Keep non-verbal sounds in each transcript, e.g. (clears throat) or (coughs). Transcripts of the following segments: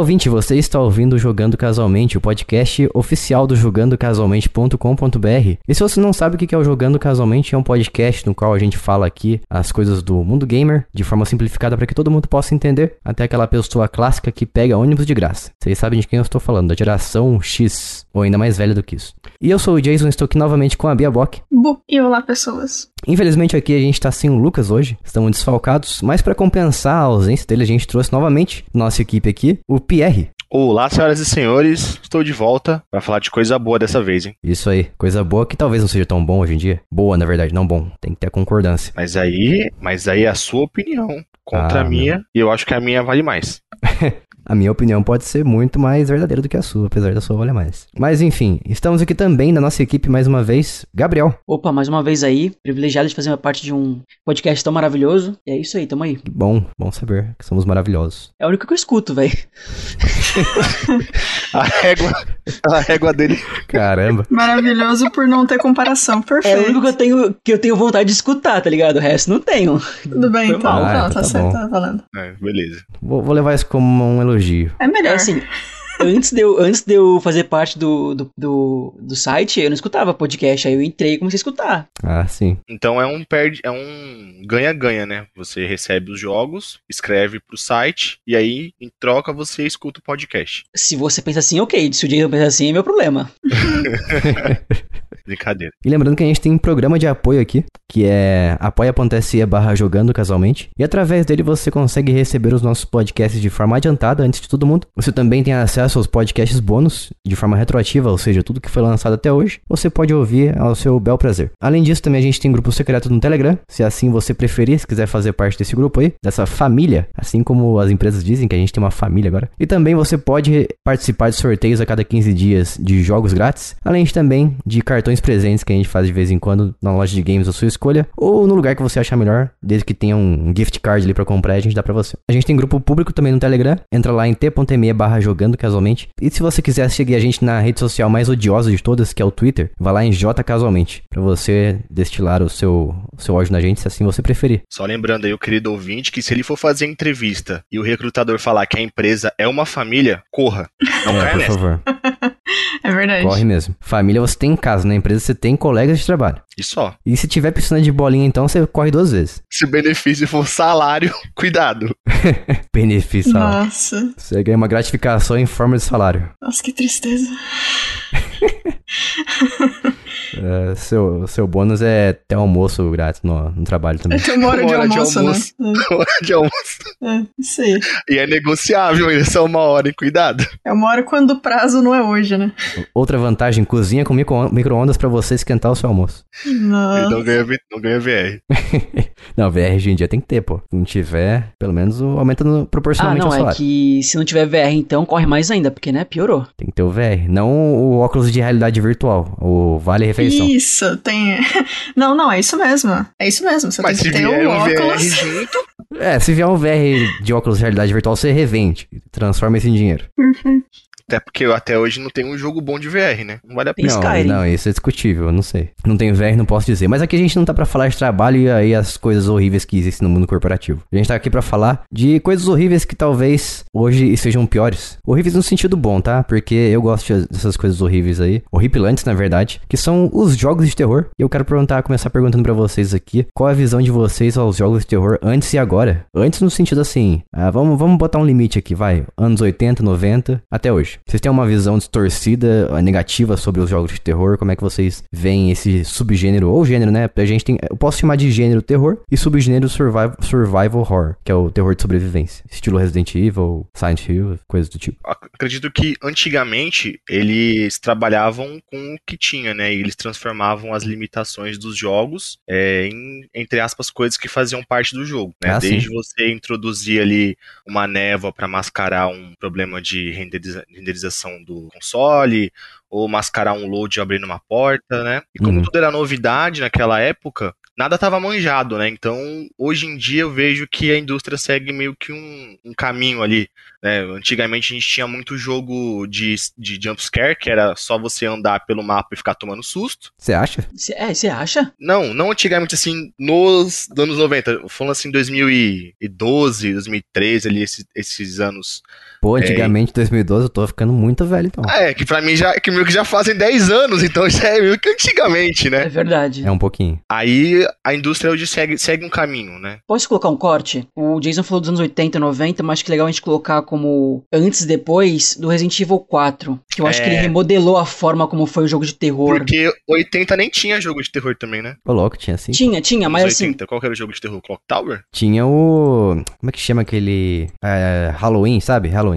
ouvinte, você está ouvindo Jogando Casualmente, o podcast oficial do jogandocasualmente.com.br. E se você não sabe o que é o Jogando Casualmente, é um podcast no qual a gente fala aqui as coisas do mundo gamer de forma simplificada para que todo mundo possa entender, até aquela pessoa clássica que pega ônibus de graça. Vocês sabem de quem eu estou falando, da geração X, ou ainda mais velha do que isso. E eu sou o Jason, estou aqui novamente com a Bia Bock. Bu. E olá, pessoas. Infelizmente aqui a gente tá sem o Lucas hoje, estamos desfalcados, mas para compensar a ausência dele, a gente trouxe novamente nossa equipe aqui, o Pierre. Olá, senhoras e senhores, estou de volta para falar de coisa boa dessa vez, hein? Isso aí, coisa boa que talvez não seja tão bom hoje em dia. Boa, na verdade, não bom. Tem que ter concordância. Mas aí, mas aí é a sua opinião contra Ah, a minha, e eu acho que a minha vale mais. (laughs) A minha opinião pode ser muito mais verdadeira do que a sua, apesar da sua valer mais. Mas enfim, estamos aqui também na nossa equipe mais uma vez, Gabriel. Opa, mais uma vez aí, privilegiado de fazer parte de um podcast tão maravilhoso. E é isso aí, tamo aí. Bom, bom saber que somos maravilhosos. É o único que eu escuto, velho. (laughs) (laughs) A régua, a régua dele. Caramba. Maravilhoso por não ter comparação. É o Perfeito. único que eu tenho que eu tenho vontade de escutar, tá ligado? O resto não tenho. Tudo bem, então. Não, Ah, tá, tá certo, bom. tá valendo. É, beleza. Vou, vou levar isso como um elogio. É melhor. É assim, antes de eu, antes de eu fazer parte do, do, do, do site, eu não escutava podcast. Aí eu entrei e comecei a escutar. Ah, sim. Então é um perde, é um ganha-ganha, né? Você recebe os jogos, escreve pro site e aí em troca você escuta o podcast. Se você pensa assim, ok. Se o Jason pensa assim, é meu problema. (laughs) Brincadeira. E lembrando que a gente tem um programa de apoio aqui, que é apoia.se barra jogando casualmente. E através dele você consegue receber os nossos podcasts de forma adiantada antes de todo mundo. Você também tem acesso aos podcasts bônus de forma retroativa, ou seja, tudo que foi lançado até hoje, você pode ouvir ao seu bel prazer. Além disso, também a gente tem grupo secreto no Telegram, se assim você preferir, se quiser fazer parte desse grupo aí, dessa família, assim como as empresas dizem que a gente tem uma família agora. E também você pode participar de sorteios a cada 15 dias de jogos grátis, além também de cartões presentes que a gente faz de vez em quando na loja de games da sua escolha, ou no lugar que você achar melhor, desde que tenha um gift card ali pra comprar, a gente dá pra você. A gente tem grupo público também no Telegram, entra lá em t.me barra jogando casualmente. E se você quiser seguir a gente na rede social mais odiosa de todas, que é o Twitter, vá lá em J casualmente, pra você destilar o seu, o seu ódio na gente, se assim você preferir. Só lembrando aí o querido ouvinte que se ele for fazer entrevista e o recrutador falar que a empresa é uma família, corra. Não é, por nessa. favor, (laughs) É verdade. corre mesmo. Família você tem em casa, na empresa você tem colegas de trabalho. E só. E se tiver piscina de bolinha, então você corre duas vezes. (laughs) Se o benefício for salário, (laughs) cuidado. Benefício. ó. Nossa. Você ganha uma gratificação em forma de salário. Nossa, que tristeza. (laughs) É, seu, seu bônus é ter almoço grátis no, no trabalho também. É ter uma hora, Uma de, hora de almoço, almoço. né? Hora de almoço. É, é, isso aí. E é negociável, ainda só uma hora, hein? Cuidado. É uma hora quando o prazo não é hoje, né? Outra vantagem, cozinha com micro- micro-ondas pra você esquentar o seu almoço. Ele Não. não ganha, (laughs) não ganha VR. Não, VR hoje em dia tem que ter, pô. Se não tiver, pelo menos o- aumenta no- Ah, proporcionalmente não, ao é salário. que se não tiver VR, então corre mais ainda, porque, né, piorou. Tem que ter o VR. Não o óculos de realidade virtual, o Vale Refeição. Isso, tem. (laughs) Não, não, é isso mesmo. É isso mesmo. Você Mas se tem que ter o um VR óculos. junto, É, se vier um VR de óculos de realidade virtual, você revende. Transforma isso em dinheiro. Até porque eu até hoje não tenho um jogo bom de VR, né? Não vale a Tem pena. não, não, isso é discutível, eu não sei. Não tenho VR, não posso dizer. Mas aqui a gente não tá pra falar de trabalho e aí as coisas horríveis que existem no mundo corporativo. A gente tá aqui pra falar de coisas horríveis que talvez hoje sejam piores. Horríveis no sentido bom, tá? Porque eu gosto de- dessas coisas horríveis aí, horripilantes na verdade, que são os jogos de terror. E eu quero perguntar, começar perguntando pra vocês aqui, qual é a visão de vocês aos jogos de terror antes e agora? Antes no sentido assim, ah, vamos, vamos botar um limite aqui, vai, anos 80, 90, até hoje. Vocês têm uma visão distorcida, ah, negativa sobre os jogos de terror? Como é que vocês veem esse subgênero, ou gênero, né? A gente tem, eu posso chamar de gênero terror e subgênero survival, survival horror, que é o terror de sobrevivência. Estilo Resident Evil, Silent Hill, coisas do tipo. Acredito que antigamente eles trabalhavam com o que tinha, né? E eles transformavam as limitações dos jogos é, em, entre aspas, coisas que faziam parte do jogo. Né? Ah, sim. Desde você introduzir ali uma névoa para mascarar um problema de renderiza- renderização do console, ou mascarar um load abrindo uma porta, né? E como Uhum. tudo era novidade naquela época, nada estava manjado, né? Então, hoje em dia eu vejo que a indústria segue meio que um, um caminho ali. Né? Antigamente a gente tinha muito jogo de, de jumpscare, que era só você andar pelo mapa e ficar tomando susto. Você acha? Cê- é, você acha? Não, não antigamente assim, nos anos 90, falando assim 2012, 2013, ali, esses, esses anos. Pô, antigamente, 2012, eu tô ficando muito velho, então. É, que pra mim já, que meio que já fazem 10 anos, então já é meio que antigamente, É né? verdade. É um pouquinho. Aí a indústria hoje segue, segue um caminho, né? Posso colocar um corte? O Jason falou dos anos 80 e 90, mas acho que é legal a gente colocar como antes e depois do Resident Evil 4. Que eu acho É. que ele remodelou a forma como foi o jogo de terror. Porque 80 nem tinha jogo de terror também, né? Ô, louco, tinha assim. Tinha, tinha, mas Anos assim. 80, qual que era o jogo de terror? Clock Tower? Tinha o. Como é que chama aquele. É, Halloween, sabe? Halloween.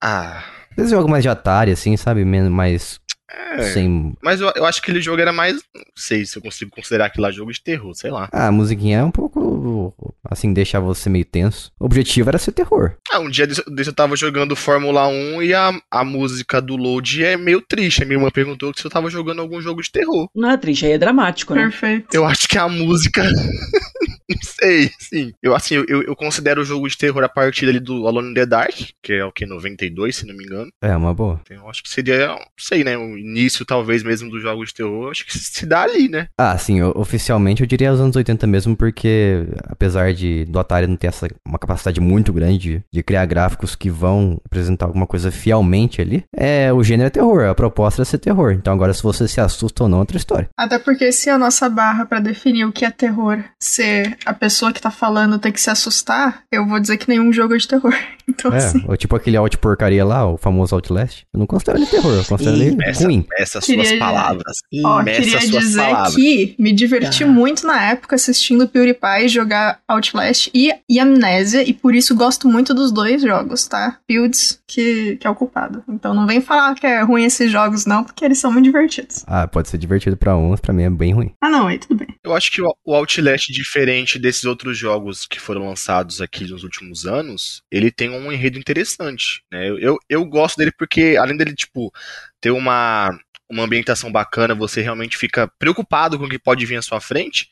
Ah. Esse jogo mais de Atari, assim, sabe? Menos mais. É. Sem. Mas eu, eu acho que aquele jogo era mais. Não sei se eu consigo considerar aquilo lá jogo de terror, sei lá. Ah, a musiquinha é um pouco. Assim, deixar você meio tenso. O objetivo era ser terror. Ah, um dia desse, desse eu tava jogando Fórmula 1 e a, a música do load é meio triste. A minha irmã perguntou se eu tava jogando algum jogo de terror. Não é triste, aí é dramático, né? Perfeito. Eu acho que a música. (laughs) (laughs) não sei, sim. Eu, assim, eu, eu considero o jogo de terror a partir ali do Alone in the Dark, que é o que? 92, se não me engano. É, uma boa. Então, eu acho que seria, não sei, né? O início, talvez, mesmo dos jogos de terror. eu Acho que se dá ali, né? Ah, sim, o- oficialmente eu diria os anos 80 mesmo, porque apesar de do Atari não ter essa, uma capacidade muito grande de, de criar gráficos que vão apresentar alguma coisa fielmente ali, é, o gênero é terror, a proposta é ser terror. Então agora se você se assusta ou não, é outra história. Até porque se a nossa barra pra definir o que é terror ser a pessoa que tá falando ter que se assustar, eu vou dizer que nenhum jogo é de terror. Então, É, assim. ou tipo aquele out porcaria lá, o famoso Outlast. Eu não considero ele terror, eu considero ele ruim. essas Queria- suas palavras. Ó, queria suas dizer palavras. que me diverti Tá. muito na época assistindo PewDiePie jogar Outlast e, e Amnésia, e por isso gosto muito dos dois jogos, tá? Builds que, que é o culpado. Então não vem falar que é ruim esses jogos, não, porque eles são muito divertidos. Ah, pode ser divertido pra uns, pra mim é bem ruim. Ah, não, aí tudo bem. Eu acho que o o Outlast, diferente desses outros jogos que foram lançados aqui nos últimos anos, ele tem um enredo interessante. Né? Eu, eu gosto dele porque, além dele, tipo, ter uma, uma ambientação bacana, você realmente fica preocupado com o que pode vir à sua frente,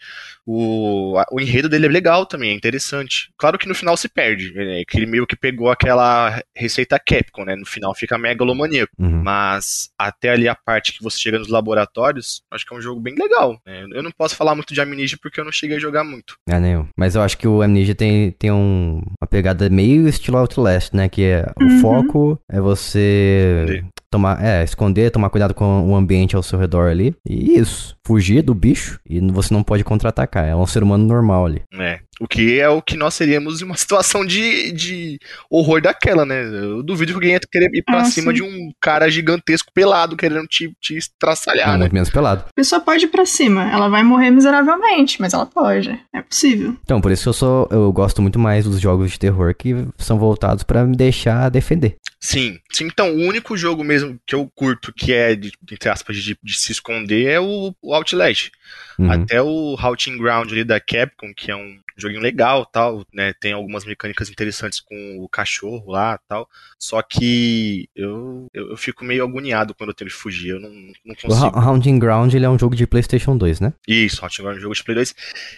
o, o enredo dele é legal também, é interessante. Claro que no final se perde, né? que ele meio que pegou aquela receita Capcom, né? No final fica megalomaníaco. Uhum. Mas até ali a parte que você chega nos laboratórios, acho que é um jogo bem legal. né? Eu não posso falar muito de Amnesia porque eu não cheguei a jogar muito. É, nem eu. Mas eu acho que o Amnesia tem, tem um, uma pegada meio estilo Outlast, né? Que é o Uhum. foco é você. Tomar, é, esconder, tomar cuidado com o ambiente ao seu redor ali. E isso, fugir do bicho e você não pode contra-atacar. É um ser humano normal ali. É. O que é o que nós seríamos em uma (laughs) situação de, de horror daquela, né? Eu duvido que alguém ia querer ir pra Ah, cima sim. de um cara gigantesco pelado querendo te, te estraçalhar, Não, né? muito menos pelado. A pessoa pode ir pra cima, ela vai morrer miseravelmente, mas ela pode. É possível. Então, por isso que eu sou, eu gosto muito mais dos jogos de terror que são voltados pra me deixar defender. Sim, sim. Então, o único jogo mesmo que eu curto que é, de, entre aspas, de, de se esconder é o, o Outlast. Uhum. Até o Haunting Ground ali da Capcom, que é um joguinho legal tal, né? Tem algumas mecânicas interessantes com o cachorro lá tal. Só que eu, eu, eu fico meio agoniado quando eu tenho que fugir. Eu não, não O consigo. Ha- Haunting Ground ele é um jogo de PlayStation 2, né? Isso, Haunting Ground é um jogo de Play 2.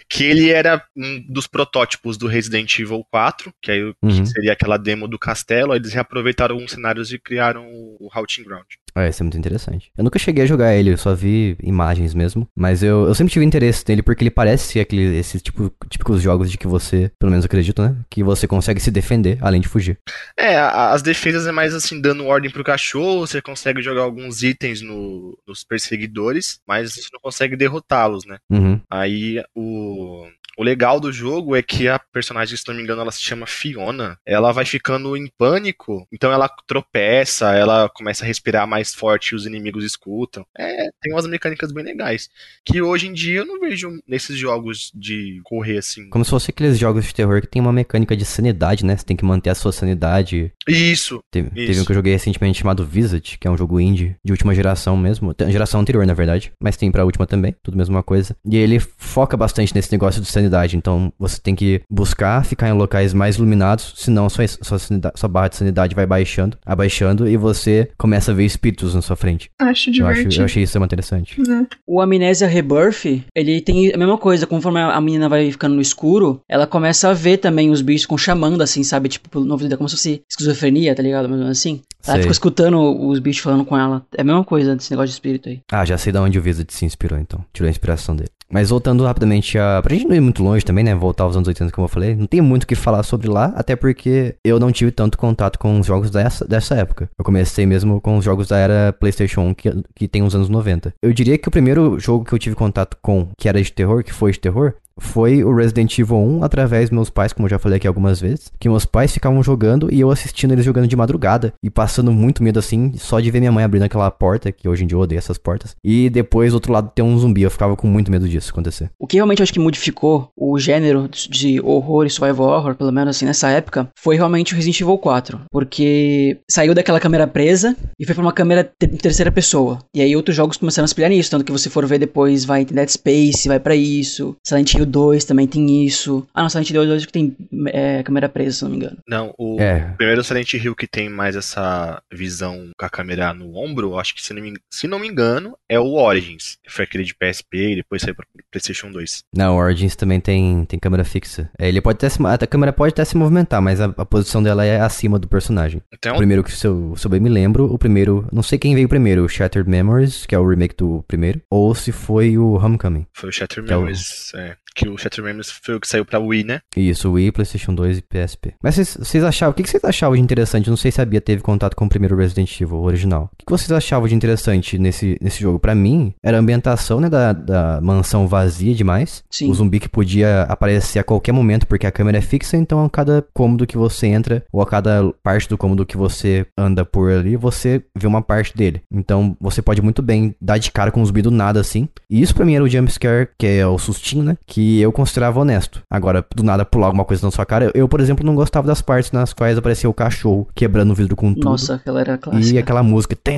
Que ele era um dos protótipos do Resident Evil 4, que aí Uhum. que seria aquela demo do castelo. Aí eles reaproveitaram alguns cenários e criaram o Haunting Ground. Ah, esse é muito interessante. Eu nunca cheguei a jogar ele, eu só vi imagens mesmo. Mas eu, eu sempre tive interesse nele porque ele parece ser aquele, esse tipo, típicos jogos de que você, pelo menos acredito, né? Que você consegue se defender além de fugir. É, a- as defesas é mais assim, dando ordem pro cachorro, você consegue jogar alguns itens no- nos perseguidores, mas você não consegue derrotá-los, né? Uhum. Aí o. O legal do jogo é que a personagem, se não me engano, ela se chama Fiona. Ela vai ficando em pânico, então ela tropeça, ela começa a respirar mais forte e os inimigos escutam. É, tem umas mecânicas bem legais. Que hoje em dia eu não vejo nesses jogos de correr assim. Como se fosse aqueles jogos de terror que tem uma mecânica de sanidade, né? Você tem que manter a sua sanidade. Isso, Teve, teve Isso. um que eu joguei recentemente chamado Visit, que é um jogo indie de última geração mesmo. Geração anterior, na verdade. Mas tem pra última também, tudo a mesma coisa. E ele foca bastante nesse negócio de sanidade sanidade. Então você tem que buscar ficar em locais mais iluminados, senão sua, sua, sanidade, sua barra de sanidade vai baixando, abaixando e você começa a ver espíritos na sua frente. Acho Eu, divertido. acho, eu achei isso interessante. né? O Amnésia Rebirth, ele tem a mesma coisa, conforme a menina vai ficando no escuro, ela começa a ver também os bichos com chamando, assim, sabe? Tipo, pelo novo como se fosse esquizofrenia, tá ligado? Mais ou menos assim. Ela Sei. fica escutando os bichos falando com ela. É a mesma coisa desse negócio de espírito aí. Ah, já sei de onde o Wizard se inspirou, então. Tirou a inspiração dele. Mas voltando rapidamente a. Pra gente não ir muito longe também, né? Voltar aos anos 80, como eu falei. Não tem muito o que falar sobre lá, até porque eu não tive tanto contato com os jogos dessa, dessa época. Eu comecei mesmo com os jogos da era PlayStation 1, que, que tem uns anos 90. Eu diria que o primeiro jogo que eu tive contato com, que era de terror, que foi de terror, foi o Resident Evil 1 através dos meus pais, como eu já falei aqui algumas vezes, que meus pais ficavam jogando e eu assistindo eles jogando de madrugada e passando muito medo assim, só de ver minha mãe abrindo aquela porta, que hoje em dia eu odeio essas portas, e depois do outro lado ter um zumbi, eu ficava com muito medo disso acontecer. O que realmente eu acho que modificou o gênero de horror e survival horror, pelo menos assim nessa época, foi realmente o Resident Evil 4. Porque saiu daquela câmera presa e foi pra uma câmera te- em terceira pessoa. E aí outros jogos começaram a se espelhar nisso. Tanto que você for ver depois, vai ter Dead Space, vai pra isso. Silent Hill 2 também tem isso. Ah, não, Silent Hill 2 que tem é, câmera presa, se não me engano. Não, o É, primeiro Silent Hill que tem mais essa visão com a câmera no ombro, acho que se não me, se não me engano, é o Origins. Que foi aquele de PSP e depois saiu pra PlayStation 2. na Origins também tem, tem câmera fixa. É, ele pode até se, a câmera pode até se movimentar, mas a, a posição dela é acima do personagem. Então, O primeiro que, se eu, se eu bem me lembro, o primeiro, não sei quem veio primeiro, o Shattered Memories, que é o remake do primeiro, ou se foi o Homecoming. foi o Shattered Que é o- Memories. é, que o Shattered Memories foi o que saiu pra Wii, né? Isso, Wii, PlayStation 2 e PSP. Mas vocês- vocês achavam, o que que vocês achavam de interessante? Não sei se a Bia teve contato com o primeiro Resident Evil original. O que que vocês achavam de interessante nesse, nesse jogo? Pra mim, era a ambientação, né, da, da mansão vazia demais. Sim. O zumbi que podia aparecer a qualquer momento, porque a câmera é fixa, então a cada cômodo que você entra, ou a cada parte do cômodo que você anda por ali, você vê uma parte dele. Então você pode muito bem dar de cara com um zumbi do nada assim. E isso pra mim era o jumpscare, que é o sustinho, né? Que eu considerava honesto. Agora, do nada pular alguma coisa na sua cara, eu, eu, por exemplo, não gostava das partes nas quais aparecia o cachorro quebrando o vidro com tudo. Nossa, aquela era clássica. E aquela música. tê,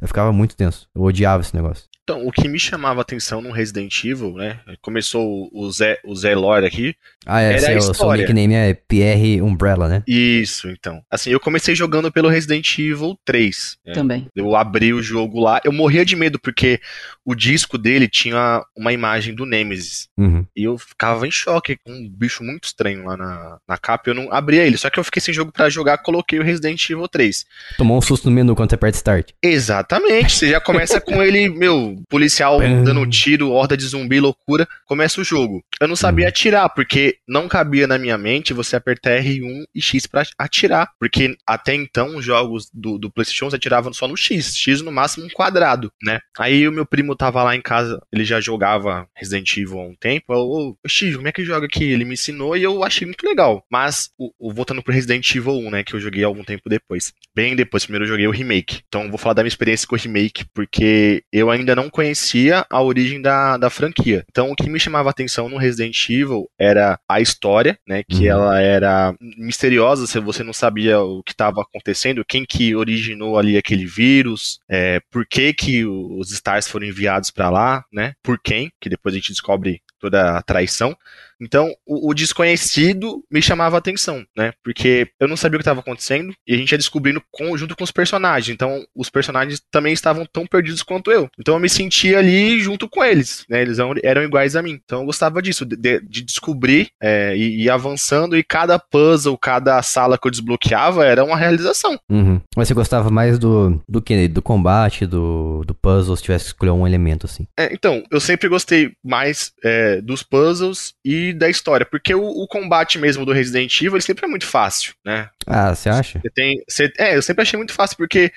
Eu ficava muito tenso. Eu odiava esse negócio. Então, o que me chamava a atenção no Resident Evil, né? Começou o Zé, o Zé Lore aqui. Ah, é, Era a seu, seu história. nickname é Pierre Umbrella, né? Isso, então. Assim, eu comecei jogando pelo Resident Evil 3. né? Também. Eu abri o jogo lá. Eu morria de medo porque o disco dele tinha uma imagem do Nemesis. Uhum. E eu ficava em choque com um bicho muito estranho lá na, na capa. Eu não abria ele. Só que eu fiquei sem jogo pra jogar, coloquei o Resident Evil 3. Tomou um susto no menu quando você aperta Start. Exatamente. Você já começa com ele, meu, policial dando tiro, horda de zumbi, loucura. Começa o jogo. Eu não sabia Uhum. atirar, porque não cabia na minha mente você apertar R1 e X pra atirar. Porque até então os jogos do, do PlayStation você atiravam só no X. X no máximo um quadrado, né? Aí o meu primo tava lá em casa, ele já jogava Resident Evil há um tempo. Eu, ô, X, como é que joga aqui? Ele me ensinou e eu achei muito legal. Mas, o, o- voltando pro Resident Evil 1, né? Que eu joguei algum tempo depois. Bem depois, primeiro eu joguei o remake. Então vou falar da minha experiência com o remake, porque eu ainda não conhecia a origem da, da franquia. Então o que me chamava a atenção no Resident Evil era a história, né? Que Uhum. ela era misteriosa, se você não sabia o que estava acontecendo, quem que originou ali aquele vírus, é, por que que os Stars foram enviados para lá, né? Por quem, que depois a gente descobre toda a traição. Então, o, o desconhecido me chamava a atenção, né? Porque eu não sabia o que estava acontecendo e a gente ia descobrindo com- junto com os personagens. Então, os personagens também estavam tão perdidos quanto eu. Então, eu me sentia ali junto com eles, né? Eles eram, iguais a mim. Então, eu gostava disso, de, de- de descobrir é, e ir avançando e cada puzzle, cada sala que eu desbloqueava era uma realização. Uhum. Mas você gostava mais do, do que? Do combate, do, do puzzle, se tivesse que escolher um elemento, assim. É, então, eu sempre gostei mais é, dos puzzles e da história, porque o, o combate mesmo do Resident Evil ele sempre é muito fácil, né? Ah, você acha? Você tem, você- é, eu sempre achei muito fácil, porque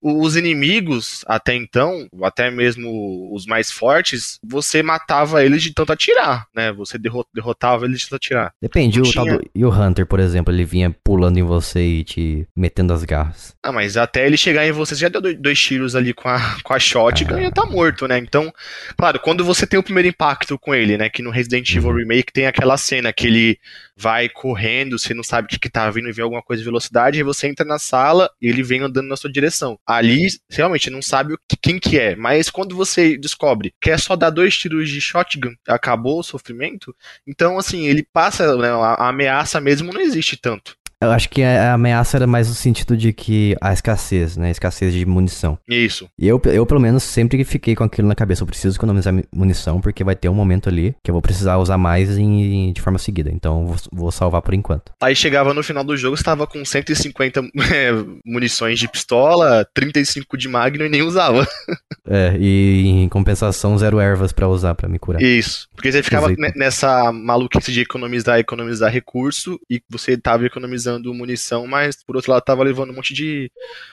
os inimigos, até então, até mesmo os mais fortes, você matava eles de tanto atirar, né? Você derro- derrotava eles de tanto atirar. Depende, o do, e o Hunter, por exemplo, ele vinha pulando em você e te metendo as garras. Ah, mas até ele chegar em você, você já deu dois, dois tiros ali com a, com a shotgun Ah. e já tá morto, né? Então, claro, quando você tem o primeiro impacto com ele, né? Que no Resident Evil Uhum. Remake tem aquela cena que ele vai correndo, você não sabe o que, que tá vindo e vê alguma coisa de velocidade, aí você entra na sala e ele vem andando na sua direção. Ali, realmente, não sabe que, quem que é, mas quando você descobre que é só dar dois tiros de shotgun, acabou o sofrimento, então, assim, ele passa, né, a ameaça mesmo não existe tanto. Eu acho que a ameaça era mais no sentido de que a escassez, né? A escassez de munição. Isso. E eu, eu, pelo menos, sempre fiquei com aquilo na cabeça. Eu preciso economizar munição, porque vai ter um momento ali que eu vou precisar usar mais em, de forma seguida. Então, vou, vou salvar por enquanto. Aí chegava no final do jogo, estava com 150 (laughs) é, munições de pistola, 35 de Magnum e nem usava. (laughs) É, e em compensação, zero ervas para usar para me curar. Isso. Porque você ficava nessa maluquice de economizar, economizar recurso, e você tava economizando economizando munição, mas por outro lado tava levando um monte de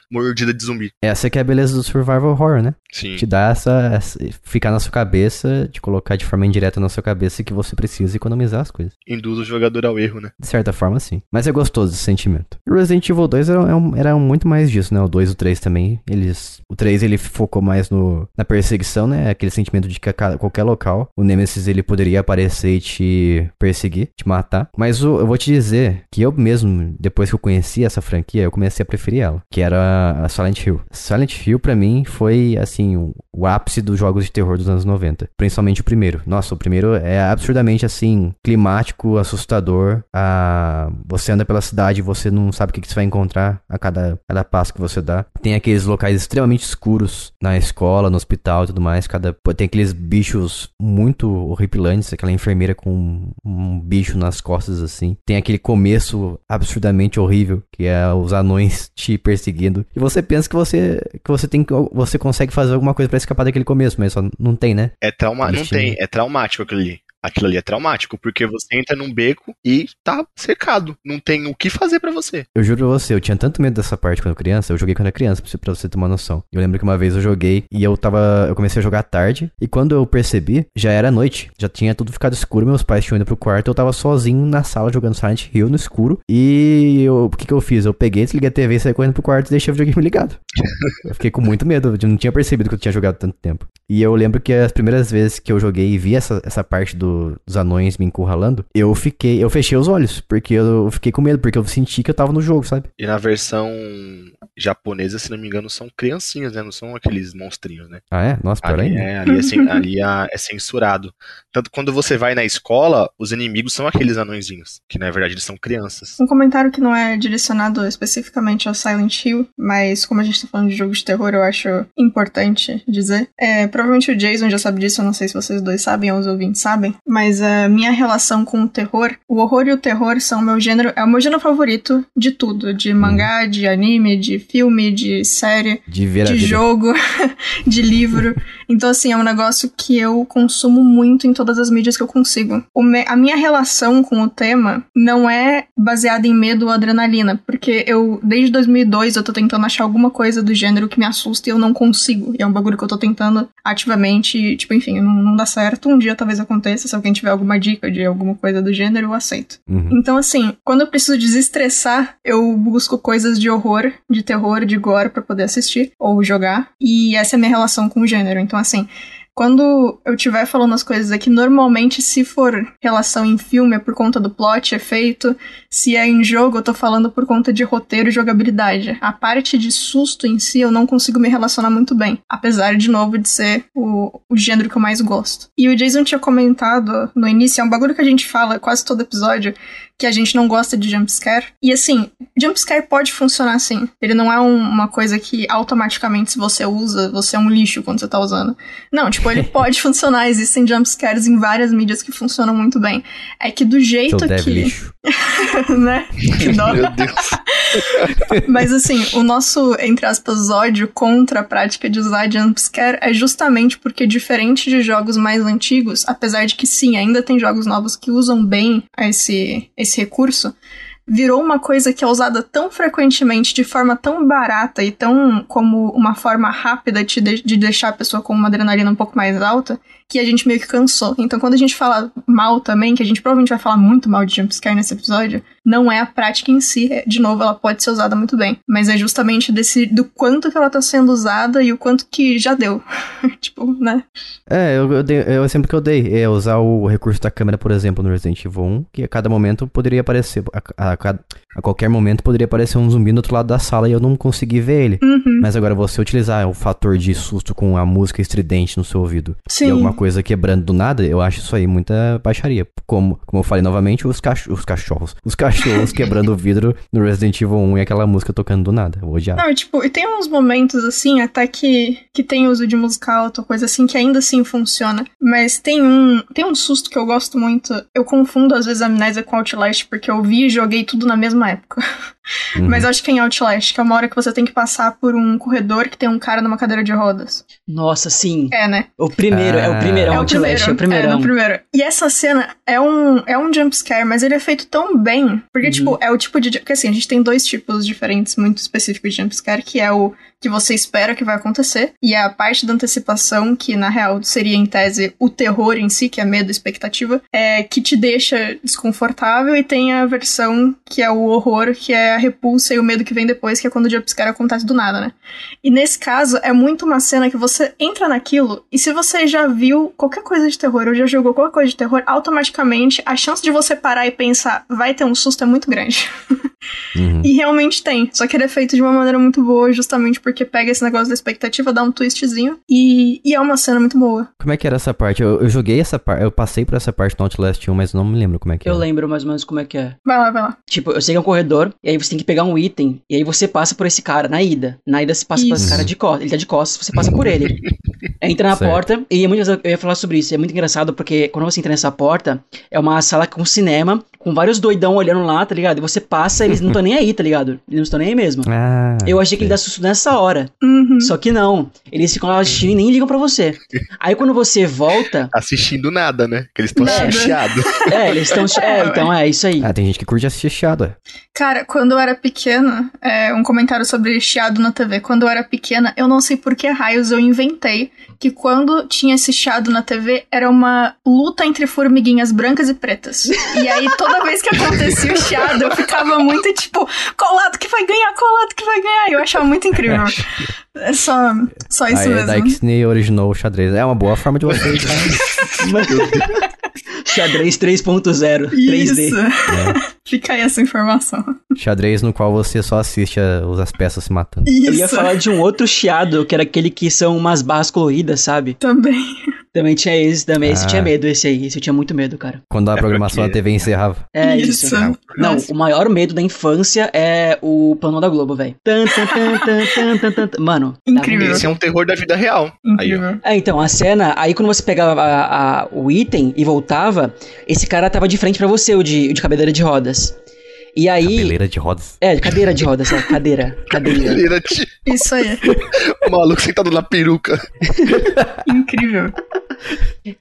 mordida de zumbi. Essa que é a beleza do survival horror, né? Sim. Te dá essa, essa ficar na sua cabeça, te colocar de forma indireta na sua cabeça que você precisa economizar as coisas. Induz o jogador ao erro, né? De certa forma, sim. Mas é gostoso esse sentimento. O Resident Evil 2 era, era muito mais disso, né? O 2 e o 3 também, eles... O 3 ele focou mais no, na perseguição, né? Aquele sentimento de que a qualquer local o Nemesis ele poderia aparecer e te perseguir, te matar. Mas o, eu vou te dizer que eu mesmo depois que eu conheci essa franquia, eu comecei a preferir ela, que era a Silent Hill. Silent Hill, para mim, foi, assim, o, ápice dos jogos de terror dos anos 90. Principalmente o primeiro. Nossa, o primeiro é absurdamente, assim, climático, assustador. Ah, você anda pela cidade e você não sabe o que, que você vai encontrar a cada, cada passo que você dá. Tem aqueles locais extremamente escuros na escola, no hospital e tudo mais. Cada, tem aqueles bichos muito horripilantes, aquela enfermeira com um, um bicho nas costas, assim. Tem aquele começo absurdo absurdamente horrível, que é os anões (laughs) te perseguindo. E você pensa que você que você tem que você consegue fazer alguma coisa para escapar daquele começo, mas só não tem, né? É trauma, não tem, é traumático aquilo ali aquilo ali é traumático, porque você entra num beco e tá cercado. Não tem o que fazer para você. Eu juro pra você, eu tinha tanto medo dessa parte quando criança, eu joguei quando era criança, pra você ter uma noção. Eu lembro que uma vez eu joguei e eu tava. Eu comecei a jogar tarde, e quando eu percebi, já era noite. Já tinha tudo ficado escuro, meus pais tinham ido pro quarto, eu tava sozinho na sala jogando Silent Hill no escuro. E eu, o que que eu fiz? Eu peguei, desliguei a TV, saí correndo pro quarto e deixei o videogame (laughs) ligado. eu fiquei com muito medo, eu não tinha percebido que eu tinha jogado tanto tempo. E eu lembro que as primeiras vezes que eu joguei e vi essa, essa parte do, dos anões me encurralando, eu fiquei, eu fechei os olhos, porque eu fiquei com medo, porque eu senti que eu tava no jogo, sabe? E na versão japonesa, se não me engano, são criancinhas, né? Não são aqueles monstrinhos, né? Ah, é? Nossa, pior ali, é, ali, é, (laughs) ali é, é, censurado. Tanto quando você vai na escola, os inimigos são aqueles anõezinhos, que na verdade eles são crianças. Um comentário que não é direcionado especificamente ao Silent Hill, mas como a gente tá falando de jogo de terror, eu acho importante dizer. É, provavelmente o Jason já sabe disso, eu não sei se vocês dois sabem ou os ouvintes sabem, mas a minha relação com o terror, o horror e o terror são o meu gênero, é o meu gênero favorito de tudo, de mangá, uhum. de anime, de filme, de série, de, de jogo, (laughs) de livro. Então, assim, é um negócio que eu consumo muito em todas as mídias que eu consigo. A minha relação com o tema não é baseada em medo ou adrenalina, porque eu, desde 2002, eu tô tentando achar alguma coisa do gênero que me assusta e eu não consigo. E é um bagulho que eu tô tentando ativamente, e, tipo, enfim, não, não dá certo. Um dia talvez aconteça, se alguém tiver alguma dica de alguma coisa do gênero, eu aceito. Uhum. Então, assim, quando eu preciso desestressar, eu busco coisas de horror, de terror, de gore para poder assistir ou jogar. E essa é a minha relação com o gênero. Então, assim, quando eu estiver falando as coisas aqui, normalmente, se for relação em filme, é por conta do plot, efeito. Se é em jogo, eu tô falando por conta de roteiro e jogabilidade. A parte de susto em si, eu não consigo me relacionar muito bem. Apesar, de novo, de ser o, o gênero que eu mais gosto. E o Jason tinha comentado no início, é um bagulho que a gente fala quase todo episódio, que a gente não gosta de jumpscare. E assim, jumpscare pode funcionar assim. Ele não é um, uma coisa que automaticamente, se você usa, você é um lixo quando você tá usando. Não, tipo, ele (laughs) pode funcionar. Existem jumpscares em várias mídias que funcionam muito bem. É que do jeito Seu que. Lixo. (laughs) né? Que dó. Meu Deus. (laughs) Mas assim, o nosso, entre aspas, ódio contra a prática de usar jumpscare é justamente porque, diferente de jogos mais antigos, apesar de que sim, ainda tem jogos novos que usam bem esse, esse recurso, virou uma coisa que é usada tão frequentemente, de forma tão barata e tão como uma forma rápida de, de deixar a pessoa com uma adrenalina um pouco mais alta, que a gente meio que cansou. Então, quando a gente fala mal também, que a gente provavelmente vai falar muito mal de jumpscare nesse episódio, não é a prática em si. É, de novo, ela pode ser usada muito bem. Mas é justamente desse do quanto que ela tá sendo usada e o quanto que já deu. (laughs) tipo, né? É, eu, eu, dei, eu sempre que eu dei é usar o recurso da câmera, por exemplo, no Resident Evil 1, que a cada momento poderia aparecer. A, a, a, qualquer momento poderia aparecer um zumbi no outro lado da sala e eu não consegui ver ele. Uhum. Mas agora você utilizar o fator de susto com a música estridente no seu ouvido Sim. e alguma coisa quebrando do nada, eu acho isso aí muita baixaria. Como, como eu falei novamente, os, cach os cachorros. Os cachorros (laughs) quebrando o vidro no Resident Evil 1 e aquela música tocando do nada. Eu odiava. Não, e, tipo, e tem uns momentos assim, até que, que tem uso de música alta, coisa assim, que ainda assim funciona. Mas tem um, tem um susto que eu gosto muito. Eu confundo às vezes a amnésia com Outlast, porque eu vi e joguei tudo na mesma época. (laughs) Uhum. Mas acho que é em Outlast, que é uma hora que você tem que passar por um corredor que tem um cara numa cadeira de rodas. Nossa, sim. É, né? O primeiro, é o Primeiro, É o Outlast, primeiro. é o primeiro. É, no primeiro. E essa cena é um, é um jumpscare, mas ele é feito tão bem. Porque, Uhum. tipo, é o tipo de. Porque assim, a gente tem dois tipos diferentes, muito específicos de jumpscare, que é o que você espera que vai acontecer, e a parte da antecipação, que na real seria em tese o terror em si, que é medo, expectativa, é que te deixa desconfortável, e tem a versão que é o horror, que é a repulsa e o medo que vem depois, que é quando o jumpscare acontece do nada, né? E nesse caso, é muito uma cena que você entra naquilo, e se você já viu qualquer coisa de terror, ou já jogou qualquer coisa de terror, automaticamente a chance de você parar e pensar, vai ter um susto é muito grande. (laughs) Uhum. E realmente tem. Só que ele é feito de uma maneira muito boa, justamente porque pega esse negócio da expectativa, dá um twistzinho. E, e é uma cena muito boa. Como é que era essa parte? Eu, eu joguei essa parte, eu passei por essa parte no Outlast 1, mas não me lembro como é que Eu era. lembro mais ou menos como é que é. Vai lá, vai lá. Tipo, eu sei que é um corredor, e aí você tem que pegar um item, e aí você passa por esse cara na ida. Na ida você passa por esse Isso. cara de costas. Ele tá de costas, você passa por ele. (laughs) Entra na Certo. porta, e muitas vezes eu ia falar sobre isso. É muito engraçado porque quando você entra nessa porta, é uma sala com cinema, com vários doidão olhando lá, tá ligado? E você passa, eles não estão nem aí, tá ligado? Eles não estão nem aí mesmo. (laughs) Ah, Eu achei que ele dá susto nessa hora. Uhum. Só que não. Eles ficam lá assistindo e nem ligam pra você. Aí quando você volta. (laughs) Assistindo nada, né? Que eles estão chateados. (laughs) É, eles estão. É, então é isso aí. Ah, tem gente que curte assistir chiado, é. Cara, quando eu era pequena, é, um comentário sobre chiado na TV. Quando eu era pequena, eu não sei por que raios eu inventei que quando tinha esse chiado na TV era uma luta entre formiguinhas brancas e pretas. E aí toda vez que acontecia o chiado, eu ficava muito tipo, qual lado que vai ganhar, qual lado que vai ganhar? E eu achava muito incrível. É só, só isso Aí é mesmo. daí que Disney originou o xadrez. É uma boa forma de você. (laughs) Xadrez 3.0, 3D. Isso. Fica aí essa informação. xadrez no qual você só assiste a- as peças se matando. Isso. Eu ia falar de um outro chiado, que era aquele que são umas barras coloridas, sabe? Também. Também tinha esse, também. Esse Ah. eu tinha medo, esse aí. Esse eu tinha muito medo, cara. Quando a É programação porque- da TV encerrava. É isso. Isso. Não, Nossa. o maior medo da infância é o plano da Globo, velho. Mano. dava Incrível. Esse é um terror da vida real. Aí, ó. É, então, a cena, aí quando você pegava a- a- o item e voltava, esse cara tava de frente pra você, o de, o de cadeira de rodas. E aí. Cabeleira de rodas. É, de cadeira de rodas, é, cadeira. (laughs) Cadeira. Era tipo Isso aí. (laughs) o maluco sentado na peruca. Incrível.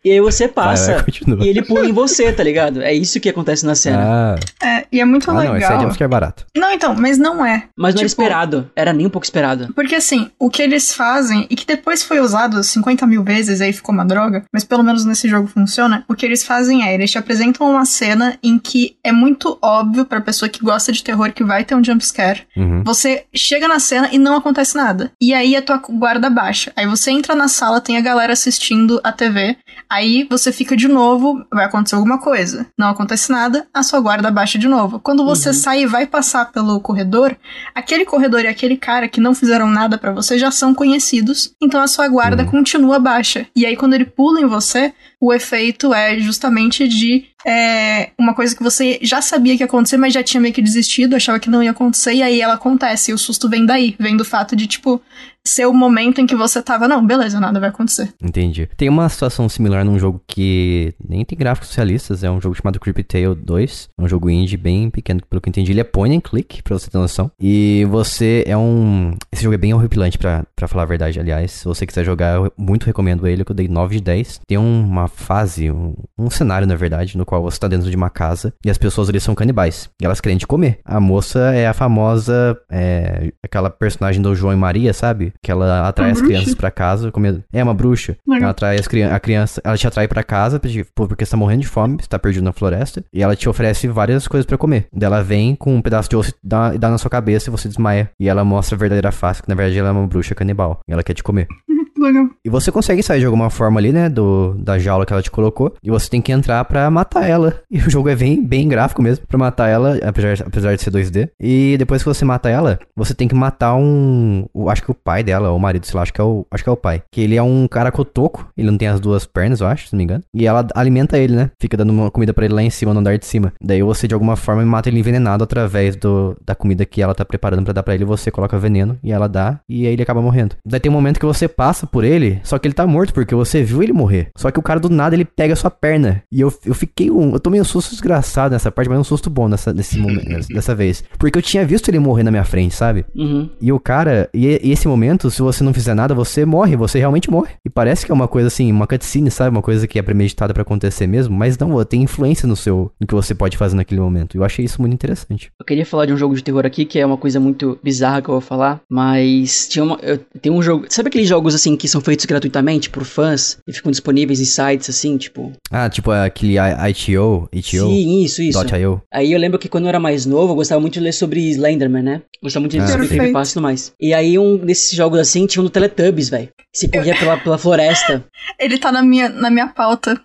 E aí você Vai, passa vai, continua. e ele pula em você, tá ligado? É isso que acontece na cena. Ah, É, e é muito ah não, esse é legal. jumpscare barato. Não, então, mas não é. Mas não era tipo- esperado. Era nem um pouco esperado. Porque assim, o que eles fazem, e que depois foi usado 50 mil vezes e aí ficou uma droga, mas pelo menos nesse jogo funciona, o que eles fazem é, eles te apresentam uma cena em que é muito óbvio pra pessoa que gosta de terror que vai ter um jumpscare. Uhum. Você chega na cena e não acontece nada. E aí a tua guarda baixa. Aí você entra na sala, tem a galera assistindo a TV. Aí você fica de novo, vai acontecer alguma coisa. Não acontece nada, a sua guarda baixa de novo. Quando você Uhum. sai e vai passar pelo corredor, aquele corredor e aquele cara que não fizeram nada pra você já são conhecidos. Então a sua guarda Uhum. continua baixa. E aí quando ele pula em você, o efeito é justamente de é, uma coisa que você já sabia que ia acontecer, mas já tinha meio que desistido, achava que não ia acontecer, e aí ela acontece. E o susto vem daí, vem do fato de, tipo, ser o momento em que você tava, não, beleza, nada vai acontecer. Entendi. Tem uma situação similar num jogo que nem tem gráficos realistas, é um jogo chamado Creepy Tale 2. É um jogo indie bem pequeno, pelo que eu entendi. Ele é point and click, pra você ter noção. E você é um. Esse jogo é bem horripilante, pra, pra falar a verdade. Aliás, se você quiser jogar, eu muito recomendo ele, que eu dei 9 de 10. Tem uma fase, um, um cenário, na verdade, no qual você tá dentro de uma casa e as pessoas ali são canibais. E elas querem te comer. A moça é a famosa, é, aquela personagem do João e Maria, sabe? Que ela atrai Uma as bruxa? crianças pra casa. Comendo. É uma bruxa. Ela atrai as a criança, ela te atrai pra casa porque você tá morrendo de fome, você tá perdido na floresta. E ela te oferece várias coisas pra comer. Daí ela vem com um pedaço de osso e dá, e dá na sua cabeça e você desmaia. E ela mostra a verdadeira face, que na verdade ela é uma bruxa canibal. E ela quer te comer. (laughs) Legal. E você consegue sair de alguma forma ali, né? Do, da jaula que ela te colocou. E você tem que entrar pra matar ela. (laughs) E o jogo é bem, bem gráfico mesmo. Pra matar ela, apesar, apesar de ser 2D. E depois que você mata ela, você tem que matar um. o- acho que o pai dela, ou o marido, sei lá, acho que é o, acho que é o pai. Que ele é um cara cotoco. Ele não tem as duas pernas, eu acho, se não me engano. E ela alimenta ele, né? Fica dando uma comida pra ele lá em cima, no andar de cima. Daí você, de alguma forma, mata ele envenenado através do, da comida que ela tá preparando pra dar pra ele. Você coloca veneno e ela dá. E aí ele acaba morrendo. Daí tem um momento que você passa por ele, só que ele tá morto, porque você viu ele morrer. Só que o cara do nada ele pega a sua perna. E eu, eu fiquei um. Eu tomei um susto desgraçado nessa parte, mas um susto bom nessa, nesse momento, dessa vez. Porque eu tinha visto ele morrer na minha frente, sabe? Uhum. E o cara, e, e esse momento, se você não fizer nada, você morre, você realmente morre. E parece que é uma coisa assim, uma cutscene, sabe? Uma coisa que é premeditada pra acontecer mesmo, mas não, tem influência no seu, no que você pode fazer naquele momento. Eu achei isso muito interessante. Eu queria falar de um jogo de terror aqui, que é uma coisa muito bizarra que eu vou falar, mas tinha uma, eu, tem um jogo, sabe aqueles jogos assim que são feitos gratuitamente por fãs e ficam disponíveis em sites assim, tipo? Ah, tipo aquele ITO, ITO, Sim, isso, isso. .io. Aí eu lembro que quando eu era mais novo, eu gostava muito de ler sobre Slenderman, né? Gostava muito de ler Ah, sobre creepypasta e tudo mais. E aí um desses jogos assim tinha um do Teletubbies, velho. Se corria pela, pela floresta. (laughs) Ele tá na minha, na minha pauta.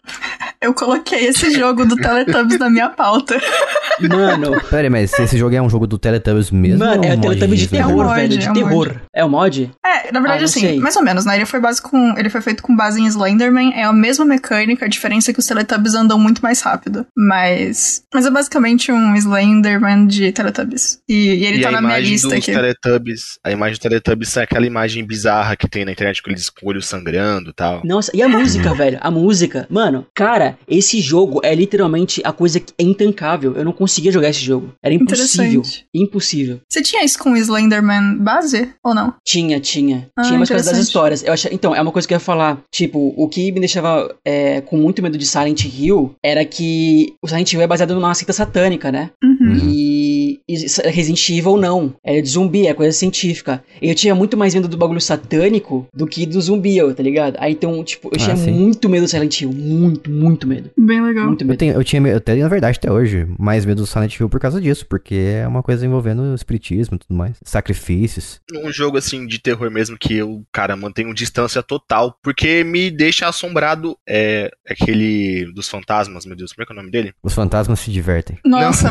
Eu coloquei esse jogo do Teletubbies na minha pauta. (laughs) Mano, Pera aí, mas esse jogo é um jogo do Teletubbies mesmo? mano, ou é um o mod Teletubbies de terror, É um mod, velho. De é um terror. É o mod? É, na verdade, Ah, assim, sei. mais ou menos, né? Ele foi base com. Ele foi feito com base em Slenderman. É a mesma mecânica, a diferença é que os Teletubbies andam muito mais rápido. Mas. Mas é basicamente um Slenderman de Teletubbies. E, e ele e tá a na minha lista dos aqui. Teletubbies, a imagem dos Teletubbies é aquela imagem bizarra que tem na internet com eles com o olho sangrando e tal. Nossa, e a música, (laughs) velho? A música. Mano, cara, esse jogo é literalmente a coisa que é intancável. Eu não conseguia jogar esse jogo. Era impossível. Impossível. Você tinha isso com o Slenderman base ou não? Tinha, tinha. Ah, tinha mais coisas das histórias. Eu achei, então, é uma coisa que eu ia falar. Tipo, o que me deixava é, com muito medo de Silent Hill era que o Silent Hill é baseado numa seita satânica, né? Uhum. E, e Resident Evil não. É de zumbi, é coisa científica. E eu tinha muito mais medo do bagulho satânico do que do zumbi, eu, tá ligado? Aí então, tipo, eu Ah, tinha sim. muito medo do Silent Hill. Muito, muito medo. Bem legal. Muito Eu, medo. tenho, eu tinha, eu tenho, na verdade, até hoje, mais medo do Silent Hill por causa disso, porque é uma coisa envolvendo espiritismo e tudo mais. Sacrifícios. Um jogo assim de terror mesmo que eu, cara, mantenho distância total, porque me deixa assombrado é aquele dos fantasmas, meu Deus, como é que é o nome dele? Os fantasmas se divertem. Nossa,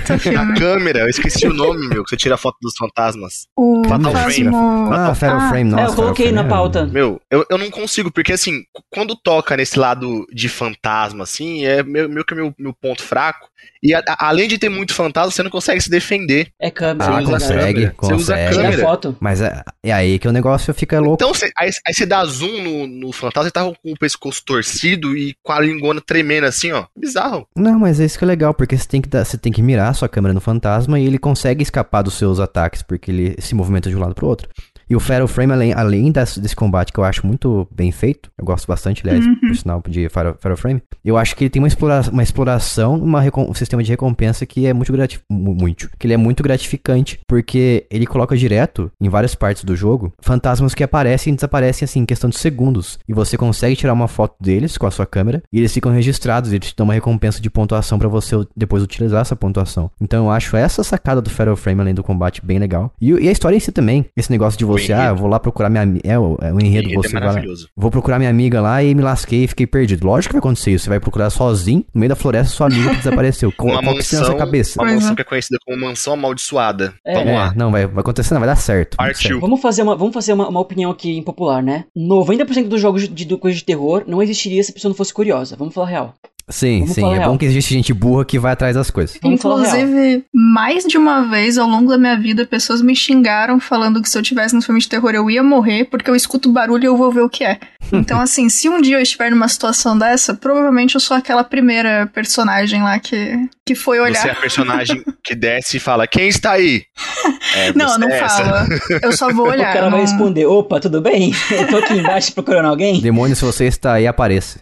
baita (laughs) A filme. câmera, eu esqueci o nome, meu, que você tira a foto dos fantasmas. O Fatal Frame. Fantasma. Ah, Fatal Ah, Frame, nossa. é, eu coloquei na Frame é- pauta. Meu, eu, eu não consigo, porque assim, quando toca nesse lado de fantasma, assim, é meio, meio que meu, meu ponto fraco. E a- a- além de ter muito fantasma, você não consegue se defender. É câmera. Ah, Você usa consegue, câmera, você usa consegue. Tira câmera. foto. Mas é, é aí que o negócio fica louco. Então, você- aí, aí você dá zoom no, no fantasma, ele tava com o pescoço torcido e com a lingona tremendo assim, ó. Bizarro. Não, mas é isso que é legal, porque você tem que, dar, você tem que mirar sua câmera no fantasma e ele consegue escapar dos seus ataques, porque ele se movimenta de um lado pro outro. E o Fatal Frame, além, além desse, desse combate que eu acho muito bem feito, eu gosto bastante, aliás, Uhum. por sinal, de Fatal, Fatal Frame, eu acho que ele tem uma, explora, uma exploração, uma um sistema de recompensa que é muito gratificante, muito, que ele é muito gratificante, porque ele coloca direto, em várias partes do jogo, fantasmas que aparecem e desaparecem, assim, em questão de segundos, e você consegue tirar uma foto deles com a sua câmera, e eles ficam registrados, eles te dão uma recompensa de pontuação pra você depois utilizar essa pontuação. Então eu acho essa sacada do Fatal Frame, além do combate, bem legal. E, e a história em si também, esse negócio de você, ah, enredo. eu vou lá procurar minha amiga, é, o- é o enredo, Enredo é você vai lá, maravilhoso. Vou procurar minha amiga lá e me lasquei e fiquei perdido. Lógico que vai acontecer isso. Você vai procurar sozinho, no meio da floresta, sua amiga que desapareceu. (laughs) Qual, Uma qual na mansão, sua cabeça? uma mansão é. que é conhecida como mansão amaldiçoada. É. Vamos É, lá. não, vai, vai acontecer, não, vai dar certo. Partiu. certo. Vamos fazer, uma, vamos fazer uma, uma opinião aqui impopular, né? 90% dos jogos de, de coisa de terror não existiria se a pessoa não fosse curiosa. Vamos falar real. Sim, Vamos sim. É real. bom que existe gente burra que vai atrás das coisas. Vamos. Inclusive, mais de uma vez ao longo da minha vida, pessoas me xingaram falando que se eu tivesse no filme de terror eu ia morrer, porque eu escuto barulho e eu vou ver o que é. (laughs) Então, assim, se um dia eu estiver numa situação dessa, provavelmente eu sou aquela primeira personagem lá que, que foi olhar. Você é a personagem (laughs) que desce e fala: Quem está aí? É, Não, não é essa. fala. Eu só vou (laughs) olhar. o cara vai não- responder: opa, tudo bem? Eu tô aqui embaixo procurando alguém. Demônio, se você está aí, apareça.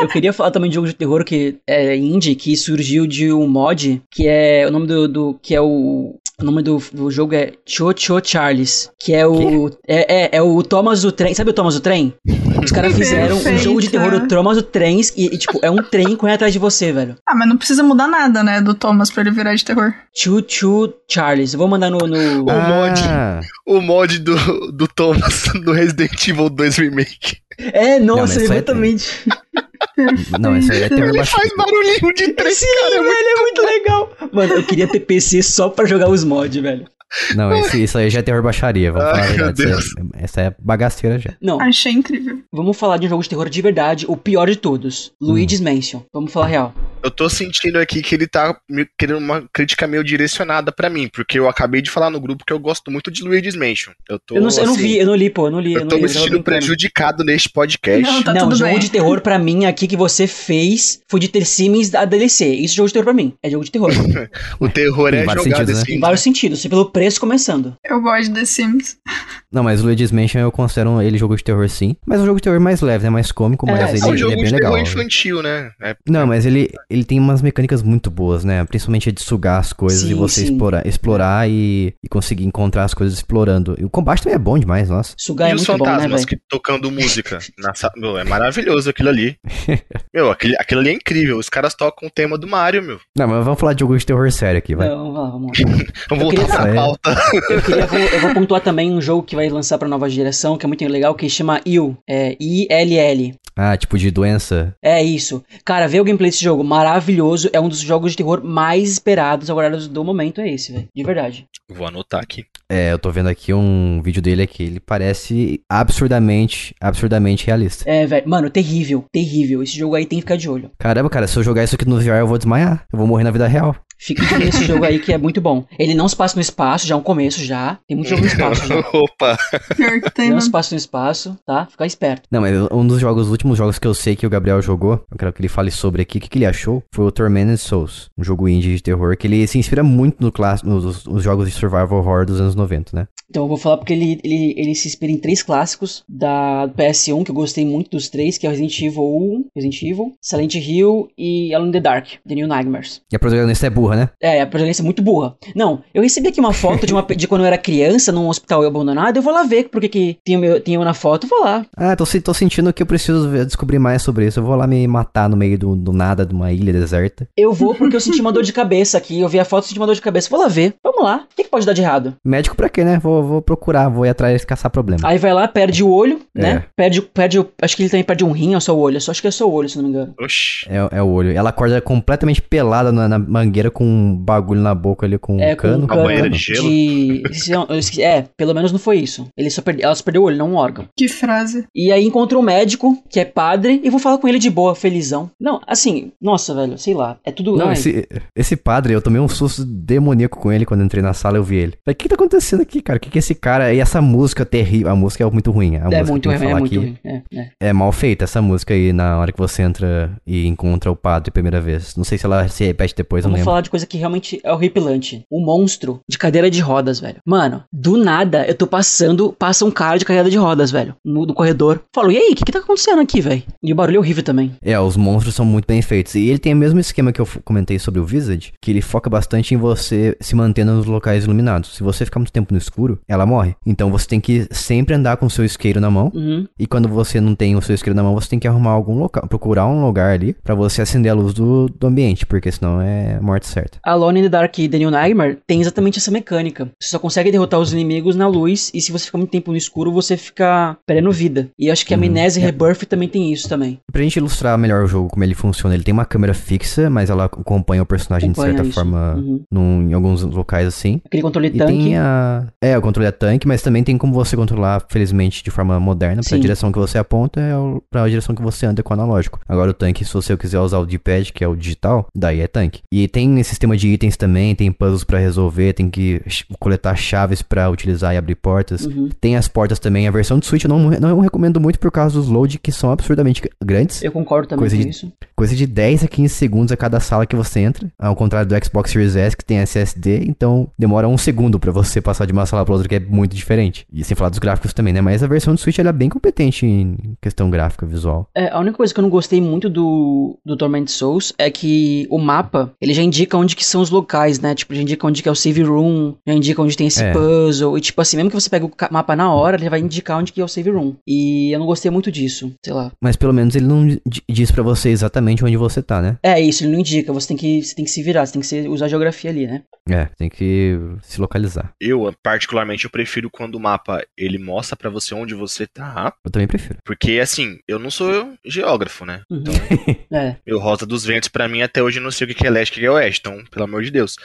Eu queria falar também de jogo de terror que é indie, que surgiu de um mod, que é o nome do, do que é o o nome do, do jogo é Cho Cho Charles, que é o é, é, é o Thomas do trem. Sabe o Thomas do trem? Os caras (laughs) fizeram um Perfeito. jogo de terror, o Thomas do trem, e, e, tipo, é um trem correndo atrás de você, velho. Ah, mas não precisa mudar nada, né, do Thomas pra ele virar de terror. Chu Chu Charles. Eu vou mandar no. no... O mod. Ah, O mod do, do Thomas (laughs) do Resident Evil 2 Remake. É, Não, nossa, isso aí exatamente. (laughs) não, esse aí é terror Ele baixo. faz barulhinho de trem, Sim, cara. é velho, é muito legal. Mano, eu queria ter PC só pra jogar os mods, velho. Não, esse, isso aí já é terror baixaria, vamos Ai, falar a meu verdade. Essa é, essa é bagaceira já. Não, Achei incrível. vamos falar de um jogo de terror de verdade, o pior de todos. Luigi's Mansion. Vamos falar real. Eu tô sentindo aqui que ele tá me- querendo uma crítica meio direcionada pra mim, porque eu acabei de falar no grupo que eu gosto muito de Luigi's Mansion. Eu tô, Eu não, eu não assim, vi, eu não li, pô, eu não li. Eu não tô li, me sentindo prejudicado neste podcast. Não, tá não, tudo jogo bem. de terror pra mim aqui que você fez foi de ter Sims da DLC. Isso é jogo de terror pra mim. É jogo de terror. (laughs) O terror Em é vários jogar sentidos, The né? Sims. em vários sentidos. Pelo preço começando. Eu gosto de The Sims. Não, mas o Luigi's Mansion eu considero ele jogo de terror sim. Mas é um jogo de terror mais leve, né? Mais cômico, É, mas é ele, É um ele jogo é bem de legal. terror infantil, né? É, Não, mas ele, ele tem umas mecânicas muito boas, né? Principalmente a de sugar as coisas Sim, e você sim. explorar, explorar e, e conseguir encontrar as coisas explorando. E o combate também é bom demais, nossa. Sugar e é os muito bom, né, fantasmas que tocando música. (laughs) na sa- meu, é maravilhoso aquilo ali. (laughs) meu, aquele, aquilo ali é incrível. Os caras tocam o tema do Mario, meu. Não, mas vamos falar de jogo de terror sério aqui, vai. Não, vamos lá, vamos lá. (laughs) Vamos Eu queria voltar pra pauta. Eu, queria, vou, eu vou pontuar também um jogo que vai lançar pra nova geração, que é muito legal, que chama IL. É I-L-L. Ah, tipo de doença. É isso. Cara, ver o gameplay desse jogo, maravilhoso. É um dos jogos de terror mais esperados agora do momento, é esse, velho. De verdade. Vou anotar aqui. É, eu tô vendo aqui um vídeo dele aqui. Ele parece absurdamente, absurdamente realista. É, velho. Mano, terrível, terrível. Esse jogo aí tem que ficar de olho. Caramba, cara, se eu jogar isso aqui no VR, eu vou desmaiar. Eu vou morrer na vida real. Fica de olho nesse jogo aí que é muito bom. Ele não se passa no espaço, já é um começo já. Tem muito jogo no espaço já. (laughs) Opa. Tem, Não se passa no espaço, tá? Fica esperto. Não, mas um dos jogos, os últimos jogos que eu sei que o Gabriel jogou, eu quero que ele fale sobre aqui, o que, que ele achou, foi o Tormented Souls, um jogo indie de terror, que ele se inspira muito no nos, nos jogos de survival horror dos anos 90, né? Então eu vou falar porque ele, ele, ele se inspira em três clássicos da do PS1, que eu gostei muito dos três, que é o Resident Evil 1, Resident Evil, Silent Hill e Alone in the Dark, The New Nightmares. E a protagonista é burra, né? É, a protagonista é muito burra. Não, eu recebi aqui uma foto de, uma, de quando eu era criança, num hospital abandonado, eu vou lá ver porque que tem, o meu, tem eu na foto, eu vou lá. Ah, tô, tô sentindo que eu preciso ver- descobrir mais sobre isso. Eu vou lá me matar no meio do, do nada, de uma ilha deserta. Eu vou porque eu senti uma dor de cabeça aqui, eu vi a foto e senti uma dor de cabeça, vou lá ver. Vamos lá, o que, que pode dar de errado? Médico pra quê, né? Vou, vou procurar, vou ir atrás caçar problema. Aí vai lá, perde o olho, É. né? Perde, o- perde o, acho que ele também perde um rim ou só o olho, só acho que é só o olho, se não me engano. Oxi. É, é o olho. Ela acorda completamente pelada na, na mangueira com um bagulho na boca ali com É, um com cano. um Uma banheira de gelo. de- não, É, pelo menos não foi isso. Ele só perde, ela só perdeu o olho, não um órgão. Que frase. E aí encontra um médico, que é padre, e vou falar com ele de boa, felizão. Não, assim, nossa, velho, sei lá. É tudo. Não, ai, esse, esse padre, eu tomei um susto demoníaco com ele quando entrei na sala eu vi ele. O que tá acontecendo aqui, cara? O que que é esse cara? E essa música terrível. A música é muito ruim. A é música muito ruim, é muito aqui ruim. É, é. É mal feita essa música aí na hora que você entra e encontra o padre primeira vez. Não sei se ela se repete depois, não Vamos lembro. falar de coisa que realmente é horripilante. O monstro de cadeira de rodas, velho. Mano, do nada eu tô passando, passa um cara de cadeira de rodas, velho, no, no corredor. Falo, e aí, o que que tá acontecendo aqui, velho? E o barulho é horrível também. É, os monstros são muito bem feitos. E ele tem o mesmo esquema que eu comentei sobre o Visage, que ele foca bastante em você se manter nos locais iluminados. Se você ficar muito tempo no escuro, ela morre. Então você tem que sempre andar com o seu isqueiro na mão. Uhum. E quando você não tem o seu isqueiro na mão, você tem que arrumar algum local, procurar um lugar ali pra você acender a luz do, do ambiente, porque senão é morte certa. Alone in the Dark e The New Nightmare tem exatamente essa mecânica. Você só consegue derrotar os inimigos na luz, e se você ficar muito tempo no escuro, você fica perdendo vida. E acho que a Uhum. Amnesia É. Rebirth também tem isso também. Pra gente ilustrar melhor o jogo, como ele funciona, ele tem uma câmera fixa, mas ela acompanha o personagem Acompanha de certa isso. forma Uhum. num- em alguns locais assim. Aquele controle E tanque. tem a. É, o controle é tanque, mas também tem como você controlar, felizmente, de forma moderna. Pra Sim. direção que você aponta é pra direção que você anda com o analógico. Agora o tanque, se você quiser usar o D-pad, que é o digital, daí é tanque. E tem tem sistema de itens também, tem puzzles pra resolver, tem que coletar chaves pra utilizar e abrir portas. Uhum. Tem as portas também. A versão de Switch eu não, não recomendo muito por causa dos load que são absurdamente grandes. Eu concordo também Coisa com de- isso. Coisa de 10 a 15 segundos a cada sala que você entra. Ao contrário do Xbox Series S que tem SSD, então demora um segundo pra você passar de uma sala pra outra, que é muito diferente. E sem falar dos gráficos também, né? Mas a versão de Switch ela é bem competente em questão gráfica, visual. É, a única coisa que eu não gostei muito do, do Torment Souls é que o mapa, ele já indica onde que são os locais, né? Tipo, já indica onde que é o save room, já indica onde tem esse É. puzzle. E tipo assim, mesmo que você pegue o mapa na hora, ele vai indicar onde que é o save room. E eu não gostei muito disso, sei lá. Mas pelo menos ele não di- diz pra você exatamente onde você tá, né? É isso, ele não indica, você tem que, você tem que se virar, você tem que usar a geografia ali, né? É, tem que se localizar. Eu, particularmente, eu prefiro quando o mapa ele mostra pra você onde você tá. Eu também prefiro. Porque, assim, eu não sou geógrafo, né? Uhum. Então, (laughs) É. meu Rota dos Ventos, pra mim, até hoje eu não sei o que que é leste e o que é oeste. Então, pelo amor de Deus.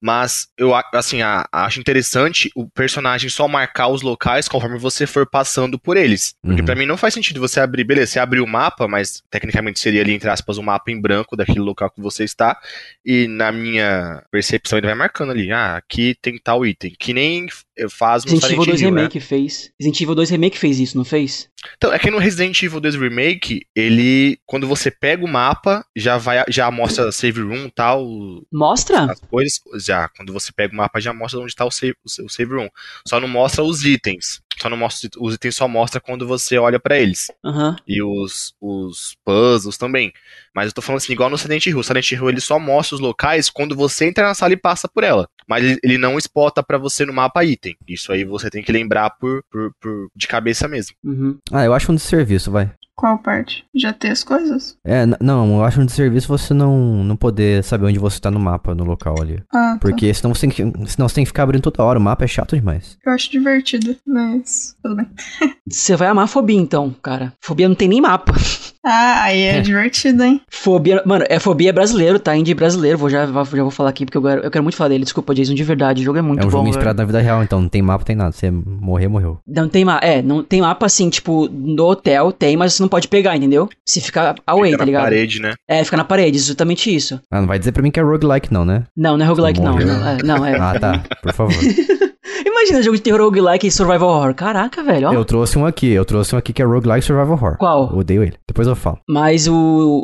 Mas eu, assim, a- acho interessante o personagem só marcar os locais conforme você for passando por eles. Porque Uhum. pra mim não faz sentido você abrir, beleza, você abrir o mapa, mas tecnicamente seria ali, entre aspas, um mapa em branco daquele local que você está. E na minha percepção ele vai marcando ali, ah, aqui tem tal item. Que nem faz no Resident Evil Silent 2 Hill, né? Remake fez. Resident Evil 2 Remake fez isso, não fez? Então, é que no Resident Evil 2 Remake, ele, quando você pega o mapa, já vai, já mostra save room e tal, Mostra? as coisas, já, quando você pega o mapa, já mostra onde tá o save, o seu save room. Só não mostra os itens. Só não mostra, os itens só mostra quando você olha pra eles. Aham. E os, os puzzles também. Mas eu tô falando assim, igual no Silent Hill. O Silent Hill ele só mostra os locais quando você entra na sala e passa por ela. Mas ele, ele não spota pra você no mapa item. Isso aí você tem que lembrar por, por, por de cabeça mesmo. Uhum. Ah, eu acho um desserviço, vai. Qual parte? Já ter as coisas? É, não, eu acho um desserviço você não, não poder saber onde você tá no mapa, no local ali. Ah, tá. Porque senão você, tem que, senão você tem que ficar abrindo toda hora. O mapa é chato demais. Eu acho divertido, mas tudo bem. (laughs) Você vai amar Fobia então, cara. Fobia não tem nem mapa. (laughs) Ah, aí é, divertido, hein? Fobia, mano, é Fobia brasileiro, tá? Indie brasileiro. Vou já, já vou falar aqui porque eu quero, eu quero muito falar dele. Desculpa, Jason, de verdade. O jogo é muito é um bom. jogo velho. inspirado na vida real, então não tem mapa, tem nada. Você morrer, morreu. Não tem mapa. É, não tem mapa assim, tipo, no hotel tem, mas você não pode pegar, entendeu? Se ficar away, Fica tá na ligado? parede, né? É, fica na parede, exatamente isso. Ah, não vai dizer pra mim que é roguelike, não, né? Não, não é roguelike, não. Não, é, não, é. Ah, tá. Por favor. (laughs) Imagina jogo de terror roguelike e survival horror. Caraca, velho, ó. Eu trouxe um aqui. Eu trouxe um aqui que é roguelike survival horror. Qual? Eu odeio ele. Depois eu falo. Mas o,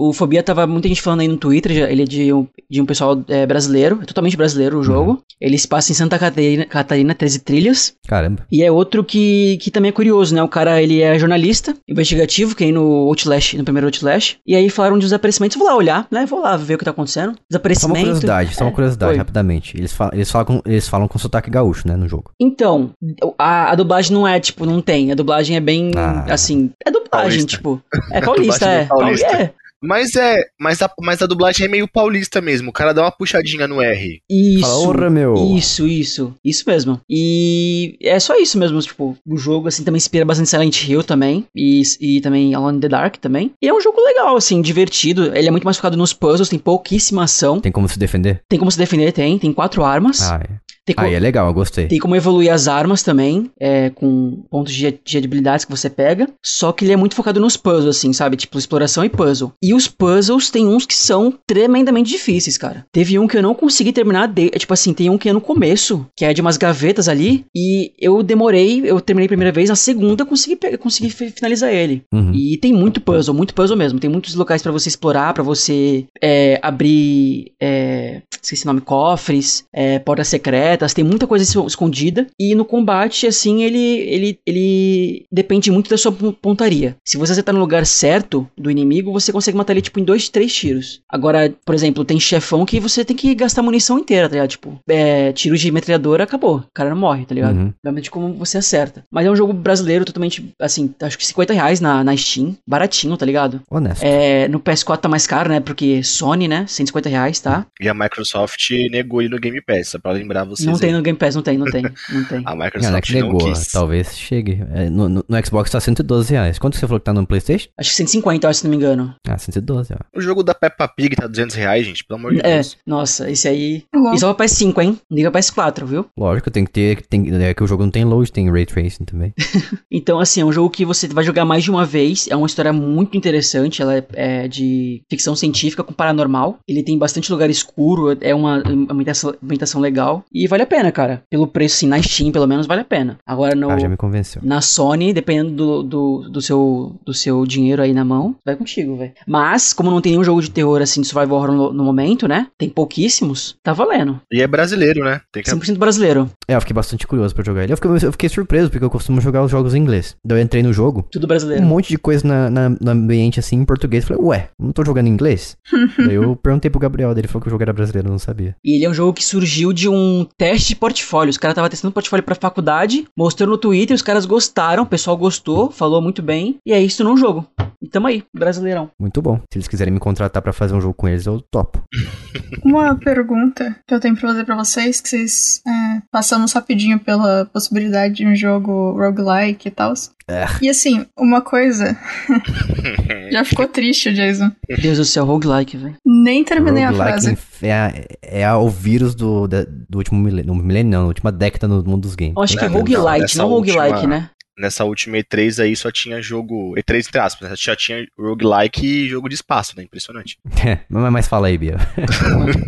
o Fobia tava muita gente falando aí no Twitter, ele é de um, de um pessoal é, brasileiro, é totalmente brasileiro o jogo. Ele se passa em Santa Catarina, Catarina 13 Trilhas. Caramba. E é outro que, que também é curioso, né? O cara, ele é jornalista, investigativo, que aí no Outlast, no primeiro Outlast. E aí falaram de desaparecimentos. Vou lá olhar, né? Vou lá ver o que tá acontecendo. Só uma Desaparecimento. curiosidade, só uma É, curiosidade, oi. rapidamente. Eles falam, eles, falam com, eles falam com sotaque gaúcho, né, no jogo. Então, a, a dublagem não é, tipo, não tem. A dublagem é bem, Ah. assim... É dublagem, Paulista. tipo... (laughs) É paulista, é. bem paulista. Pauli- É, Mas é, mas a, mas a dublagem é meio paulista mesmo. O cara dá uma puxadinha no R. isso. Fala, meu. Isso, isso. Isso mesmo. E é só isso mesmo, tipo, o jogo, assim, também inspira bastante Silent Hill também, e, e também Alone in the Dark também. E é um jogo legal, assim, divertido. Ele é muito mais focado nos puzzles, tem pouquíssima ação. Tem como se defender? Tem como se defender, tem. Tem quatro armas. Ah, é. tem, Aí é legal, eu gostei. tem como evoluir as armas também, é, com pontos de, de habilidades que você pega. Só que ele é muito focado nos puzzles, assim, sabe? Tipo, exploração e puzzle. E os puzzles tem uns que são tremendamente difíceis, cara. Teve um que eu não consegui terminar, de, é, tipo assim, tem um que é no começo, que é de umas gavetas ali, e eu demorei, eu terminei a primeira vez, na segunda consegui, consegui fi- finalizar ele. Uhum. E tem muito puzzle, muito puzzle mesmo. Tem muitos locais pra você explorar, pra você é, abrir, é, esqueci o nome, cofres, é, portas secretas. Tem muita coisa es- escondida. E no combate, assim, ele, ele, ele depende muito da sua pon- pontaria. Se você acertar no lugar certo do inimigo, você consegue matar ele, tipo, em dois, três tiros. Agora, por exemplo, tem chefão que você tem que gastar munição inteira, tá ligado? Tipo, é, tiro de metralhadora, acabou. O cara não morre, tá ligado? Uhum. Realmente como você acerta. Mas é um jogo brasileiro totalmente, assim, acho que 50 reais na, na Steam. Baratinho, tá ligado? Honesto. É, no PS4 tá mais caro, né? Porque Sony, né? 150 reais, tá? E a Microsoft negou ele no Game Pass, só pra lembrar vocês. Não tem aí. no Game Pass, não tem, não tem, não tem. (laughs) A É, não é Microsoft que não, negou, quis. talvez chegue. É, no, no- no Xbox tá 112 reais. Quanto você falou que tá no Playstation? Acho que 150, eu acho, se não me engano. Ah, 412, ó. O jogo da Peppa Pig tá 200 reais, gente, pelo amor de É, Deus. nossa, esse aí. Bom, E só pra PS5, hein? Liga pra PS4, viu? Lógico, tem que ter. Tem, é que o jogo não tem load, tem ray tracing também. (laughs) Então, assim, é um jogo que você vai jogar mais de uma vez. É uma história muito interessante. Ela é, é de ficção científica com paranormal. Ele tem bastante lugar escuro. É uma ambientação, ambientação legal. E vale a pena, cara. Pelo preço, assim, na Steam, pelo menos, vale a pena. Agora, no, Ah, já me convenceu. na Sony, dependendo do, do, do seu, do seu dinheiro aí na mão, vai contigo, velho. Mas, como não tem nenhum jogo de terror, assim, de survival horror no, no momento, né? Tem pouquíssimos. Tá valendo. E é brasileiro, né? Tem que 100% brasileiro. É, eu fiquei bastante curioso pra jogar ele. Eu fiquei, eu fiquei surpreso, porque eu costumo jogar os jogos em inglês. Daí eu entrei no jogo, Tudo um brasileiro. monte de coisa na, na- no ambiente assim em português. Falei, ué, não tô jogando em inglês? (laughs) Daí eu perguntei pro Gabriel, daí ele falou que o jogo era brasileiro, eu não sabia. E ele é um jogo que surgiu de um teste de portfólio. Os caras estavam testando portfólio pra faculdade, mostrou no Twitter, os caras gostaram, o pessoal gostou, falou muito bem, e é isso num jogo. E tamo aí, brasileirão. Muito bom. Se eles quiserem me contratar pra fazer um jogo com eles, eu topo. (laughs) Uma pergunta que eu tenho pra fazer pra vocês, que vocês é, passamos rapidinho pela possibilidade de um jogo roguelike e tal. É. E assim, uma coisa. (laughs) Já ficou triste, Jason. Meu Deus do céu, roguelike, velho. Nem terminei a frase. é, a- é a- o vírus do, da- do último milênio. No milênio não, na última década no mundo dos games. Eu acho que é Não, roguelite, não roguelike, última- né? Nessa última E3 aí só tinha jogo. E3 entre aspas, né? Já tinha roguelike e jogo de espaço, né? Impressionante. (laughs) É, mas, mas fala aí, Bia.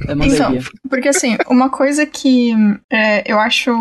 É Então, porque assim, uma coisa que é, eu acho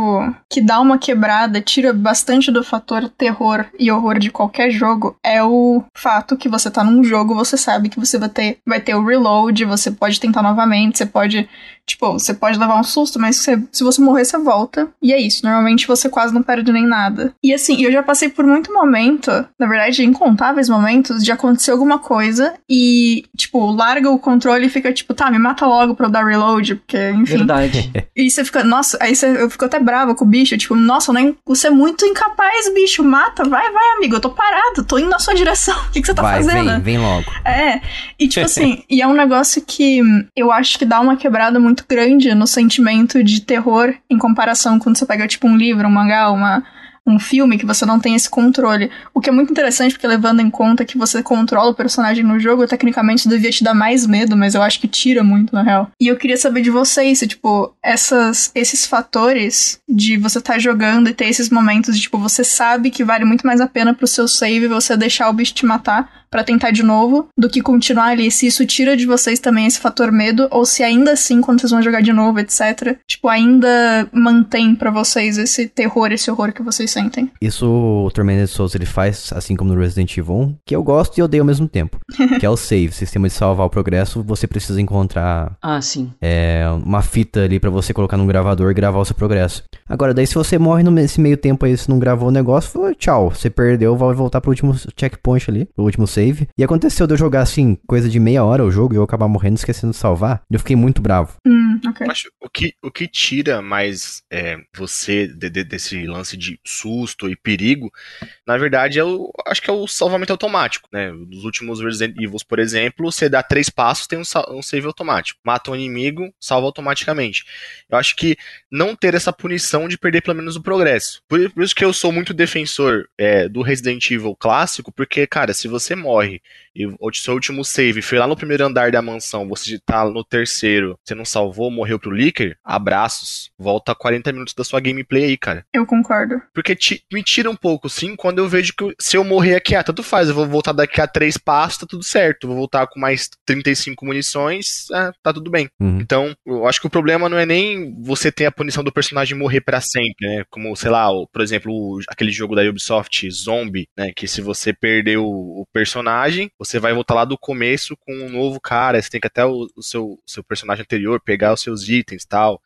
que dá uma quebrada, tira bastante do fator terror e horror de qualquer jogo, é o fato que você tá num jogo, você sabe que você vai ter, vai ter o reload, você pode tentar novamente, você pode. Tipo, você pode levar um susto, mas você- se você morrer, você volta. E é isso. Normalmente você quase não perde nem nada. E assim, eu já passei por muito momento, na verdade, incontáveis momentos, de acontecer alguma coisa e, tipo, larga o controle e fica tipo, tá, me mata logo pra eu dar reload, porque, enfim. Verdade. (laughs) E você fica, nossa, aí você, eu fico até brava com o bicho, tipo, nossa, nem, você é muito incapaz, bicho, mata, vai, vai, amigo, eu tô parado, tô indo na sua direção, (laughs) o que, que você tá Vai, fazendo? vem, vem logo. É, e tipo (laughs) assim, e é um negócio que eu acho que dá uma quebrada muito grande no sentimento de terror em comparação quando você pega tipo um livro, um mangá, uma, um filme que você não tem esse controle. O que é muito interessante porque levando em conta que você controla o personagem no jogo, tecnicamente devia te dar mais medo, mas eu acho que tira muito na real. E eu queria saber de vocês, se tipo, essas esses fatores de você estar jogando e ter esses momentos de tipo, você sabe que vale muito mais a pena pro seu save você deixar o bicho te matar pra tentar de novo, do que continuar ali. Se isso tira de vocês também esse fator medo, ou se ainda assim, quando vocês vão jogar de novo, etc., tipo, ainda mantém pra vocês esse terror, esse horror que vocês sentem. Isso o Tormented Souls ele faz, assim como no Resident Evil 1, que eu gosto e odeio ao mesmo tempo. que é o save, (laughs) sistema de salvar o progresso, você precisa encontrar Ah, sim. é, uma fita ali pra você colocar num gravador e gravar o seu progresso. Agora, daí se você morre no- nesse meio tempo aí, se não gravou o negócio, tchau, você perdeu, vai voltar pro último checkpoint ali, pro último save. E aconteceu de eu jogar assim, coisa de meia hora o jogo e eu acabar morrendo esquecendo de salvar. E eu fiquei muito bravo. Hum, ok. Acho o que, o que tira mais é, você de- de- desse lance de susto e perigo, na verdade, é o, acho que é o salvamento automático, né? Nos últimos Resident Evil, por exemplo, você dá três passos, tem um, um save automático. Mata um inimigo, salva automaticamente. Eu acho que não ter essa punição de perder pelo menos o progresso. Por, por isso que eu sou muito defensor é, do Resident Evil clássico, porque, cara, se você morre e o seu último save foi lá no primeiro andar da mansão, você tá no terceiro, você não salvou, morreu pro Licker, abraços. Volta 40 minutos da sua gameplay aí, cara. Eu concordo. Porque ti- me tira um pouco, sim, quando eu vejo que eu- se eu morrer aqui, ah, tanto faz, eu vou voltar daqui a três passos, tá tudo certo. Vou voltar com mais 35 munições, ah, tá tudo bem. Uhum. Então, eu acho que o problema não é nem você ter a punição do personagem morrer pra sempre, né? Como, sei lá, o- por exemplo, o- aquele jogo da Ubisoft, Zombie, né? Que se você perder o, o personagem, você vai voltar lá do começo com um novo cara, você tem que até o, o seu, seu personagem anterior pegar os seus itens tal.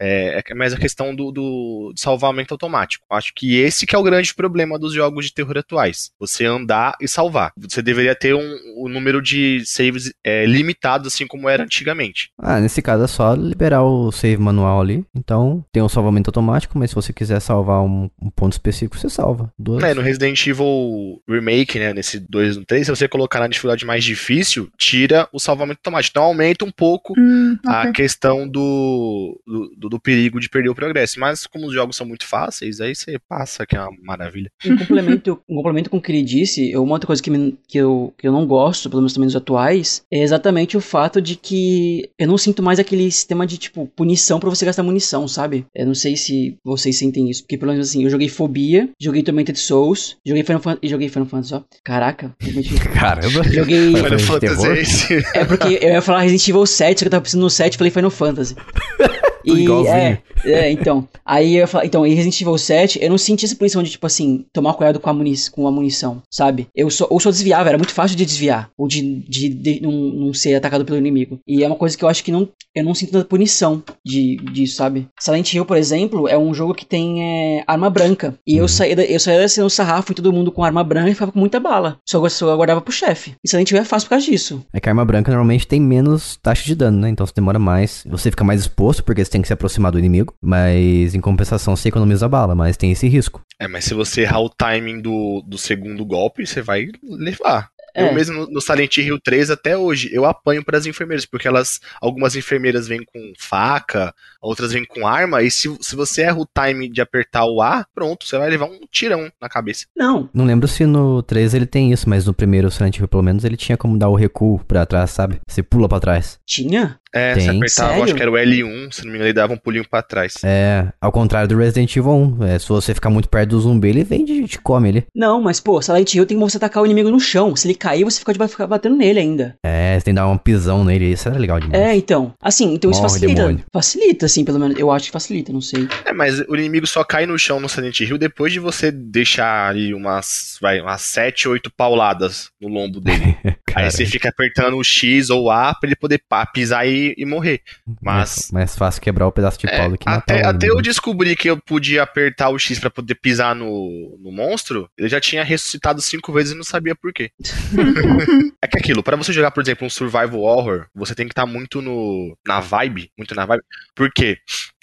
É, é mais a questão do, do salvamento automático. Acho que esse que é o grande problema dos jogos de terror atuais. Você andar e salvar. Você deveria ter um, um número de saves é, limitado, assim como era antigamente. Ah, nesse caso é só liberar o save manual ali. Então, tem o salvamento automático, mas se você quiser salvar um, um ponto específico, você salva. Duas. É, no Resident Evil Remake, né, nesse 2 no 3, se você colocar na dificuldade mais difícil, tira o salvamento automático. Então aumenta um pouco Hum, ok. a questão do, do, do do, do perigo de perder o progresso. Mas como os jogos são muito fáceis, aí você passa, que é uma maravilha. Em complemento, em complemento com o que ele disse, uma outra coisa que, me, que, eu, que eu não gosto, pelo menos também nos atuais, é exatamente o fato de que eu não sinto mais aquele sistema de, tipo, punição para você gastar munição, sabe? Eu não sei se vocês sentem isso, porque pelo menos assim, eu joguei Fobia, joguei Tormented Souls, joguei Final Fantasy, joguei Final Fantasy, ó. Caraca, (laughs) Caramba. Joguei... Final Fantasy é esse. É porque eu ia falar Resident Evil 7, só que eu tava pensando no 7 falei Final Fantasy. (laughs) Tudo igualzinho. é, é, então. Aí eu falar, então, em Resident Evil 7, eu não senti essa punição de, tipo assim, tomar cuidado com a, muni com a munição, sabe? Eu só, ou só desviava, era muito fácil de desviar, ou de, de, de não, não ser atacado pelo inimigo. E é uma coisa que eu acho que não, eu não sinto tanta punição de, disso, sabe? Silent Hill, por exemplo, é um jogo que tem é, arma branca. E eu saía, eu saía descendo o sarrafo em todo mundo com arma branca e ficava com muita bala. Só, só guardava pro chefe. E Silent Hill é fácil por causa disso. É que a arma branca normalmente tem menos taxa de dano, né? Então você demora mais. Você fica mais exposto, porque você tem que se aproximar do inimigo. Mas em compensação você economiza bala, mas tem esse risco. É, mas se você errar o timing do, do segundo golpe, você vai levar. É. Eu mesmo no Silent Hill 3 até hoje, eu apanho para as enfermeiras, porque elas, algumas enfermeiras vêm com faca, outras vêm com arma, e se, se você erra o time de apertar o A, pronto, você vai levar um tirão na cabeça. Não, Não lembro se no 3 ele tem isso, mas no primeiro Silent Hill, pelo menos, ele tinha como dar o recuo pra trás, sabe? Você pula pra trás. tinha? É, Tem. você apertava, Sério? acho que era o L1, se não me engano, ele dava um pulinho pra trás. É, ao contrário do Resident Evil 1. É, se você ficar muito perto do zumbi, ele vem e te come ele. Não, mas pô, Silent Hill tem como você atacar o inimigo no chão. Se ele cair, você fica, vai ficar batendo nele ainda. É, você tem que dar um pisão nele. Isso era legal demais. É, então. Assim, então isso Morre, facilita. demônio. Facilita, assim, pelo menos. Eu acho que facilita, não sei. É, mas o inimigo só cai no chão no Silent Hill depois de você deixar ali umas, vai, umas 7, 8 pauladas no lombo dele. (laughs) Aí você fica apertando o X ou o A pra ele poder pisar e, e morrer. Mas. mais, mais fácil quebrar o pedaço de é, pau do que matar até, até eu descobri que eu podia apertar o X pra poder pisar no, no monstro, ele já tinha ressuscitado cinco vezes e não sabia por quê. (laughs) é que aquilo, pra você jogar, por exemplo, um survival horror, você tem que estar muito no na vibe, muito na vibe. Por quê?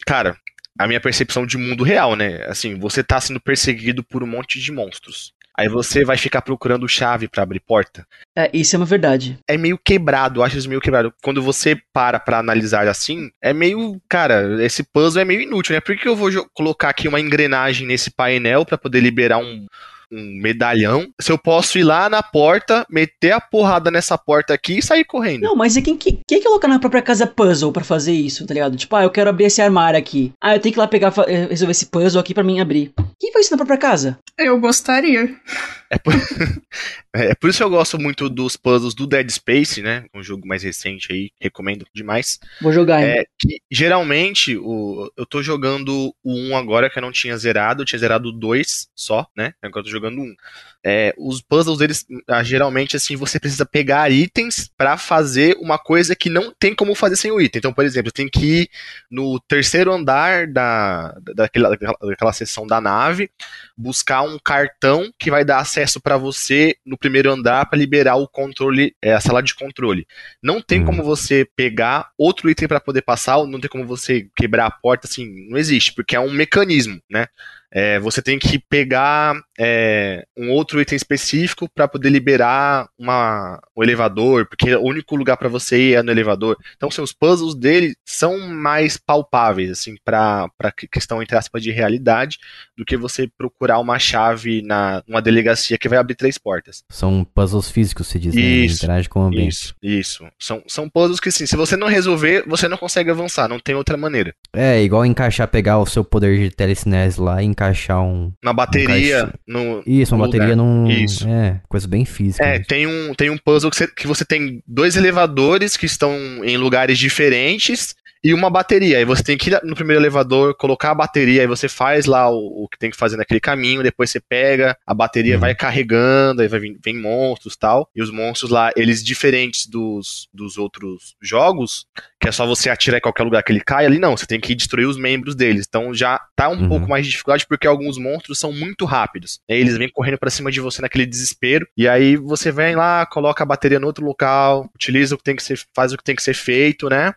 Cara, a minha percepção de mundo real, né? Assim, você tá sendo perseguido por um monte de monstros. Aí você vai ficar procurando chave pra abrir porta. É, isso é uma verdade. É meio quebrado, eu acho isso meio quebrado. Quando você para pra analisar assim, é meio, cara, esse puzzle é meio inútil, né? Por que eu vou colocar aqui uma engrenagem nesse painel pra poder liberar um, um medalhão? Se eu posso ir lá na porta, meter a porrada nessa porta aqui e sair correndo. Não, mas e quem, quem, quem coloca na própria casa puzzle pra fazer isso, tá ligado? Tipo, ah, eu quero abrir esse armário aqui. Ah, eu tenho que ir lá pegar, eh, resolver esse puzzle aqui pra mim abrir. Quem faz isso na própria casa? Eu gostaria. É por... (laughs) é por isso que eu gosto muito dos puzzles do Dead Space, né? Um jogo mais recente aí, recomendo demais. Vou jogar, hein? É que geralmente o, eu tô jogando o 1 agora que eu não tinha zerado, eu tinha zerado o 2 só, né? Agora eu tô jogando 1. É, os puzzles deles, ah, geralmente, assim, você precisa pegar itens pra fazer uma coisa que não tem como fazer sem o item. Então, por exemplo, tem que ir no terceiro andar da, daquela, daquela, daquela seção da nave, buscar um cartão que vai dar acesso pra você no primeiro andar pra liberar o controle, é, a sala de controle. Não tem Hum. como você pegar outro item pra poder passar, ou não tem como você quebrar a porta, assim, não existe, porque é um mecanismo, né? É, você tem que pegar é, um outro item específico para poder liberar uma, um elevador, porque o único lugar para você ir é no elevador. Então, assim, os puzzles dele são mais palpáveis, assim, para questão, entre aspas, de realidade, do que você procurar uma chave na uma delegacia que vai abrir três portas. São puzzles físicos, se diz, né? Isso, Interage com o ambiente. Isso, isso. São, são puzzles que, assim, se você não resolver, você não consegue avançar, não tem outra maneira. É, igual encaixar, pegar o seu poder de telecinese lá e encaixar um. Uma bateria Encaixe- no, Isso, uma bateria num. Isso. É, coisa bem física. É, mesmo. tem um, tem um puzzle que você, que você tem dois elevadores que estão em lugares diferentes e uma bateria. Aí você tem que ir no primeiro elevador, colocar a bateria, aí você faz lá o, o que tem que fazer naquele caminho, depois você pega, a bateria Uhum. vai carregando, aí vai vir, vem monstros e tal. E os monstros lá, eles diferentes dos, dos outros jogos, que é só você atirar em qualquer lugar que ele cai, ali não, você tem que destruir os membros deles. Então já tá um Uhum. pouco mais de dificuldade porque alguns monstros são muito rápidos. Aí Eles vêm correndo pra cima de você naquele desespero, e aí você vem lá, coloca a bateria no outro local, utiliza o que tem que ser, faz o que tem que ser feito, né?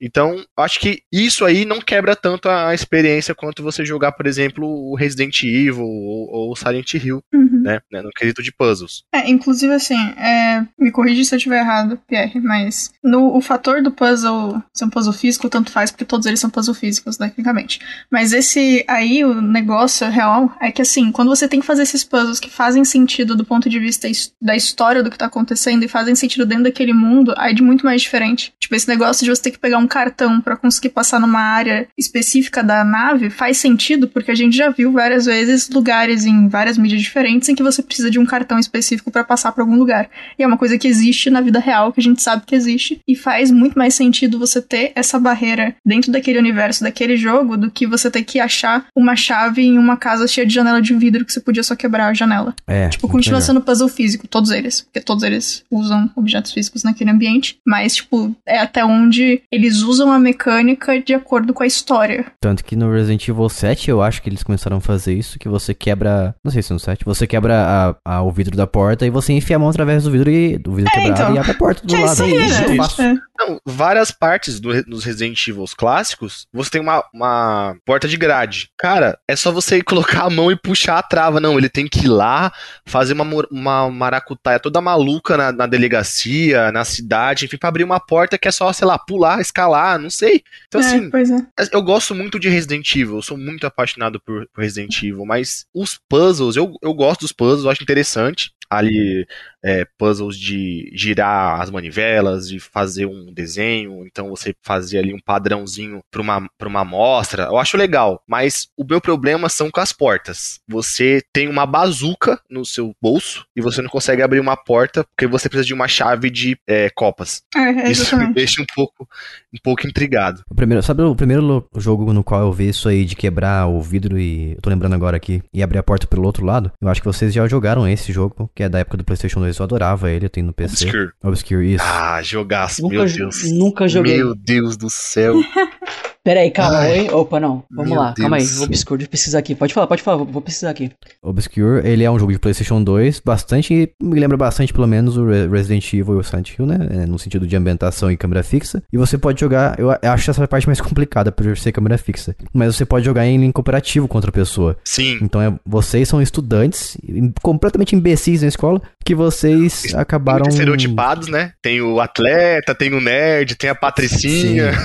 Então, acho que isso aí não quebra tanto a experiência quanto você jogar, por exemplo, o Resident Evil ou o Silent Hill, Uhum. né? No quesito de puzzles. É, inclusive assim, é, me corrige se eu estiver errado, Pierre, mas no, o fator do puzzle ser um puzzle físico, tanto faz, porque todos eles são puzzle físicos, tecnicamente. Mas esse aí, o negócio real, é que assim, quando você tem que fazer esses puzzles que fazem sentido do ponto de vista da história do que tá acontecendo e fazem sentido dentro daquele mundo, aí é de muito mais diferente. Tipo, esse negócio de você ter que pegar um cartão pra conseguir passar numa área específica da nave faz sentido, porque a gente já viu várias vezes lugares em várias mídias diferentes em que você precisa de um cartão específico pra passar pra algum lugar. E é uma coisa que existe na vida real, que a gente sabe que existe, e faz muito mais sentido você ter essa barreira dentro daquele universo, daquele jogo, do que você ter que achar uma chave em uma casa cheia de janela de vidro que você podia só quebrar a janela. É. Tipo, continua sendo puzzle físico, todos eles. Porque todos eles usam objetos físicos naquele ambiente. Mas, tipo, é até onde eles usam a mecânica de acordo com a história. Tanto que no Resident Evil 7 eu acho que eles começaram a fazer isso, que você quebra. Não sei se no 7, você quebra a, a- o vidro da porta e você enfia a mão através do vidro e do vidro É, quebrado então. e abre a porta do Que é lado. isso aí, É né? É. Não, várias partes do, dos Resident Evil clássicos, você tem uma, uma porta de grade. Cara, é só você (laughs) colocar a mão e puxar a trava. Não, ele tem que ir lá, fazer uma, uma maracutaia toda maluca na, na delegacia, na cidade, enfim, pra abrir uma porta que é só, sei lá, pular, escalar, não sei. Então, É, assim, pois é. eu gosto muito de Resident Evil, eu sou muito apaixonado por, por Resident Evil, mas os puzzles, eu, eu gosto dos puzzles, eu acho interessante. Ali, é, puzzles de girar as manivelas, de fazer um desenho, então você fazer ali um padrãozinho para uma, pra uma amostra, eu acho legal, mas o meu problema são com as portas. Você tem uma bazuca no seu bolso e você não consegue abrir uma porta porque você precisa de uma chave de é, copas. É, Isso me deixa um pouco, um pouco intrigado. O primeiro, sabe o primeiro jogo no qual eu vi isso aí de quebrar o vidro e. Eu tô lembrando agora aqui. E abrir a porta pelo outro lado? Eu acho que vocês já jogaram esse jogo, que é da época do PlayStation 2. Eu adorava ele, eu tenho no PC. Obscure. Obscure, isso. Ah, jogaço, Nunca, meu Deus. nunca joguei. Meu Deus do céu. (laughs) Pera aí, calma, Ai. oi? Opa, não. Vamos Meu lá, calma aí. Deus. Vou Obscure, deixa eu pesquisar aqui. Pode falar, pode falar, vou, vou pesquisar aqui. Obscure, ele é um jogo de PlayStation 2, bastante. Me lembra bastante, pelo menos, o Re- Resident Evil e o Silent Hill, né? É, No sentido de ambientação e câmera fixa. E você pode jogar. Eu acho essa parte mais complicada por ser câmera fixa. Mas você pode jogar em cooperativo contra a pessoa. Sim. Então é, vocês são estudantes completamente imbecis na escola que vocês acabaram. Muito estereotipados, né? Tem o atleta, tem o nerd, tem a patricinha. (laughs)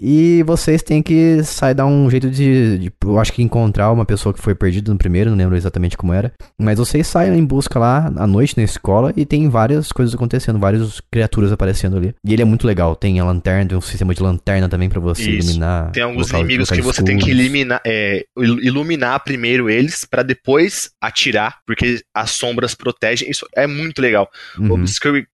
E vocês têm que sair dar um jeito de, de- Eu acho que encontrar uma pessoa que foi perdida no primeiro, não lembro exatamente como era. Mas vocês saem em busca lá à noite na escola e tem várias coisas acontecendo, várias criaturas aparecendo ali. E ele é muito legal. Tem a lanterna, tem um sistema de lanterna também pra você Isso. iluminar. Tem alguns locais- inimigos que locais você tem que eliminar, é, il- iluminar primeiro eles pra depois atirar, porque as sombras protegem. Isso é muito legal. Uhum.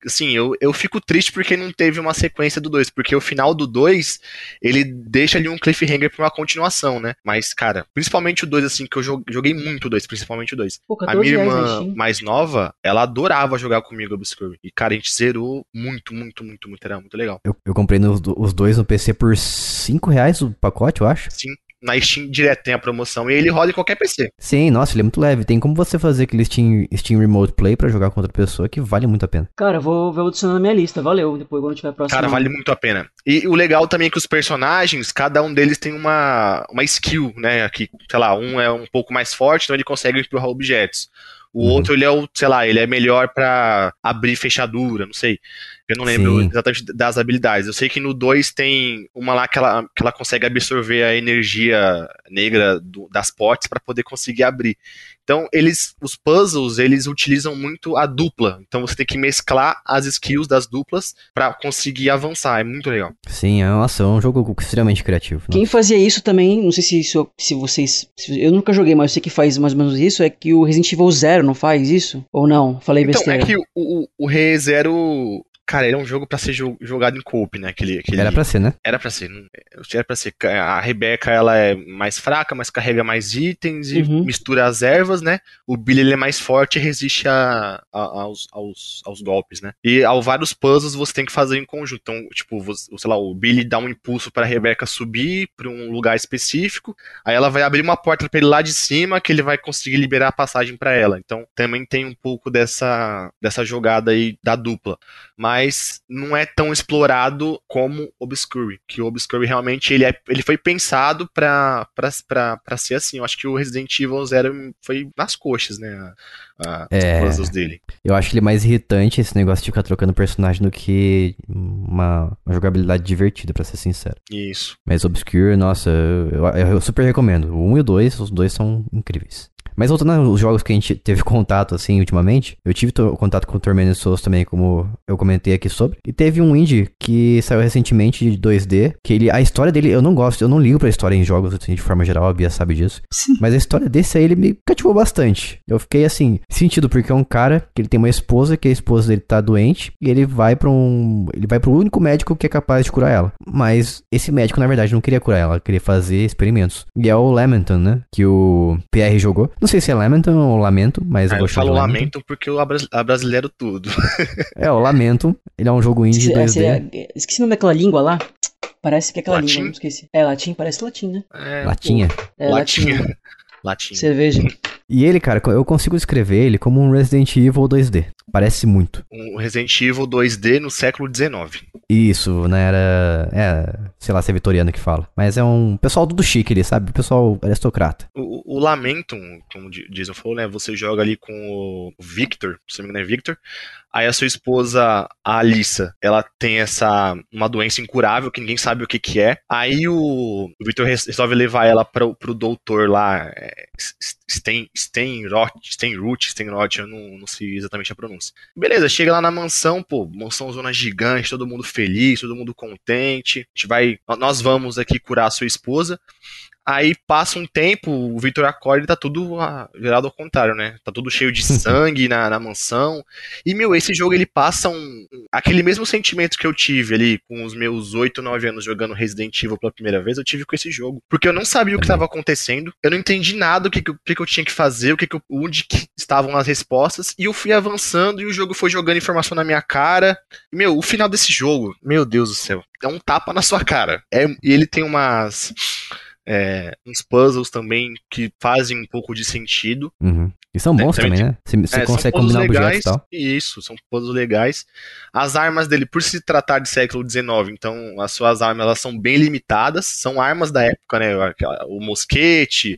Assim, eu, eu fico triste porque não teve uma sequência do 2, porque o final do 2, ele deixa ali um cliffhanger pra uma continuação, né? Mas, cara, principalmente o 2, assim, que eu jo- joguei muito o 2, principalmente o 2. Pô, A 14 minha irmã mais nova, ela adorava jogar comigo Obscure. E, cara, a gente zerou muito, muito, muito, muito, era muito legal. Eu, eu comprei nos os dois no PC por 5 reais o pacote, eu acho. Sim, na Steam direto tem a promoção e ele roda em qualquer PC. Sim, nossa, ele é muito leve. Tem como você fazer aquele Steam, Steam Remote Play pra jogar com outra pessoa que vale muito a pena. Cara, vou, vou adicionar na minha lista, valeu. Depois quando tiver próximo. Cara, vale muito a pena. E o legal também é que os personagens, cada um deles tem uma, uma skill, né? Que, sei lá, um é um pouco mais forte, então ele consegue empurrar objetos. O Uhum. outro, ele é o, sei lá, ele é melhor pra abrir fechadura, não sei. Eu não lembro Sim. exatamente das habilidades. Eu sei que no 2 tem uma lá que ela, que ela consegue absorver a energia negra do- das potes pra poder conseguir abrir. Então, eles, os puzzles, eles utilizam muito a dupla. Então, você tem que mesclar as skills das duplas pra conseguir avançar. É muito legal. Sim, é, nossa, é um jogo extremamente criativo. Quem fazia isso também, não sei se, isso, se vocês. se- eu nunca joguei, mas eu sei que faz mais ou menos isso, é que o Resident Evil Zero não faz isso? Ou não? Falei Então, besteira. é que o, o, o Re Zero. Cara, ele é um jogo pra ser jo- jogado em coop, né? Aquele, aquele... Era pra ser, né? Era pra ser. não- Era pra ser. A Rebeca, ela é mais fraca, mas carrega mais itens e Uhum. mistura as ervas, né? O Billy, ele é mais forte e resiste a, a- aos, aos, aos golpes, né? E ao vários puzzles você tem que fazer em conjunto. Então, tipo, você- sei lá, o Billy dá um impulso pra Rebeca subir pra um lugar específico, aí ela vai abrir uma porta pra ele lá de cima, que ele vai conseguir liberar a passagem pra ela. Então, também tem um pouco dessa, dessa jogada aí da dupla. Mas mas não é tão explorado como Obscure. Que o Obscure realmente ele, é, ele foi pensado pra ser assim. Eu acho que o Resident Evil Zero foi nas coxas, né? A, É. As puzzles dele. Eu acho ele mais irritante esse negócio de ficar trocando personagem do que uma, uma jogabilidade divertida, pra ser sincero. Isso. Mas Obscure, nossa, eu, eu- eu super recomendo. O 1 e o 2, os dois são incríveis. Mas voltando aos jogos que a gente teve (laughs) contato, assim, ultimamente, eu tive to- contato com o Tormented Souls também, como eu comentei aqui sobre. E teve um indie que saiu recentemente de 2D, que ele, a história dele, eu não gosto, eu não ligo pra história em jogos, assim, de forma geral, a Bia sabe disso. Sim. Mas a história desse aí, ele me cativou bastante. Eu fiquei assim, sentido, porque é um cara que ele tem uma esposa, que a esposa dele tá doente, e ele vai pra um. Ele vai pro único médico que é capaz de curar ela. Mas esse médico, na verdade, não queria curar ela, queria fazer experimentos. E é o Lamenton, né? Que o PR jogou. Não sei se é Lamenton ou Lamento, mas Ah, eu eu vou chamar falo de lamento porque eu abras- abrasileiro tudo. É, o Lamento. Ele é um jogo indie Se- 2D. seria- esqueci o nome daquela língua lá. Parece que é aquela Latim? língua, não esqueci. É, latim, parece latim, né? É, Latinha. É, Latinha. (laughs) Latinha. Cerveja. E ele, cara, eu consigo descrever ele como um Resident Evil 2D. Parece muito. Um Resident Evil 2D no século XIX. Isso, né? Era. É, sei lá se é vitoriano que fala. Mas é um pessoal tudo chique ali, sabe? Pessoal aristocrata. O, o Lamentum, como o Jason falou, né? Você joga ali com o Victor, se não me engano é Victor. Aí a sua esposa, a Alissa, ela tem essa uma doença incurável que ninguém sabe o que que é. Aí o, o Victor res- resolve levar ela pro, pro doutor lá, é, Sten, Steinroth, eu não, não sei exatamente a pronúncia. Beleza, chega lá na mansão, pô, mansão zona gigante, todo mundo feliz, todo mundo contente. A gente vai, nós vamos aqui curar a sua esposa. Aí passa um tempo, o Victor acorda e tá tudo ah, virado ao contrário, né? Tá tudo cheio de (laughs) sangue na, na mansão. E, meu, esse jogo ele passa um. Aquele mesmo sentimento que eu tive ali com os meus 8, 9 anos jogando Resident Evil pela primeira vez, eu tive com esse jogo. Porque eu não sabia o que estava acontecendo, eu não entendi nada, o que, que, que, eu tinha que fazer, o que, que eu, onde que estavam as respostas, e eu fui avançando e o jogo foi jogando informação na minha cara. Meu, o final desse jogo, meu Deus do céu, é um tapa na sua cara. É, e ele tem umas. É, uns puzzles também que fazem um pouco de sentido. Uhum. E são bons também também, né? Você, você É, consegue combinar objetos legais. e tal. Isso, são puzzles legais. As armas dele, por se tratar de século XIX, então as suas armas elas são bem limitadas. São armas da época, né? O mosquete,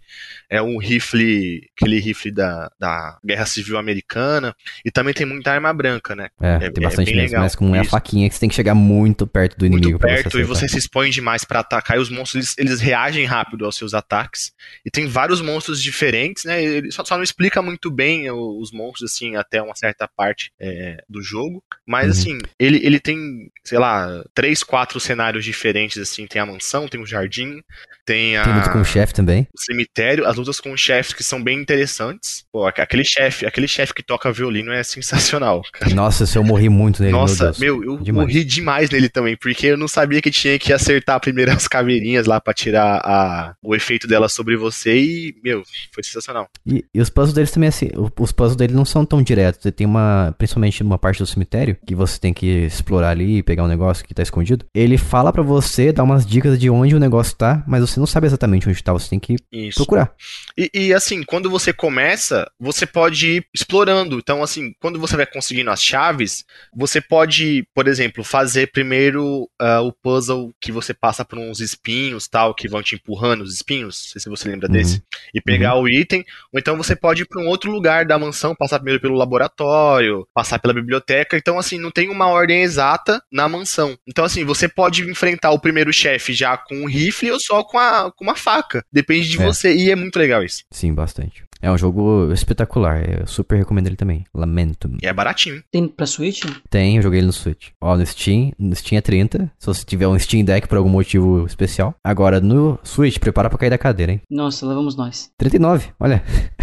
é um rifle, aquele rifle da, da Guerra Civil Americana. E também tem muita arma branca, né? É, É- tem é bastante bem mesmo. Mas como é a faquinha que você tem que chegar muito perto do inimigo muito perto você e você se expõe demais pra atacar e os monstros eles, eles reagem rápido aos seus ataques e tem vários monstros diferentes né ele só, só não explica muito bem os monstros assim até uma certa parte é, do jogo mas Uhum. assim ele, ele tem sei lá três quatro cenários diferentes assim tem a mansão tem o jardim tem a Tem luta com o chefe também. o cemitério, as lutas com chefes que são bem interessantes. Pô, aqu- aquele chefe, aquele chefe que toca violino é sensacional. (laughs) cara. Nossa, se eu morri muito nele, Nossa, meu meu, eu Demais. morri demais nele também, porque eu não sabia que tinha que acertar primeiro as caveirinhas lá pra tirar a, o efeito dela sobre você e, meu, foi sensacional. E, e os puzzles deles também, assim, os puzzles dele não são tão diretos. Tem uma, principalmente uma parte do cemitério, que você tem que explorar ali e pegar um negócio que tá escondido. Ele fala pra você, dá umas dicas de onde o negócio tá, mas você não sabe exatamente onde tá, você tem que Isso. procurar. E, e, assim, quando você começa, você pode ir explorando. Então, assim, quando você vai conseguindo as chaves, você pode, por exemplo, fazer primeiro ah, o puzzle que você passa por uns espinhos, tal, que vão te empurrando os espinhos. Não sei se você lembra Uhum. desse. E pegar o item. Ou então você pode ir para um outro lugar da mansão, passar primeiro pelo laboratório, passar pela biblioteca. Então, assim, não tem uma ordem exata na mansão. Então, assim, você pode enfrentar o primeiro chefe já com um rifle ou só com, a, com uma faca. Depende de É. você. E é muito legal isso. Sim, bastante. É um jogo espetacular, eu super recomendo ele também. Lamento. E é baratinho. Tem pra Switch? Tem, eu joguei ele no Switch. Ó, no Steam, no Steam é 30, se você tiver um Steam Deck por algum motivo especial. Agora, no Switch, prepara pra cair da cadeira, hein? Nossa, lá vamos nós. 39, olha.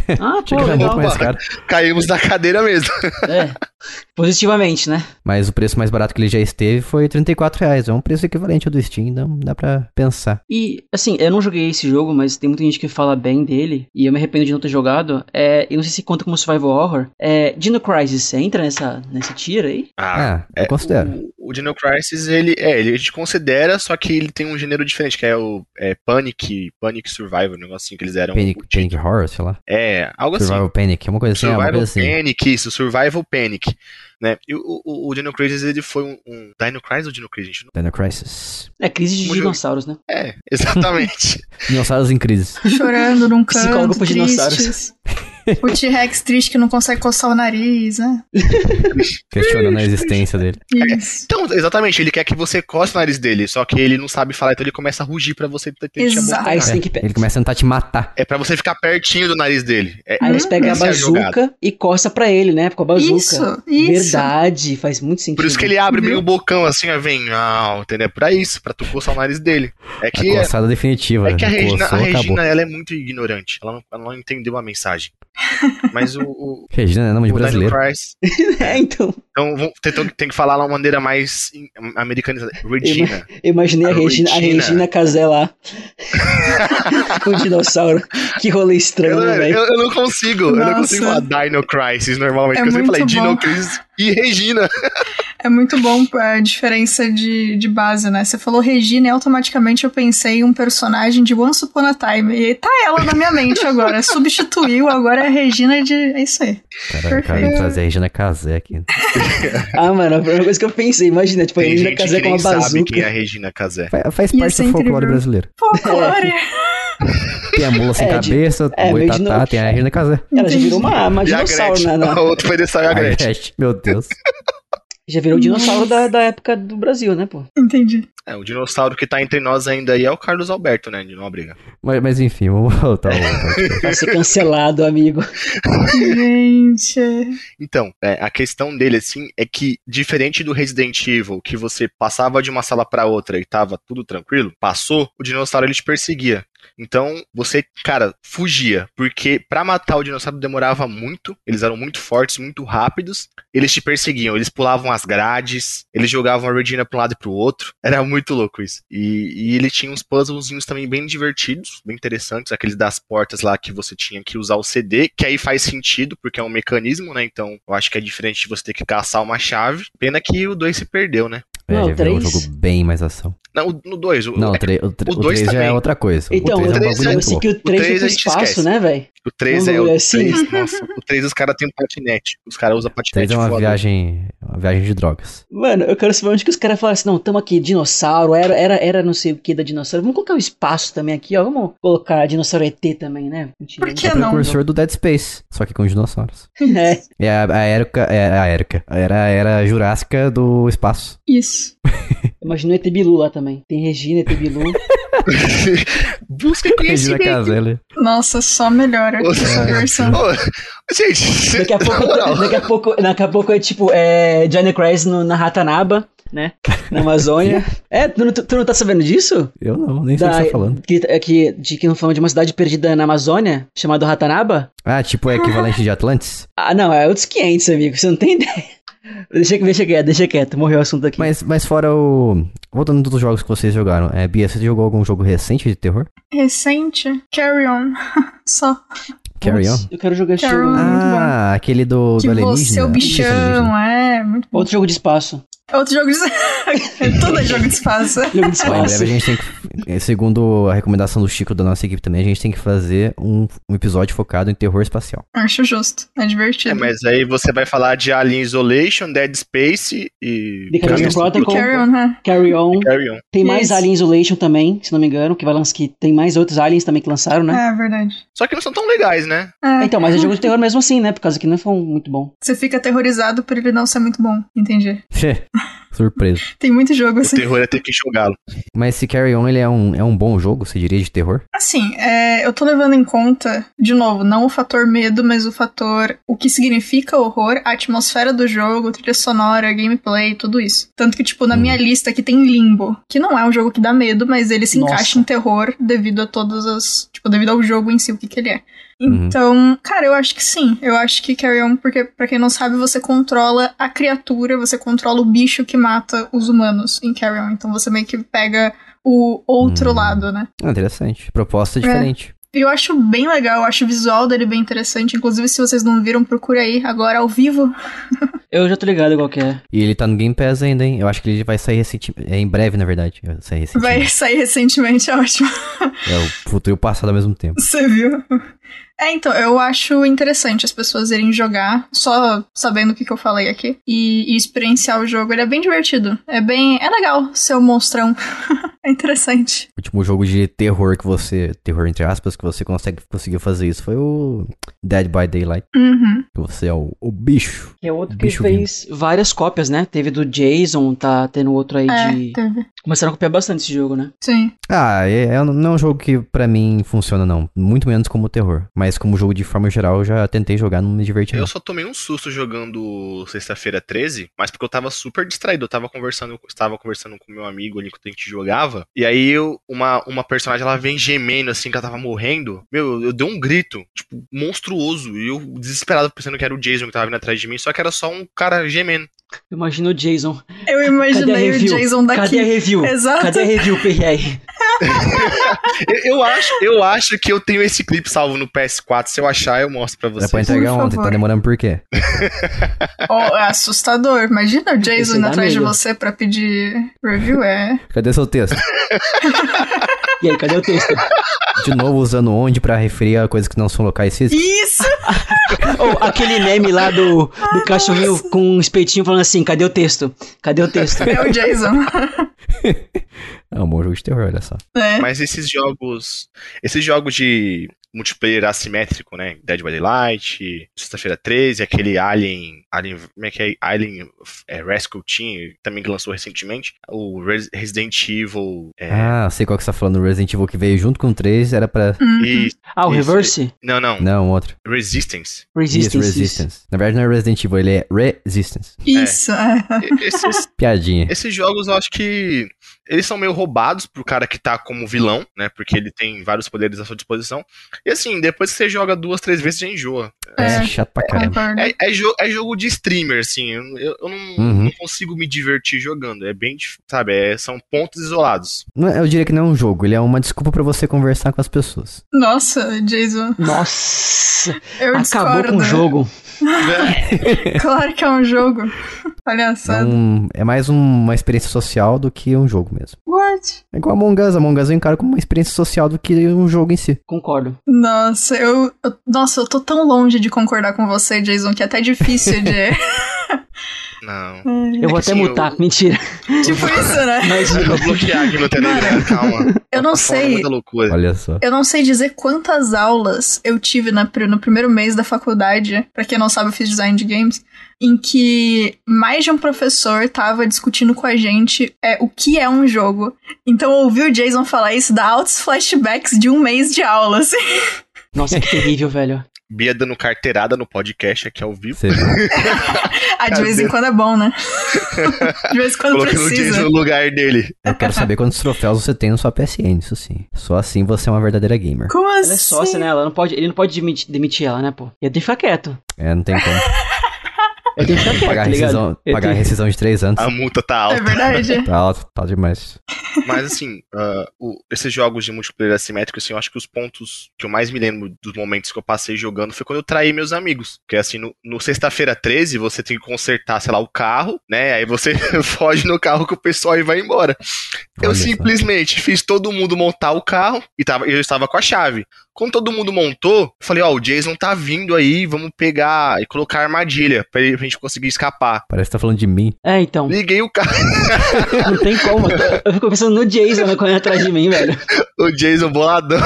(laughs) Ah, pô, legal. mais caro. Caímos da cadeira mesmo. É. Positivamente, né? Mas o preço mais barato que ele já esteve foi 34 reais. É um preço equivalente ao do Steam, então dá pra pensar. E, assim, eu não joguei esse jogo, mas tem muita gente que fala bem dele, e eu me arrependo de não ter jogado. É, eu não sei se conta como survival horror. É, Dino Crisis, você entra nessa, nessa tira aí? Ah, eu considero. O, o Dino Crisis, ele, é, ele a gente considera, só que ele tem um gênero diferente, que é o é, Panic, Panic Survival, um negocinho que eles eram. Panic. Panic Horror, sei lá. É, algo assim. Survival Panic, é uma coisa assim, é uma Survival coisa assim. Panic, isso, Survival Panic. Né? E o, o, o Dino Crisis ele foi um, um. Dino Crisis ou Dino Crisis? Dino Crisis. É crise de jogo. dinossauros, né? É, exatamente. (laughs) Dinossauros em crise. Chorando num canto, Psicólogo pra dinossauros. O T-Rex triste que não consegue coçar o nariz, né? (laughs) Questionando a existência dele. Isso. então, exatamente, ele quer que você coce o nariz dele, só que ele não sabe falar, então ele começa a rugir pra você ter Exato. Aí você tem que Ele começa a tentar te matar. É pra você ficar pertinho do nariz dele. É, Aí eles pegam a é a bazuca e coça pra ele, né? Com a bazuca. Isso, isso. Verdade, faz muito sentido. Por isso que ele abre meio o bocão assim, ó, vem, ah, entendeu? É pra isso, pra tu coçar o nariz dele. É A que, é, coçada definitiva. é que a Regina, a Coçou, acabou. Regina ela é muito ignorante. Ela não, ela não entendeu a mensagem. Mas o, o, (laughs) Regina é nome de o Dino brasileiro. Crisis. (laughs) É, então. Então tem, tem que falar uma maneira mais americanizada. Regina. Eu imaginei a A Regina, a Regina. Regina Casé lá. (laughs) com o dinossauro. Que rolê estranho, né, velho? eu- eu não consigo, eu não Nossa. consigo falar Dino Crisis normalmente. É porque eu sempre falei muito Dino bom. Crisis e Regina. É muito bom a diferença de, de base, né? Você falou Regina e automaticamente eu pensei em um personagem de Once Upon a Time. E tá ela na minha mente agora. (laughs) Substituiu, agora é a Regina de. É isso aí. Cara, o cara trazer a Regina Casé aqui. (laughs) Ah, mano, a primeira coisa que eu pensei, imagina, tipo, a Regina Casé com nem uma sabe bazuca. quem é a Regina Casé. Faz, faz parte do folclore brasileiro. Folclore. (laughs) Tem a mula sem É, de- cabeça, é, de Boitatá, novo. tem a Regina Casé. Ela já virou uma, uma a dinossauro, né? na- O (laughs) outro foi desse aí, a A Gretchen. Gretchen, meu Deus. Já virou o dinossauro da, da época do Brasil, né, pô? Entendi. É, o dinossauro que tá entre nós ainda aí é o Carlos Alberto, né? De Nóbrega. Mas, mas enfim, vamos voltar. Vai ser cancelado, amigo. Gente. Então, é, a questão dele, assim, é que, diferente do Resident Evil, que você passava de uma sala pra outra e tava tudo tranquilo, passou, o dinossauro ele te perseguia. Então, você, cara, fugia. Porque pra matar o dinossauro demorava muito. Eles eram muito fortes, muito rápidos. Eles te perseguiam. Eles pulavam as grades. Eles jogavam a Regina pra um lado e pro outro. (laughs) Era muito louco isso. E, e ele tinha uns puzzlezinhos também bem divertidos, bem interessantes. Aqueles das portas lá que você tinha que usar o CD. Que aí faz sentido, porque é um mecanismo, né? Então, eu acho que é diferente de você ter que caçar uma chave. Pena que o 2 se perdeu, né? É, Não, já virou um três- jogo bem mais ação. Não, o- no 2. Não, o 3 o, tre- o o dois três já é também. outra coisa. Então, o 3 é um é- eu muito sei louco. que o 3 três foi pro a gente espaço, esquece. né, velho? O 3 Um é o bagulho assim. 3, nossa, o 3 os caras têm um patinete. Os caras usam O patinete 3 é uma voador. viagem, uma viagem de drogas. Mano, eu quero saber onde que os caras falaram assim, não, tamo aqui, dinossauro, era, era, era não sei o que da dinossauro. Vamos colocar o espaço também aqui, ó. Vamos colocar dinossauro ET também, né? Mentira, Por que É o não? precursor do Dead Space, só que com dinossauros. (laughs) É, É a, a Erica, é a Erica. Era a era jurássica do espaço. Isso. (laughs) imagina o ET Bilu lá também. Tem Regina, ET Bilu. (laughs) Busca Regina conhecimento. Caselle. Nossa, só melhora essa versão. Ô, gente, Daqui a pouco, daqui a pouco, daqui a pouco é tipo, é Johnny Crash no- na Ratanaba, né? Na Amazônia. (laughs) É, tu, não- tu, tu não tá sabendo disso? Eu não, nem sei o que você tá falando. Que, é que, de que não falando de uma cidade perdida na Amazônia, chamada Ratanaba? Ah, tipo é equivalente de Atlantis? Ah, não, é outros 500, amigo, você não tem (laughs) ideia. Deixa, deixa quieto, deixa quieto, morreu o assunto aqui. Mas, mas fora o. Voltando dos jogos que vocês jogaram, é, Bia, você jogou algum jogo recente de terror? Recente. Carry on. (laughs) Só. Carry On? Eu quero jogar esse jogo. Muito Ah, aquele do, que do alienígena. você é o bichão, é. Muito bom. Outro jogo de espaço. Outro jogo de. (laughs) Tudo é jogo de espaço. Jogo de Ó, em espaço. breve a gente tem que. eh, Segundo a recomendação do Chico da nossa equipe também, a gente tem que fazer um, um episódio focado em terror espacial. Acho justo. É divertido. É, mas aí você vai falar de Alien Isolation, Dead Space e. The Carrion Carrion Protocol. Carry on, né? Carry On. Carry On. Tem mais Isso. Alien Isolation também, se não me engano, que vai lançar que tem mais outros aliens também que lançaram, né? É verdade. Só que não são tão legais, né? É. Então, mas é jogo de terror mesmo assim, né? Por causa que não foi muito bom. Você fica aterrorizado por ele não ser muito bom. Entendi. Surpresa. (laughs) Tem muito jogo O assim. terror é ter que jogá-lo. Mas se Carry On ele é um, é um bom jogo, você diria, de terror? Assim, é, eu tô levando em conta, de novo, não o fator medo, mas o fator o que significa horror, a atmosfera do jogo, trilha sonora, gameplay, tudo isso. Tanto que, tipo, na minha lista aqui tem Limbo, que não é um jogo que dá medo, mas ele se Nossa. encaixa em terror devido a todas as. Tipo, devido ao jogo em si, o que, que ele é. Uhum. Então, cara, eu acho que sim. Eu acho que Carry On, porque, pra quem não sabe, você controla a criatura, você controla o bicho que mata os humanos em Carry On. Então você meio que pega o outro Hum. lado, né? Ah, interessante. Proposta É. diferente. Eu acho bem legal, eu acho o visual dele bem interessante. Inclusive, se vocês não viram, procura aí agora ao vivo. (laughs) Eu já tô ligado qual que é. E ele tá no Game Pass ainda, hein? Eu acho que ele vai sair recentemente. É em breve, na verdade. Vai sair recentemente. Vai sair recentemente, é ótimo. É o futuro e o passado ao mesmo tempo. (laughs) Você viu? É, então, eu acho interessante as pessoas irem jogar, só sabendo o que, que eu falei aqui, e, e experienciar o jogo. Ele é bem divertido. É bem. É legal ser um monstrão. (laughs) (laughs) é interessante. O último jogo de terror que você. Terror entre aspas, que você consegue, conseguiu fazer isso foi o Dead by Daylight. Uhum. Que você é o, o bicho. Que é outro O que fez várias cópias, né? Teve do Jason, tá tendo outro aí É, de. teve. Começaram a copiar bastante esse jogo, né? Sim. Ah, é, é- não é um jogo que pra mim funciona, não. Muito menos como terror. Mas como jogo de forma geral, eu já tentei jogar, não me diverti. Não. Eu só tomei um susto jogando sexta-feira 13, mas porque eu tava super distraído. Eu tava conversando, estava conversando com meu amigo ali enquanto a gente jogava. E aí uma, uma personagem ela vem gemendo assim que ela tava morrendo. Meu, eu, eu dei um grito, tipo, monstruoso. E eu desesperado pensando que era o Jason que tava vindo atrás de mim, só que era só um cara gemendo. Imagina o Jason. Eu imaginei o? Jason daqui. Cadê a review? Exato. Cadê a review, PR? (laughs) Eu, eu acho, eu acho que eu tenho esse clipe salvo no PS4. Se eu achar, eu mostro pra Dá vocês. pra entregar Por ontem, tá demorando por quê? Oh, é assustador. Imagina o Jason indo dá atrás de medo. você pra pedir review. É. Cadê seu texto? (laughs) E aí, cadê o texto? De novo usando onde pra referir a coisas que não são locais físicos? Isso! (laughs) Ou aquele meme lá do, do cachorrinho com um espetinho falando assim: cadê o texto? Cadê o texto? É o Jason. (laughs) É um bom jogo de terror, olha só. É. Mas esses jogos. Esses jogos de multiplayer assimétrico, né? Dead by Daylight, Sexta-feira 13, aquele Alien. Alien. Como é que é? Alien é, Rescue Team, também que lançou recentemente. O Res- Resident Evil. É, Ah, sei qual que você tá falando. O Resident Evil que veio junto com o 3 era pra. Uhum. e- Ah, o Isso. Reverse? não, não. Não, outro. Resistance. Resistance. Isso, Resistance. Na verdade não é Resident Evil, ele é Resistance. Isso, é. E- Esses, (laughs) Piadinha. esses jogos eu acho que eles são meio roubados pro cara que tá como vilão, né? Porque ele tem vários poderes à sua disposição. E assim, depois que você joga duas, três vezes, você enjoa. É, É. chato pra caramba. É, é, jo- é jogo de streamer, assim. Eu, eu- não, Uhum. não consigo me divertir jogando. É bem, sabe? é- são pontos isolados. Não é- Eu diria que não é um jogo, ele é uma desculpa pra você conversar com as pessoas. Nossa, Jason. Nossa, Eu acabou discordo. com o jogo. (laughs) Claro que é um jogo. É, Palhaçada. um- é mais um- uma experiência social do que um jogo mesmo. What? É igual Among Us. Among Us eu encaro como uma experiência social do que um jogo em si. Concordo. Nossa, eu, eu- Nossa, eu tô tão longe de concordar com você, Jason, que é até difícil de. (laughs) Não. Eu vou que até assim, mutar. Mentira. (laughs) tipo isso, né? Mas Eu vou bloquear aqui no Telegram, calma. Eu não sei. Olha só. Eu não sei dizer quantas aulas eu tive na no primeiro mês da faculdade, pra quem não sabe, eu fiz design de games, em que mais de um professor tava discutindo com a gente é, o que é um jogo. Então ouvir o Jason falar isso dá altos flashbacks de um mês de aula, assim. Nossa, que terrível, velho. Bia dando carteirada no podcast aqui ao vivo. (laughs) Ah, de vez em quando é bom, né? De vez em quando Jason precisa. no lugar dele. Eu quero saber quantos troféus você tem na sua PSN, isso sim. Só assim você é uma verdadeira gamer. Como assim? Ela é sócia, né? Ela não pode, ele não pode demitir, demitir ela, né, pô? Eu tenho que ficar quieto. É, não tem como. Eu tenho que ficar Pagar, tá ligado? rescisão, Eu pagar tenho- rescisão de 3 anos. A multa tá É (laughs) alta. verdade. Tá alto, tá demais. Mas assim, ah, o- esses jogos de multiplayer assimétrico, assim, eu acho que os pontos que eu mais me lembro dos momentos que eu passei jogando foi quando eu traí meus amigos. Porque assim, no, no sexta-feira 13, você tem que consertar, sei lá, o carro, né? Aí você (laughs) foge no carro com o pessoal e vai embora. Eu Olha só. simplesmente fiz todo mundo montar o carro e tava, eu estava com a chave. Quando todo mundo montou, eu falei, ó, o Jason tá vindo aí, vamos pegar e colocar armadilha pra, ele- pra gente conseguir escapar. Parece que tá falando de mim. É, então. Liguei o carro, (laughs) Não tem como. Eu fico pensando no Jason né, correndo atrás de mim, velho. (laughs) o Jason boladão.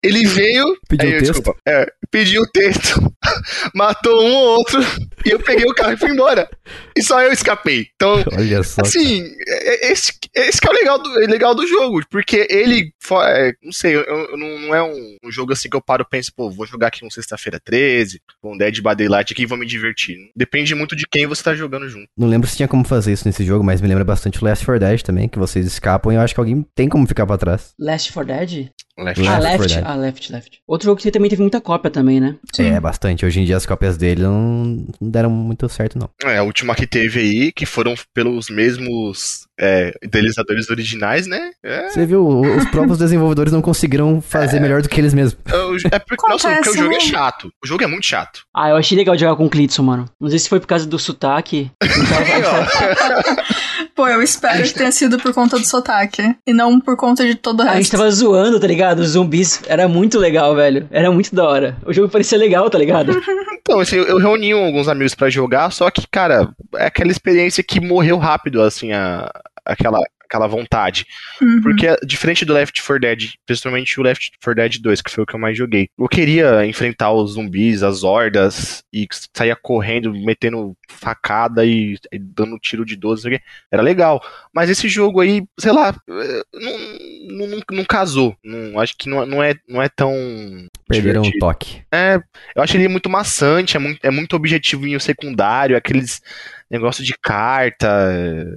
Ele veio, Pediu Aí, o texto? desculpa. É, pediu o texto, (laughs) matou um ou outro, e eu peguei o carro e fui embora. E só eu escapei. Então, Olha só. assim, é- é- esse, esse que é o legal do, legal do jogo, porque ele, é, não sei, eu, eu não, não é um, um jogo assim que eu paro e penso, pô, vou jogar aqui um Sexta-feira 13, um Dead by Daylight aqui e vou me divertir. Depende muito de quem você tá jogando junto. Não lembro se tinha como fazer isso nesse jogo, mas me lembra bastante o Last 4 Dead também, que vocês escapam e eu acho que alguém tem como ficar pra trás. Last 4 Dead? Left. Left ah, 4 Left. Ah, Left, Left. Outro jogo que também teve muita cópia também, né? Sim. É, bastante. Hoje em dia as cópias dele não deram muito certo, não. É, a última que teve aí, que foram pelos mesmos é, idealizadores originais, né? É, Você viu, os próprios (laughs) desenvolvedores não conseguiram fazer melhor do que eles mesmos. é porque, nossa, porque o jogo é né? chato. O jogo é muito chato. Ah, eu achei legal jogar com o Clitson, mano. Não sei se foi por causa do sotaque. (laughs) Pô, eu espero que tenha sido por conta do sotaque. E não por conta de todo o A gente resto. tava zoando, tá ligado? Os zumbis. Era muito legal, velho. Era muito da hora. O jogo parecia legal, tá ligado? (laughs) Então, assim, eu, eu reuni alguns amigos pra jogar, só que, cara, é aquela experiência que morreu rápido, assim, a, aquela, aquela vontade. Uhum. Porque, diferente do Left 4 Dead, principalmente o Left 4 Dead 2, que foi o que eu mais joguei, eu queria enfrentar os zumbis, as hordas, e saía correndo, metendo facada e, e dando tiro de 12, não sei o quê. era legal. Mas esse jogo aí, sei lá, eh, não, não, não, não casou. Não, acho que não, não, é, não é tão. Perderam o divertido. toque. É, eu acho ele muito maçante, é muito, é muito objetivinho secundário, aqueles negócio de carta.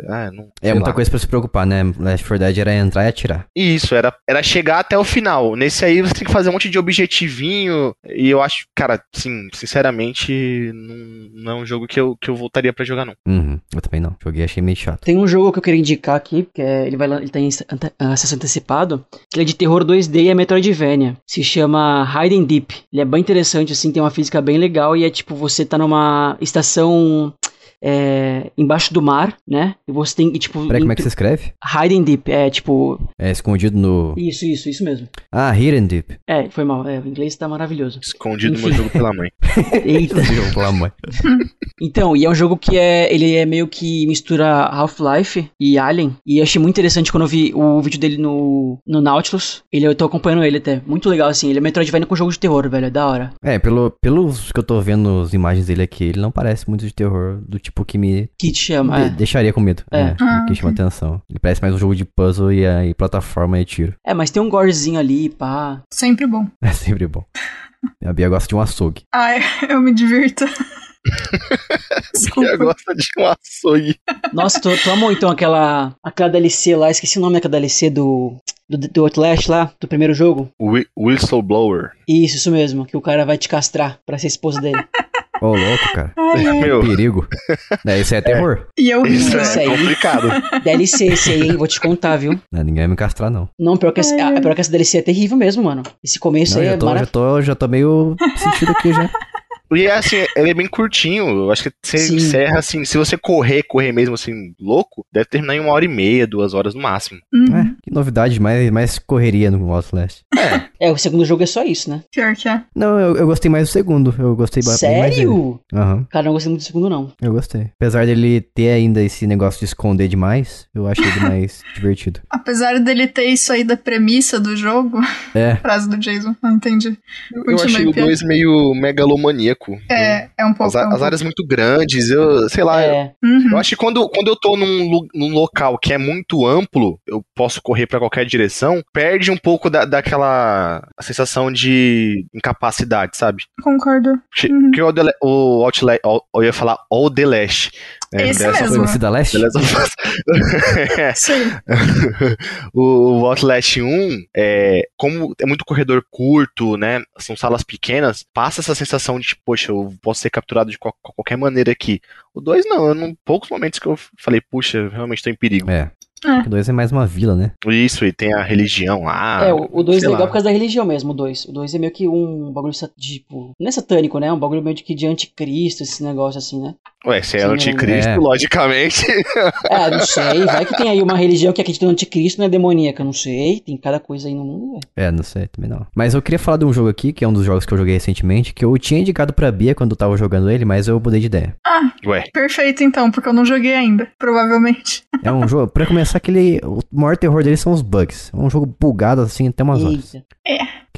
Ah, não, É muita lá. coisa pra se preocupar, né? Left 4 Dead era entrar e atirar. Isso, era, era chegar até o final. Nesse aí você tem que fazer um monte de objetivinho. E eu acho, cara, sim, sinceramente, não, não é um jogo que eu, que eu voltaria pra jogar, não. Uhum, eu também não. Joguei achei meio chato. Tem um jogo que eu queria indicar aqui, que é, ele, vai, ele tá em ante- acesso antecipado, que ele é de terror 2D e é Metroidvania. Se chama Hiding Deep. Ele é bem interessante, assim, tem uma física bem legal e é tipo, você tá numa estação é, embaixo do mar, né? E você tem, e, tipo... Peraí, como é que se escreve? Hiding Deep, é tipo... É escondido no. Isso, isso, isso mesmo. Ah, Hidden Deep. É, foi mal, é, o inglês tá maravilhoso. Escondido no meu Enfim. jogo pela mãe. (laughs) Eita. Jogo pela mãe. (laughs) Então, e é um jogo que é, ele é meio que mistura Half-Life e Alien. E eu achei muito interessante quando eu vi o vídeo dele no, no Nautilus. Ele, eu tô acompanhando ele até. Muito legal, assim. Ele é Metroidvania com jogo de terror, velho. É da hora. É, pelo, pelos que eu tô vendo as imagens dele aqui, ele não parece muito de terror do tipo que me Que te chama, de- é. deixaria com medo. É. É, Ah, que chama atenção. Ele parece mais um jogo de puzzle e, aí plataforma e tiro. É, mas tem um gorezinho ali, pá. Sempre bom. (laughs) É sempre bom. A Bia gosta de um açougue. Ai, (laughs) eu me divirto. Eu gosto de um açougue. Nossa, tu, tu amou então aquela, aquela DLC lá, esqueci o nome daquela DLC do, do, do Outlast lá, do primeiro jogo. Whi- Whistleblower. Isso, isso mesmo, que o cara vai te castrar pra ser esposa dele. (laughs) Ô, louco, cara. Meu, Perigo. É, isso é terror. E eu ri, isso né? Isso é aí. complicado. DLC esse aí, hein? Vou te contar, viu? Não, ninguém vai me castrar, não. Não, pior que, essa, pior que essa DLC é terrível mesmo, mano. Esse começo Não, aí já, é tô, já, maravilhoso. tô, já tô meio (laughs) sentido aqui já. E é assim, ele é bem curtinho. Eu acho que você Sim. encerra assim. Se você correr, correr mesmo assim, louco, deve terminar em uma hora e meia, duas horas no máximo. Uhum. É, que novidade, mais, mais correria no Outlast. É, o segundo jogo é só isso, né? Pior que é. Não, eu, eu gostei mais do segundo. Eu gostei. Sério? Aham, Cara, não gostei muito do segundo, não. eu gostei. Apesar dele ter ainda esse negócio de esconder demais, eu achei ele mais (laughs) divertido. Apesar dele ter isso aí da premissa do jogo, É, (laughs) frase do Jason, não entendi. Eu Continue, achei o. 2 meio megalomaníaco. É, é um pouco. As, é um as pouco. áreas muito grandes, eu sei lá. É, Uhum. Eu acho que quando, quando eu tô num, num local que é muito amplo, eu posso correr pra qualquer direção, perde um pouco da, daquela sensação de incapacidade, sabe? Concordo. Uhum. Porque o, o Outlast, eu ia falar All The Last. Né? Esse The of mesmo. esse da Leste? Of. É. Sim. o, o Outlast 1, é, como é muito corredor curto, né? São salas pequenas, passa essa sensação de, tipo, poxa, eu posso ser capturado de qual- qualquer maneira aqui. O 2 não, eu não, poucos momentos que eu falei, puxa, realmente tô em perigo. É. É. O 2 é mais uma vila, né? Isso, e tem a religião lá. é, o 2 é legal lá. por causa da religião mesmo, o 2. O 2 é meio que um bagulho, tipo, não é satânico, né? Um bagulho meio que de anticristo, esse negócio assim, né? Ué, se é Sim, anticristo, é. logicamente. Ah, não sei, vai que tem aí uma religião que acredita no anticristo, não é demoníaca, não sei. Tem cada coisa aí no mundo, velho. É, não sei, também não. Mas eu queria falar de um jogo aqui, que é um dos jogos que eu joguei recentemente, que eu tinha indicado pra Bia quando eu tava jogando ele, mas eu mudei de ideia. Ah, Ué, perfeito então, porque eu não joguei ainda, provavelmente. (laughs) É um jogo, pra começar, aquele. O maior terror dele são os bugs. É um jogo bugado assim até umas horas. Eita.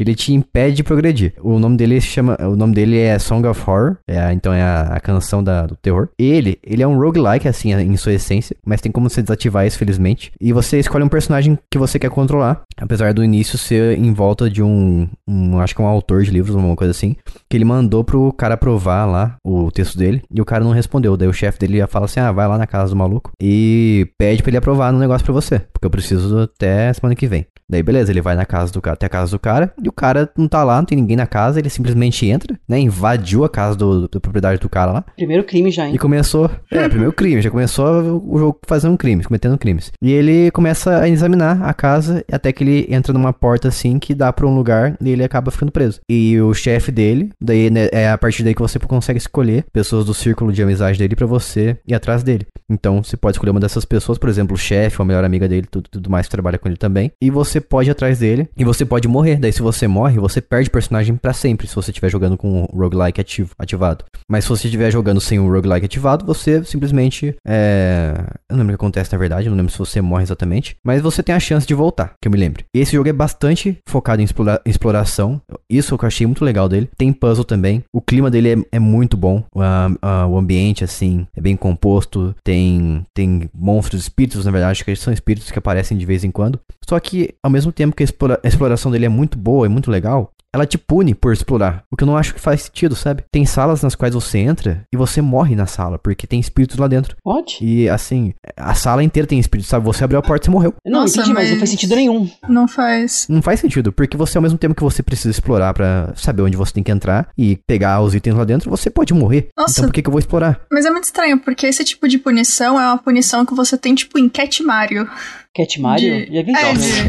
Que ele te impede de progredir. O nome dele se chama. O nome dele é Song of Horror. É, então é a, a canção da- do terror. Ele, ele é um roguelike, assim, em sua essência. Mas tem como você desativar isso, felizmente. E você escolhe um personagem que você quer controlar. Apesar do início ser em volta de um. um acho que é um autor de livros, uma coisa assim. Que ele mandou pro cara aprovar lá o texto dele. E o cara não respondeu. Daí o chefe dele ia falar assim: ah, vai lá na casa do maluco. E pede pra ele aprovar no negócio pra você. Porque eu preciso até semana que vem. Daí beleza, ele vai na casa do cara, até a casa do cara, e o cara não tá lá, não tem ninguém na casa, ele simplesmente entra, né? Invadiu a casa do, do proprietário do cara lá. Primeiro crime já, hein? E começou. É, (laughs) primeiro crime, já começou o jogo fazendo crimes, cometendo crimes. E ele começa a examinar a casa até que ele entra numa porta assim que dá pra um lugar e ele acaba ficando preso. E o chefe dele, daí né, é a partir daí que você consegue escolher pessoas do círculo de amizade dele pra você ir atrás dele. Então você pode escolher uma dessas pessoas, por exemplo, o chefe, ou a melhor amiga dele, tudo, tudo mais que trabalha com ele também. E você pode ir atrás dele e você pode morrer. Daí se você morre, você perde personagem pra sempre se você estiver jogando com o roguelike ativo, ativado. Mas se você estiver jogando sem o roguelike ativado, você simplesmente. É... Eu não lembro o que acontece na verdade, não lembro se você morre exatamente. Mas você tem a chance de voltar, que eu me lembre. Esse jogo é bastante focado em explora... exploração. Isso eu achei muito legal dele. Tem puzzle também. O clima dele é, é muito bom. O, a, o ambiente, assim, é bem composto. Tem, tem monstros, espíritos, na verdade, acho que eles são espíritos que aparecem de vez em quando. Só que, ao mesmo tempo que a, explora... a exploração dele é muito boa, é muito legal, ela te pune por explorar. O que eu não acho que faz sentido, sabe? Tem salas nas quais você entra e você morre na sala, porque tem espíritos lá dentro. Pode? E assim, a sala inteira tem espíritos, sabe? Você abriu a porta e você morreu. Não, Nossa, entendi, mas... não mas- faz sentido nenhum. Não faz. Não faz sentido, porque você, ao mesmo tempo que você precisa explorar pra saber onde você tem que entrar e pegar os itens lá dentro, você pode morrer. Nossa. Então por que, que eu vou explorar? Mas é muito estranho, porque esse tipo de punição é uma punição que você tem, tipo, em Cat Mario. Cat Mario? De- Já vi É, isso.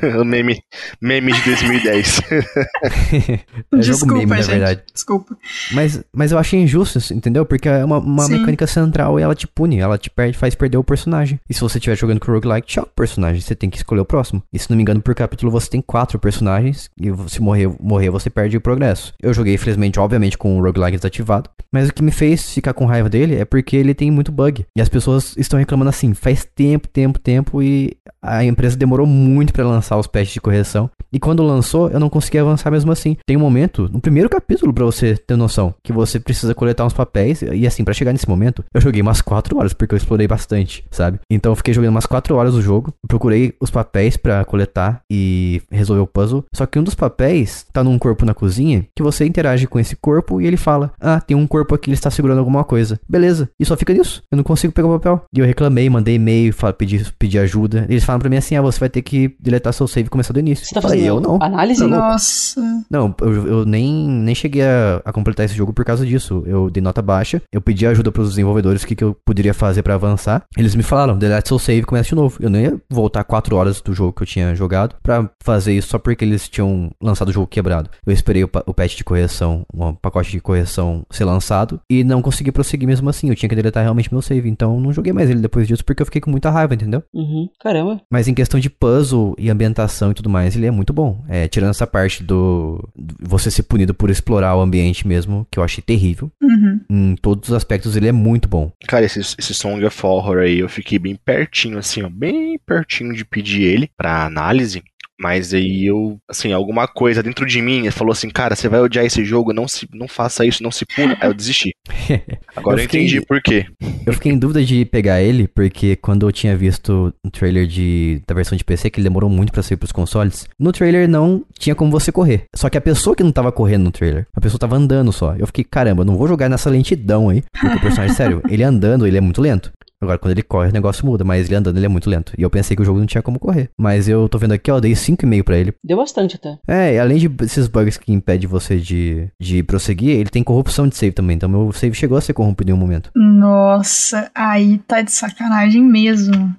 de... (laughs) o meme, meme de 2010. (laughs) É jogo Desculpa, meme, na gente. verdade. Desculpa. Mas, mas eu achei injusto, isso, entendeu? Porque é uma, uma Sim. mecânica central e ela te pune, ela te perde, faz perder o personagem. E se você estiver jogando com roguelike, tchau, personagem, você tem que escolher o próximo. E se não me engano, por capítulo você tem quatro personagens e se morrer, morrer você perde o progresso. Eu joguei, felizmente, obviamente, com o roguelike desativado, mas o que me fez ficar com raiva dele é porque ele tem muito bug. E as pessoas estão reclamando assim, faz tempo, tempo, tempo e a empresa demorou muito pra lançar os patches de correção. E quando lançou, eu não consegui avançar mesmo assim. Tem um momento, no primeiro capítulo, pra você ter noção, que você precisa coletar uns papéis. E assim, pra chegar nesse momento, eu joguei umas 4 horas, porque eu explorei bastante, sabe? Então eu fiquei jogando umas 4 horas o jogo, procurei os papéis pra coletar e resolver o puzzle. Só que um dos papéis tá num corpo na cozinha, que você interage com esse corpo e ele fala: Ah, tem um corpo aqui, ele está segurando alguma coisa. Beleza. E só fica nisso. Eu não consigo pegar o papel. E eu reclamei, mandei e-mail, pedi, pedi ajuda. Eles falam pra mim assim: Ah, você vai ter que deletar seu save e começar do início. Você tá fazendo eu não. análise? Louco. Nossa. Não, eu, eu nem, nem cheguei a, a completar esse jogo por causa disso. Eu dei nota baixa, eu pedi ajuda pros desenvolvedores, o que, que eu poderia fazer pra avançar. Eles me falaram, delete seu save e começa de novo. Eu não ia voltar 4 horas do jogo que eu tinha jogado pra fazer isso só porque eles tinham lançado o jogo quebrado. Eu esperei o, o patch de correção, um pacote de correção ser lançado e não consegui prosseguir mesmo assim. Eu tinha que deletar realmente meu save, então não joguei mais ele depois disso porque eu fiquei com muita raiva, entendeu? Uhum. Caramba. Mas em questão de puzzle e ambientação e tudo mais, ele é muito bom. É, tirando essa parte do, do você ser punido por explorar o ambiente mesmo, que eu achei terrível. Uhum. Em todos os aspectos ele é muito bom. Cara, esse, esse Song of Horror aí, eu fiquei bem pertinho, assim, ó, bem pertinho de pedir ele pra análise. Mas aí eu, assim, alguma coisa dentro de mim falou assim, cara, você vai odiar esse jogo, não se, não faça isso, não se puna. Aí eu desisti. (laughs) Agora Eu eu, fiquei- entendi por quê. Eu fiquei em dúvida de pegar ele, porque quando eu tinha visto o trailer de, da versão de PC, que ele demorou muito pra sair pros consoles, no trailer não tinha como você correr. Só que a pessoa que não tava correndo no trailer, a pessoa tava andando só. Eu fiquei, caramba, eu não vou jogar nessa lentidão aí, porque o personagem, (laughs) sério, ele andando, ele é muito lento. Agora, quando ele corre, o negócio muda, mas ele andando, ele é muito lento. E eu pensei que o jogo não tinha como correr. Mas eu tô vendo aqui, ó, eu dei 5,5 pra ele. Deu bastante até. É, e além de esses bugs que impedem você de, de prosseguir, ele tem corrupção de save também. Então meu save chegou a ser corrompido em um momento. Nossa, aí tá de sacanagem mesmo.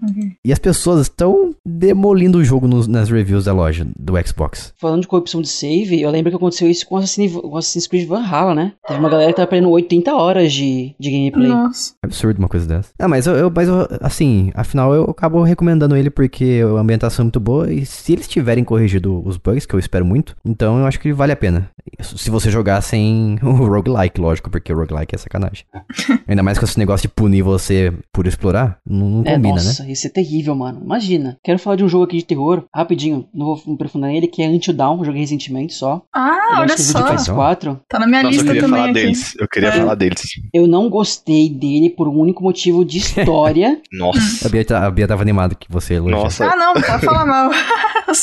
E as pessoas estão demolindo o jogo nos- nas reviews da loja do Xbox. Falando de corrupção de save, eu lembro que aconteceu isso com Assassin's, com Assassin's Creed Valhalla, né? Teve uma galera que tava perdendo 80 horas de, de gameplay. Nossa. Absurdo uma coisa dessa. Ah, mas eu, eu- mas eu, assim, afinal eu acabo recomendando ele porque a ambientação é muito boa e se eles tiverem corrigido os bugs, que eu espero muito, então eu acho que vale a pena. Se você jogar sem o roguelike, lógico, porque o roguelike é sacanagem. (laughs) Ainda mais com esse negócio de punir você por explorar, não, não É, combina, né? nossa, isso é terrível, mano. Imagina. Quero falar de um jogo aqui de terror, rapidinho, não vou me aprofundar nele, que é Until Dawn, joguei recentemente só. Ah, Ele é olha só. de PS4. Tá na minha Nossa, eu lista queria também falar aqui. deles. Eu queria É. falar deles. Eu não gostei dele por um único motivo de história. (laughs) Nossa. A Bia, tá- a Bia tava animada que você elogiou. Nossa. Ah, não, pode falar mal. (laughs)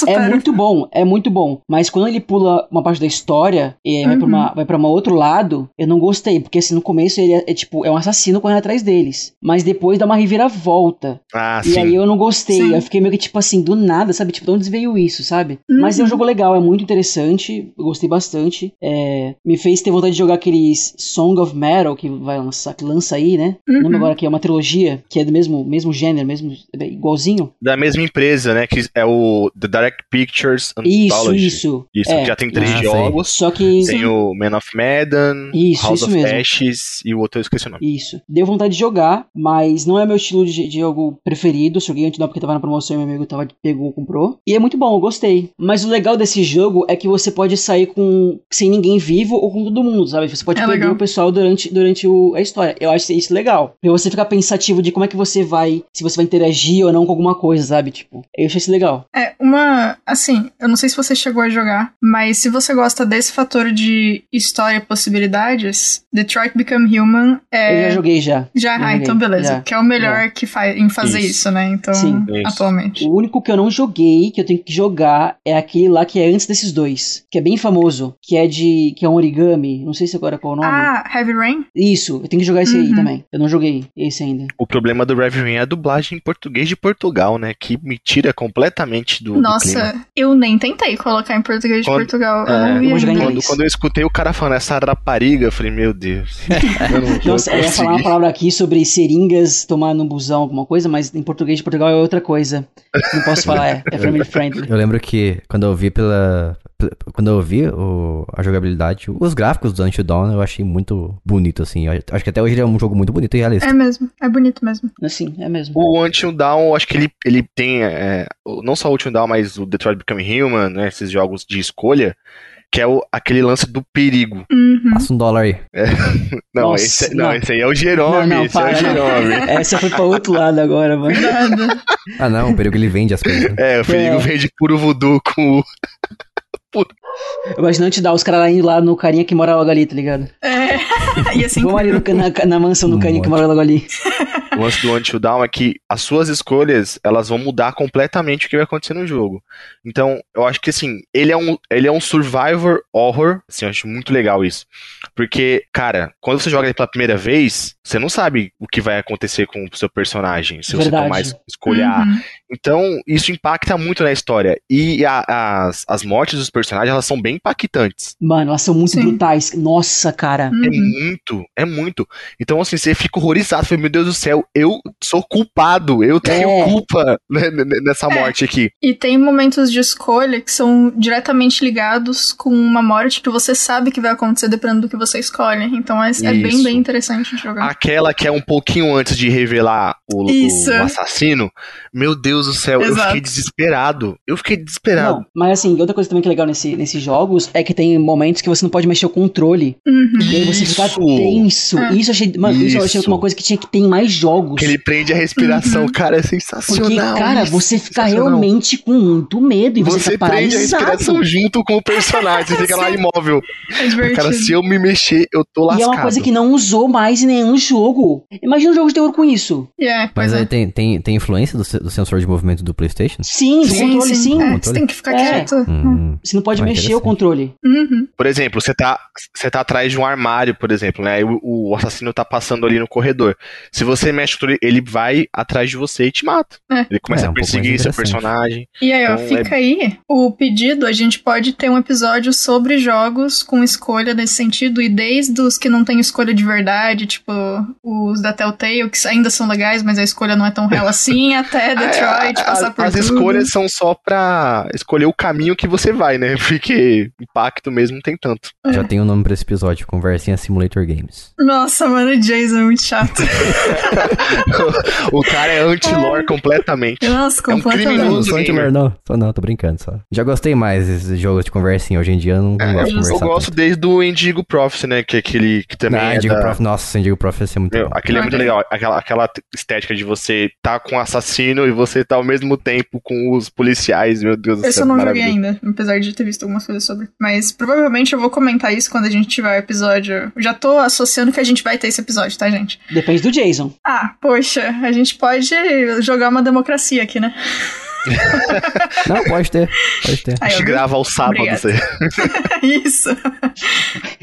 Eu É muito bom, é muito bom. Mas quando ele pula uma parte da história, história e vai, pra uma, vai pra um outro lado, eu não gostei. Porque assim, no começo ele é, é, tipo, é um assassino correndo atrás deles. Mas depois dá uma reviravolta. Ah, E sim. aí eu não gostei. Sim. Eu fiquei meio que tipo assim, do nada, sabe? Tipo, de onde veio isso, sabe? Uhum. Mas é um jogo legal, é muito interessante. Eu gostei bastante. É, me fez ter vontade de jogar aqueles Song of Metal que vai lançar, que lança aí, né? Uhum. Não lembro agora que é uma trilogia, que é do mesmo, mesmo gênero, mesmo é igualzinho. Da mesma empresa, né? Que é o The Direct Pictures Isso, Anthology. isso. Isso, é. já tem três Ah, jogos. Só que. Tem o Man of Medan, Isso, House isso of mesmo. Ashes e o outro eu esqueci o nome. Isso. Deu vontade de jogar, mas não é meu estilo de, de jogo preferido. Joguei antes não porque tava na promoção e meu amigo tava, pegou, comprou. E é muito bom, eu gostei. Mas o legal desse jogo é que você pode sair com sem ninguém vivo ou com todo mundo, sabe? Você pode É perder legal. o pessoal durante, durante o, a história. Eu acho isso legal. Pra você ficar pensativo de como é que você vai, se você vai interagir ou não com alguma coisa, sabe? Tipo, eu achei isso legal. É, uma. Assim, eu não sei se você chegou a jogar, mas se você gosta desse fator de história e possibilidades, Detroit Become Human é. Eu já joguei já. Já, Já ah, joguei, então beleza. já. Que é o melhor que faz em fazer Isso. isso, né? Então, Sim. Atualmente. O único que eu não joguei, que eu tenho que jogar, é aquele lá que é antes desses dois. Que é bem famoso. Que é de. que é um origami. Não sei se agora qual é o nome. Ah, Heavy Rain? Isso, eu tenho que jogar esse aí Uhum. também. Eu não joguei esse ainda. O problema do Reverie é a dublagem em português de Portugal, né? Que me tira completamente do, do clima. Nossa, eu nem tentei colocar em português de Quando- Portugal. Eu é, não vi eu Quando, quando eu escutei o cara falando essa rapariga, eu falei, meu Deus. (laughs) Eu Nossa, eu ia falar uma palavra aqui sobre seringas tomar no busão, alguma coisa, mas em português de Portugal é outra coisa. Não posso (laughs) falar, é, é family friendly. Eu lembro que quando eu vi pela. Quando eu vi o- a jogabilidade, os gráficos do Until Dawn eu achei muito bonito, assim. Eu acho que até hoje ele é um jogo muito bonito e realista. É mesmo, é bonito mesmo. Assim, é mesmo. O Until Down, acho que ele, ele tem, é, não só o Until Down, mas o Detroit Become Human, né, esses jogos de escolha, que é o, aquele lance do perigo. Uhum. Passa um dólar aí. (laughs) Não, Nossa, esse, não, não. esse aí é o Jerome, Não, não, esse é para, o não. Jerome. (laughs) Essa foi pra outro lado agora, mano. Ah, não, o perigo ele vende as coisas. né? É, o perigo É. vem de puro voodoo com o... (laughs) Eu imagino te dar os caras lá indo lá no carinha que mora logo ali, tá ligado? É. (laughs) E assim. Vamos ali no, na, na mansão do carinha que mora logo ali. O lance do Until Dawn é que as suas escolhas, elas vão mudar completamente o que vai acontecer no jogo. Então, eu acho que assim, ele é um, ele é um survivor horror, assim, eu acho muito legal isso. Porque, cara, quando você joga ele pela primeira vez, você não sabe o que vai acontecer com o seu personagem, se você Verdade. tomar es- escolha A. Uhum. Então, isso impacta muito na história. E a- as, as mortes dos personagens, elas são bem impactantes. Mano, elas são muito Sim. brutais. Nossa, cara. É Uhum. muito, é muito. Então, assim, você fica horrorizado. Fala, meu Deus do céu, eu sou culpado. Eu tenho É. culpa né, nessa É. morte aqui. E tem momentos de escolha que são diretamente ligados com uma morte que você sabe que vai acontecer dependendo do que você escolhe. Então é, é bem, bem interessante de jogar. Aquela que é um pouquinho antes de revelar o, o assassino. Meu Deus do céu, eu Exato. fiquei desesperado. Eu fiquei desesperado. Não, mas assim, outra coisa também que é legal nesse, nesses jogos é que tem momentos que você não pode mexer o controle. Uhum. E aí você fica Isso. tenso. É. Isso eu achei, mano, isso. eu achei Isso. uma coisa que tinha que ter em mais jogos. Que ele prende a respiração, Uhum. cara, é Porque, sensacional. cara, isso, você fica realmente com muito medo e você, Você fica prende a respiração junto com o personagem, você fica lá (laughs) imóvel. É. Cara, se eu me mexer, eu tô E lascado. é uma coisa que não usou mais em nenhum jogo. Imagina um jogo de terror com isso. Yeah, Mas pois aí é. tem, tem, tem influência do, do sensor de movimento do PlayStation? Sim, Sim, controle sim. É, Controle? você tem que ficar É. quieto. Hum. Você não pode Ah, mexer o controle. Uhum. Por exemplo, você tá, você tá atrás de um armário, por exemplo, né? E o, o assassino tá passando ali no corredor. Se você mexe o controle, ele vai atrás de você e te mata. É. Ele começa É, um a perseguir seu personagem. E aí, ó, Então, fica aí o pedido. A gente pode ter um episódio sobre jogos com escolha nesse sentido, e desde os que não tem escolha de verdade, tipo os da Telltale, que ainda são legais, mas a escolha não é tão real (laughs) assim, até Detroit, A- a- passar por As tudo. escolhas são só pra escolher o caminho que você vai, né? (laughs) Porque impacto mesmo não tem tanto. Já tem um nome pra esse episódio, Conversinha Simulator Games. Nossa, mano, o Jason é muito chato. (laughs) o cara é anti-lore completamente. Nossa, É um completamente. criminoso. Não, gamer. anti-lore, não. Só não, tô brincando só. Já gostei mais desses jogos de conversinha. Hoje em dia eu não, não É, gosto de eu gosto desde o Indigo Prophecy, né? Que é aquele que também Ah, é Indigo da- Prof, nossa, Indigo Prof ia ser muito Meu, bom. aquele é muito legal. Aquela, aquela estética de você tá com o assassino e você tá ao mesmo tempo com os policiais, meu Deus do céu. Esse eu não joguei ainda, apesar de ter visto algumas coisas sobre. Mas provavelmente eu vou comentar isso quando a gente tiver o episódio. Eu Já tô associando que a gente vai ter esse episódio, tá, gente? Depende do Jason. Ah, poxa, a gente pode jogar uma democracia aqui, né? Não, pode ter. Pode ter. A gente grava aos sábados. (laughs) Isso.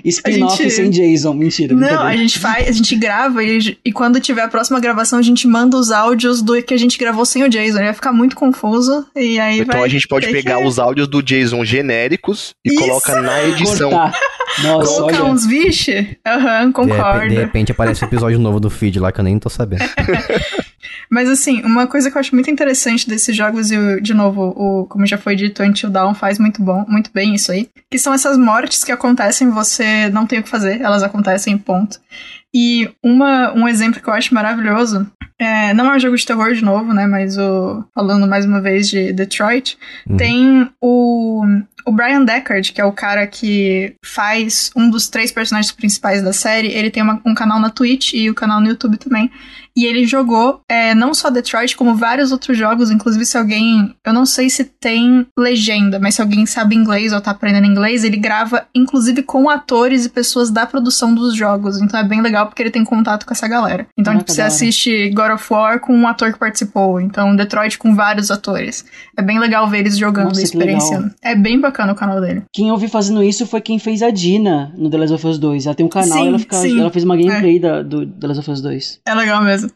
Spin-off gente- sem Jason. Mentira. Não, a gente faz, a gente grava e, e quando tiver a próxima gravação, a gente manda os áudios do que a gente gravou sem o Jason. Ele vai ficar muito confuso e aí Então vai a gente pode pegar que os áudios do Jason genéricos e Isso. coloca na edição. Cortar. Nossa, colocar olha. uns vixe. Aham, De, repe- concordo. de repente aparece um episódio novo do feed lá que eu nem tô sabendo. (laughs) Mas assim, uma coisa que eu acho muito interessante desses jogos, e de novo, o, como já foi dito, Until Dawn faz muito bom, muito bem isso aí, que são essas mortes que acontecem, você não tem o que fazer, elas acontecem, ponto. E uma, um exemplo que eu acho maravilhoso, é, não é um jogo de terror de novo, né, mas o, falando mais uma vez de Detroit, Uhum. tem o, o Brian Deckard, que é o cara que faz um dos três personagens principais da série, ele tem uma- um canal na Twitch e o canal no YouTube também. E ele jogou é, não só Detroit, como vários outros jogos. Inclusive, se alguém. Eu não sei se tem legenda, mas se alguém sabe inglês ou tá aprendendo inglês, ele grava, inclusive, com atores e pessoas da produção dos jogos. Então é bem legal porque ele tem contato com essa galera. Então, tipo, você assiste God of War com um ator que participou. Então, Detroit com vários atores. É bem legal ver eles jogando Nossa, e experienciando. É bem bacana o canal dele. Quem eu vi fazendo isso foi quem fez a Dina no The Last of Us 2. Ela tem um canal Sim, e ela, fica, ela fez uma gameplay da, do The Last of Us 2. É legal mesmo.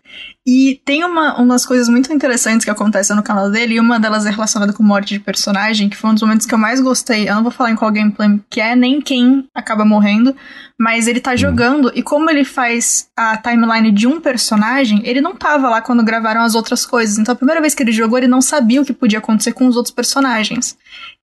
E tem uma, umas coisas muito interessantes que acontecem no canal dele, e uma delas é relacionada com morte de personagem, que foi um dos momentos que eu mais gostei. Eu não vou falar em qual gameplay que é, nem quem acaba morrendo, mas ele tá jogando, e como ele faz a timeline de um personagem, ele não tava lá quando gravaram as outras coisas. Então a primeira vez que ele jogou, ele não sabia o que podia acontecer com os outros personagens.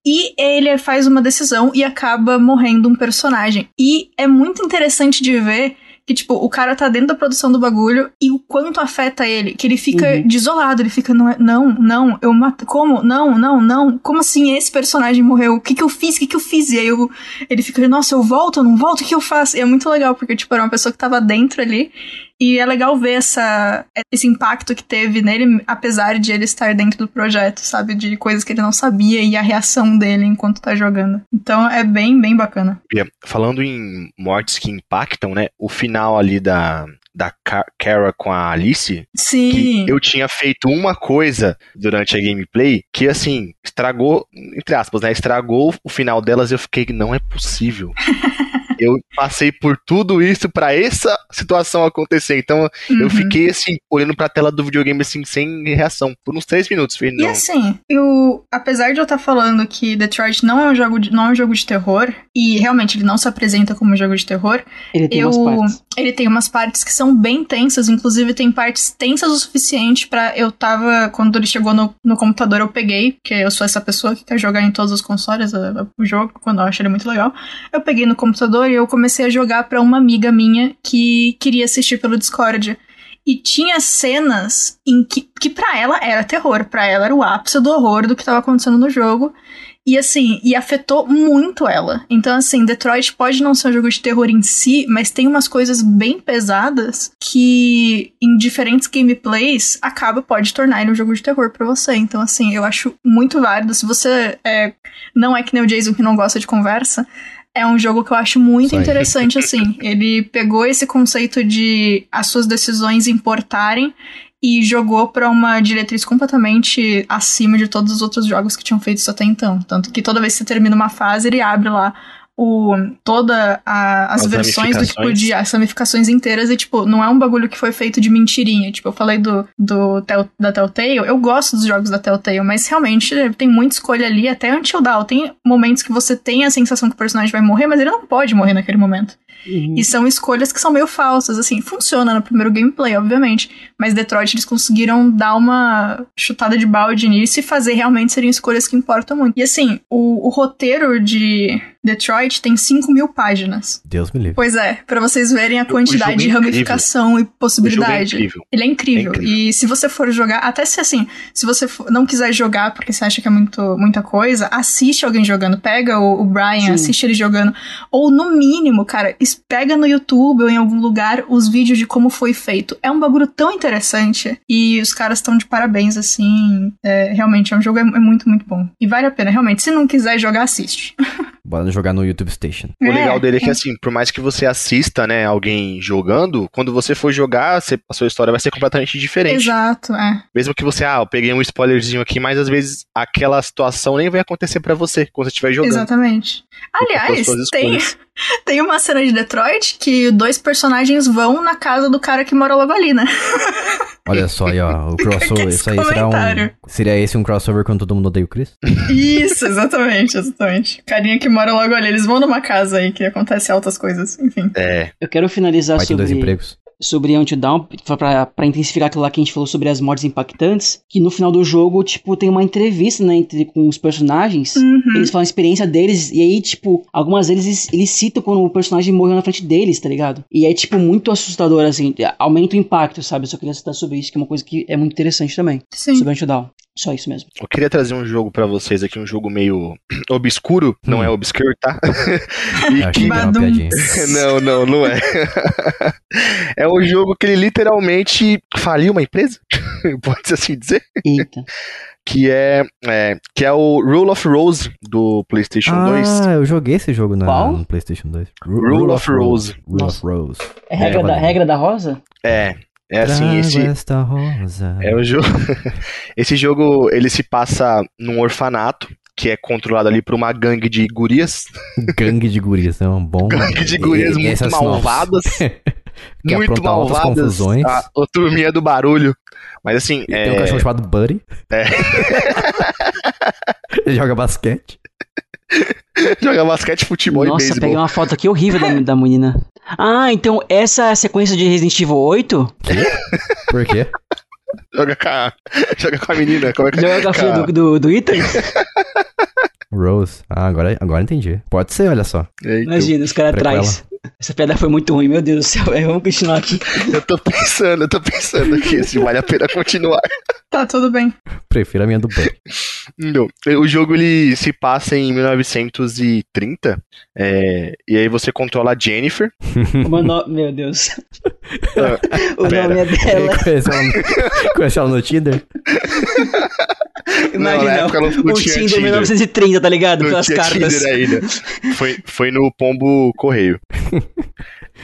E ele faz uma decisão e acaba morrendo um personagem. E é muito interessante de ver que, tipo, o cara tá dentro da produção do bagulho e o quanto afeta ele. Que ele fica Uhum. desolado, ele fica, não, é- não, não, eu mato. Como? Não, não, não. Como assim esse personagem morreu? O que que eu fiz? O que que eu fiz? E aí eu, ele fica, nossa, eu volto, eu não volto? O que eu faço? E é muito legal, porque, tipo, era uma pessoa que tava dentro ali. E é legal ver essa, esse impacto que teve nele, apesar de ele estar dentro do projeto, sabe? De coisas que ele não sabia e a reação dele enquanto tá jogando. Então é bem, bem bacana. Bia, Falando em mortes que impactam, né? O final ali da, da Kara com a Alice, Sim. eu tinha feito uma coisa durante a gameplay que, assim, estragou, entre aspas, né? Estragou o final delas e eu fiquei, não é possível. (laughs) eu passei por tudo isso pra essa situação acontecer. Então, eu Uhum. fiquei, assim, olhando pra tela do videogame, assim, sem reação. Por uns três minutos. Falei, E assim, eu, apesar de eu estar falando que Detroit não é um jogo de, não é um jogo de terror, e realmente ele não se apresenta como um jogo de terror, Ele tem eu, umas partes. ele tem umas partes que são bem tensas, inclusive tem partes tensas o suficiente pra eu tava, quando ele chegou no, no computador eu peguei, porque eu sou essa pessoa que quer jogar em todos os consoles a- a- o jogo, quando eu acho ele muito legal. Eu peguei no computador e eu comecei a jogar pra uma amiga minha que queria assistir pelo Discord. E tinha cenas em que, que para ela era terror, pra ela era o ápice do horror do que tava acontecendo no jogo. E assim, e afetou muito ela. Então, assim, Detroit pode não ser um jogo de terror em si, mas tem umas coisas bem pesadas que, em diferentes gameplays, acaba, pode tornar ele um jogo de terror pra você. Então, assim, eu acho muito válido. Se você é, não é que nem o Jason que não gosta de conversa, é um jogo que eu acho muito aí. interessante, assim. Ele pegou esse conceito de as suas decisões importarem e jogou pra uma diretriz completamente acima de todos os outros jogos que tinham feito isso até então. Tanto que toda vez que você termina uma fase, ele abre lá o, toda a- as, As versões do que ramificações. podia, as ramificações inteiras, e tipo, não é um bagulho que foi feito de mentirinha. Tipo, eu falei do, do Tel- da Telltale, eu gosto dos jogos da Telltale, mas realmente tem muita escolha ali, até Until Dawn. Tem momentos que você tem a sensação que o personagem vai morrer, mas ele não pode morrer naquele momento. Uhum. E são escolhas que são meio falsas, assim, funciona no primeiro gameplay, obviamente, mas Detroit eles conseguiram dar uma chutada de balde nisso e fazer realmente serem escolhas que importam muito. E assim, o, o roteiro de Detroit tem 5 mil páginas. Deus me livre. Pois é, pra vocês verem a O- o quantidade é de incrível. ramificação e é possibilidade. incrível. Ele é incrível. É incrível. E se você for jogar, até se assim, se você for- não quiser jogar porque você acha que é muito, muita coisa, assiste alguém jogando. Pega o, o Brian, Sim. assiste ele jogando. Ou no mínimo, cara, pega no YouTube ou em algum lugar os vídeos de como foi feito. É um bagulho tão interessante. E os caras estão de parabéns, assim. É, realmente, é um jogo é, é muito, muito bom. E vale a pena, realmente. Se não quiser jogar, assiste. (laughs) Bora no jogar no YouTube Station. O É, legal dele é que, assim, por mais que você assista, né, alguém jogando, quando você for jogar, você- a sua história vai ser completamente diferente. Exato, é. Mesmo que você, ah, eu peguei um spoilerzinho aqui, mas às vezes aquela situação nem vai acontecer pra você quando você estiver jogando. Exatamente. Aliás, tem, escolhas. (laughs) tem uma cena de Detroit que dois personagens vão na casa do cara que mora logo ali, né? (laughs) Olha só aí, ó. O crossover. Esse Isso aí será um. Seria esse um crossover quando todo mundo odeia o Chris? Isso, exatamente, exatamente. Carinha que mora logo ali. Eles vão numa casa aí que acontece altas coisas, enfim. É, Eu quero finalizar Vai ter dois sobre, empregos. Sobre Until pra intensificar aquilo lá que a gente falou sobre as mortes impactantes, que no final do jogo, tipo, tem uma entrevista, né, entre, com os personagens, Uhum. eles falam a experiência deles, e aí, tipo, algumas vezes eles, eles citam quando o personagem morreu na frente deles, tá ligado? E é, tipo, muito assustador, assim, aumenta o impacto, sabe? Eu só queria citar sobre isso, que é uma coisa que é muito interessante também, Sim. sobre Until Dawn. Só isso mesmo. eu queria trazer um jogo pra vocês aqui, um jogo meio (clears throat) obscuro, não Hum. é obscure, tá? (laughs) E que. (laughs) Não, não, não é. (laughs) é um jogo que ele literalmente faliu uma empresa, pode-se assim dizer, Eita. que é, é, que é o Rule of Rose do PlayStation 2. Ah, eu joguei esse jogo na, Qual? no PlayStation 2. Ru- Rule of Rose. Rule Nossa. of Rose. É regra, É, da, regra da rosa? É, é assim, esse esta rosa. é o jogo. (laughs) esse jogo ele se passa num orfanato que é controlado ali por uma gangue de gurias, (laughs) Gangue de gurias, é um bom. gangue de gurias e- e muito essas malvadas, (laughs) Que muito malvadas. confusões. A, a turminha do barulho. Mas assim, E é, Tem um cachorro chamado Buddy. É. Ele joga basquete. joga basquete, futebol e Nossa, beisebol. peguei uma foto aqui horrível da, da menina. Ah, então essa é a sequência de Resident Evil 8? Por quê? Joga com a, joga com a menina. Como é que Joga com a filha do, do, do Ethan? Rose. Ah, agora, agora entendi. Pode ser, olha só. Eita, Imagina, os caras atrás. Essa piada foi muito ruim, meu Deus do céu. É, Vamos continuar aqui. Eu tô pensando, eu tô pensando aqui se vale a pena continuar. Tá, tudo bem. Prefiro a minha do Buddy. Não. O jogo ele se passa em 1930. é, e aí você controla a Jennifer. (laughs) No- meu Deus. o pera. nome é dela. (laughs) Conhece ela, conhece ela no Tinder? Não, na Imagina, época não- não o Tinder Tinder. 1930, tá ligado? Não Pelas tinha cartas. Tinder ainda. Foi, foi no pombo correio. (laughs)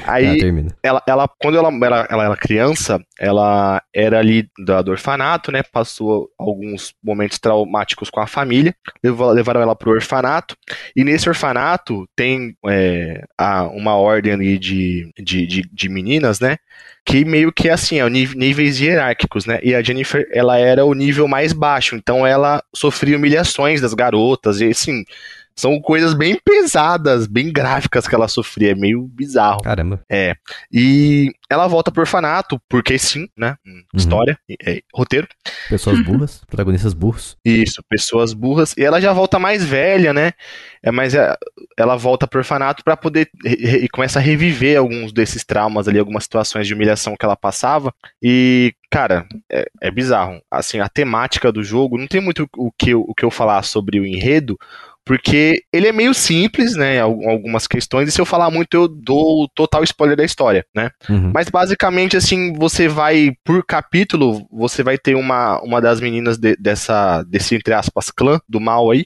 Ah, Aí, termina. ela, ela, quando ela, ela, ela era criança, ela era ali da, do orfanato, né? Passou alguns momentos traumáticos com a família, levaram ela pro orfanato, e nesse orfanato tem é, a, uma ordem ali de, de, de, de meninas, né? Que meio que assim, é o nível- níveis hierárquicos, né? E a Jennifer, ela era o nível mais baixo, então ela sofria humilhações das garotas, e assim. São coisas bem pesadas, bem gráficas que ela sofria, é meio bizarro. Caramba. É. E ela volta pro orfanato, porque sim, né? Hum, História, é, roteiro. Pessoas burras, protagonistas burros. Isso, pessoas burras. E ela já volta mais velha, né? É, mas é, ela volta pro orfanato pra poder. E começa a reviver alguns desses traumas ali, algumas situações de humilhação que ela passava. E, cara, é, é bizarro. Assim, a temática do jogo, não tem muito o que, eu- o que eu falar sobre o enredo. Porque ele é meio simples, né? al- Algumas questões, e se eu falar muito, eu dou o total spoiler da história, né? Uhum. Mas basicamente, assim, você vai, por capítulo, você vai ter uma, uma das meninas de- dessa, desse, entre aspas, clã do mal aí.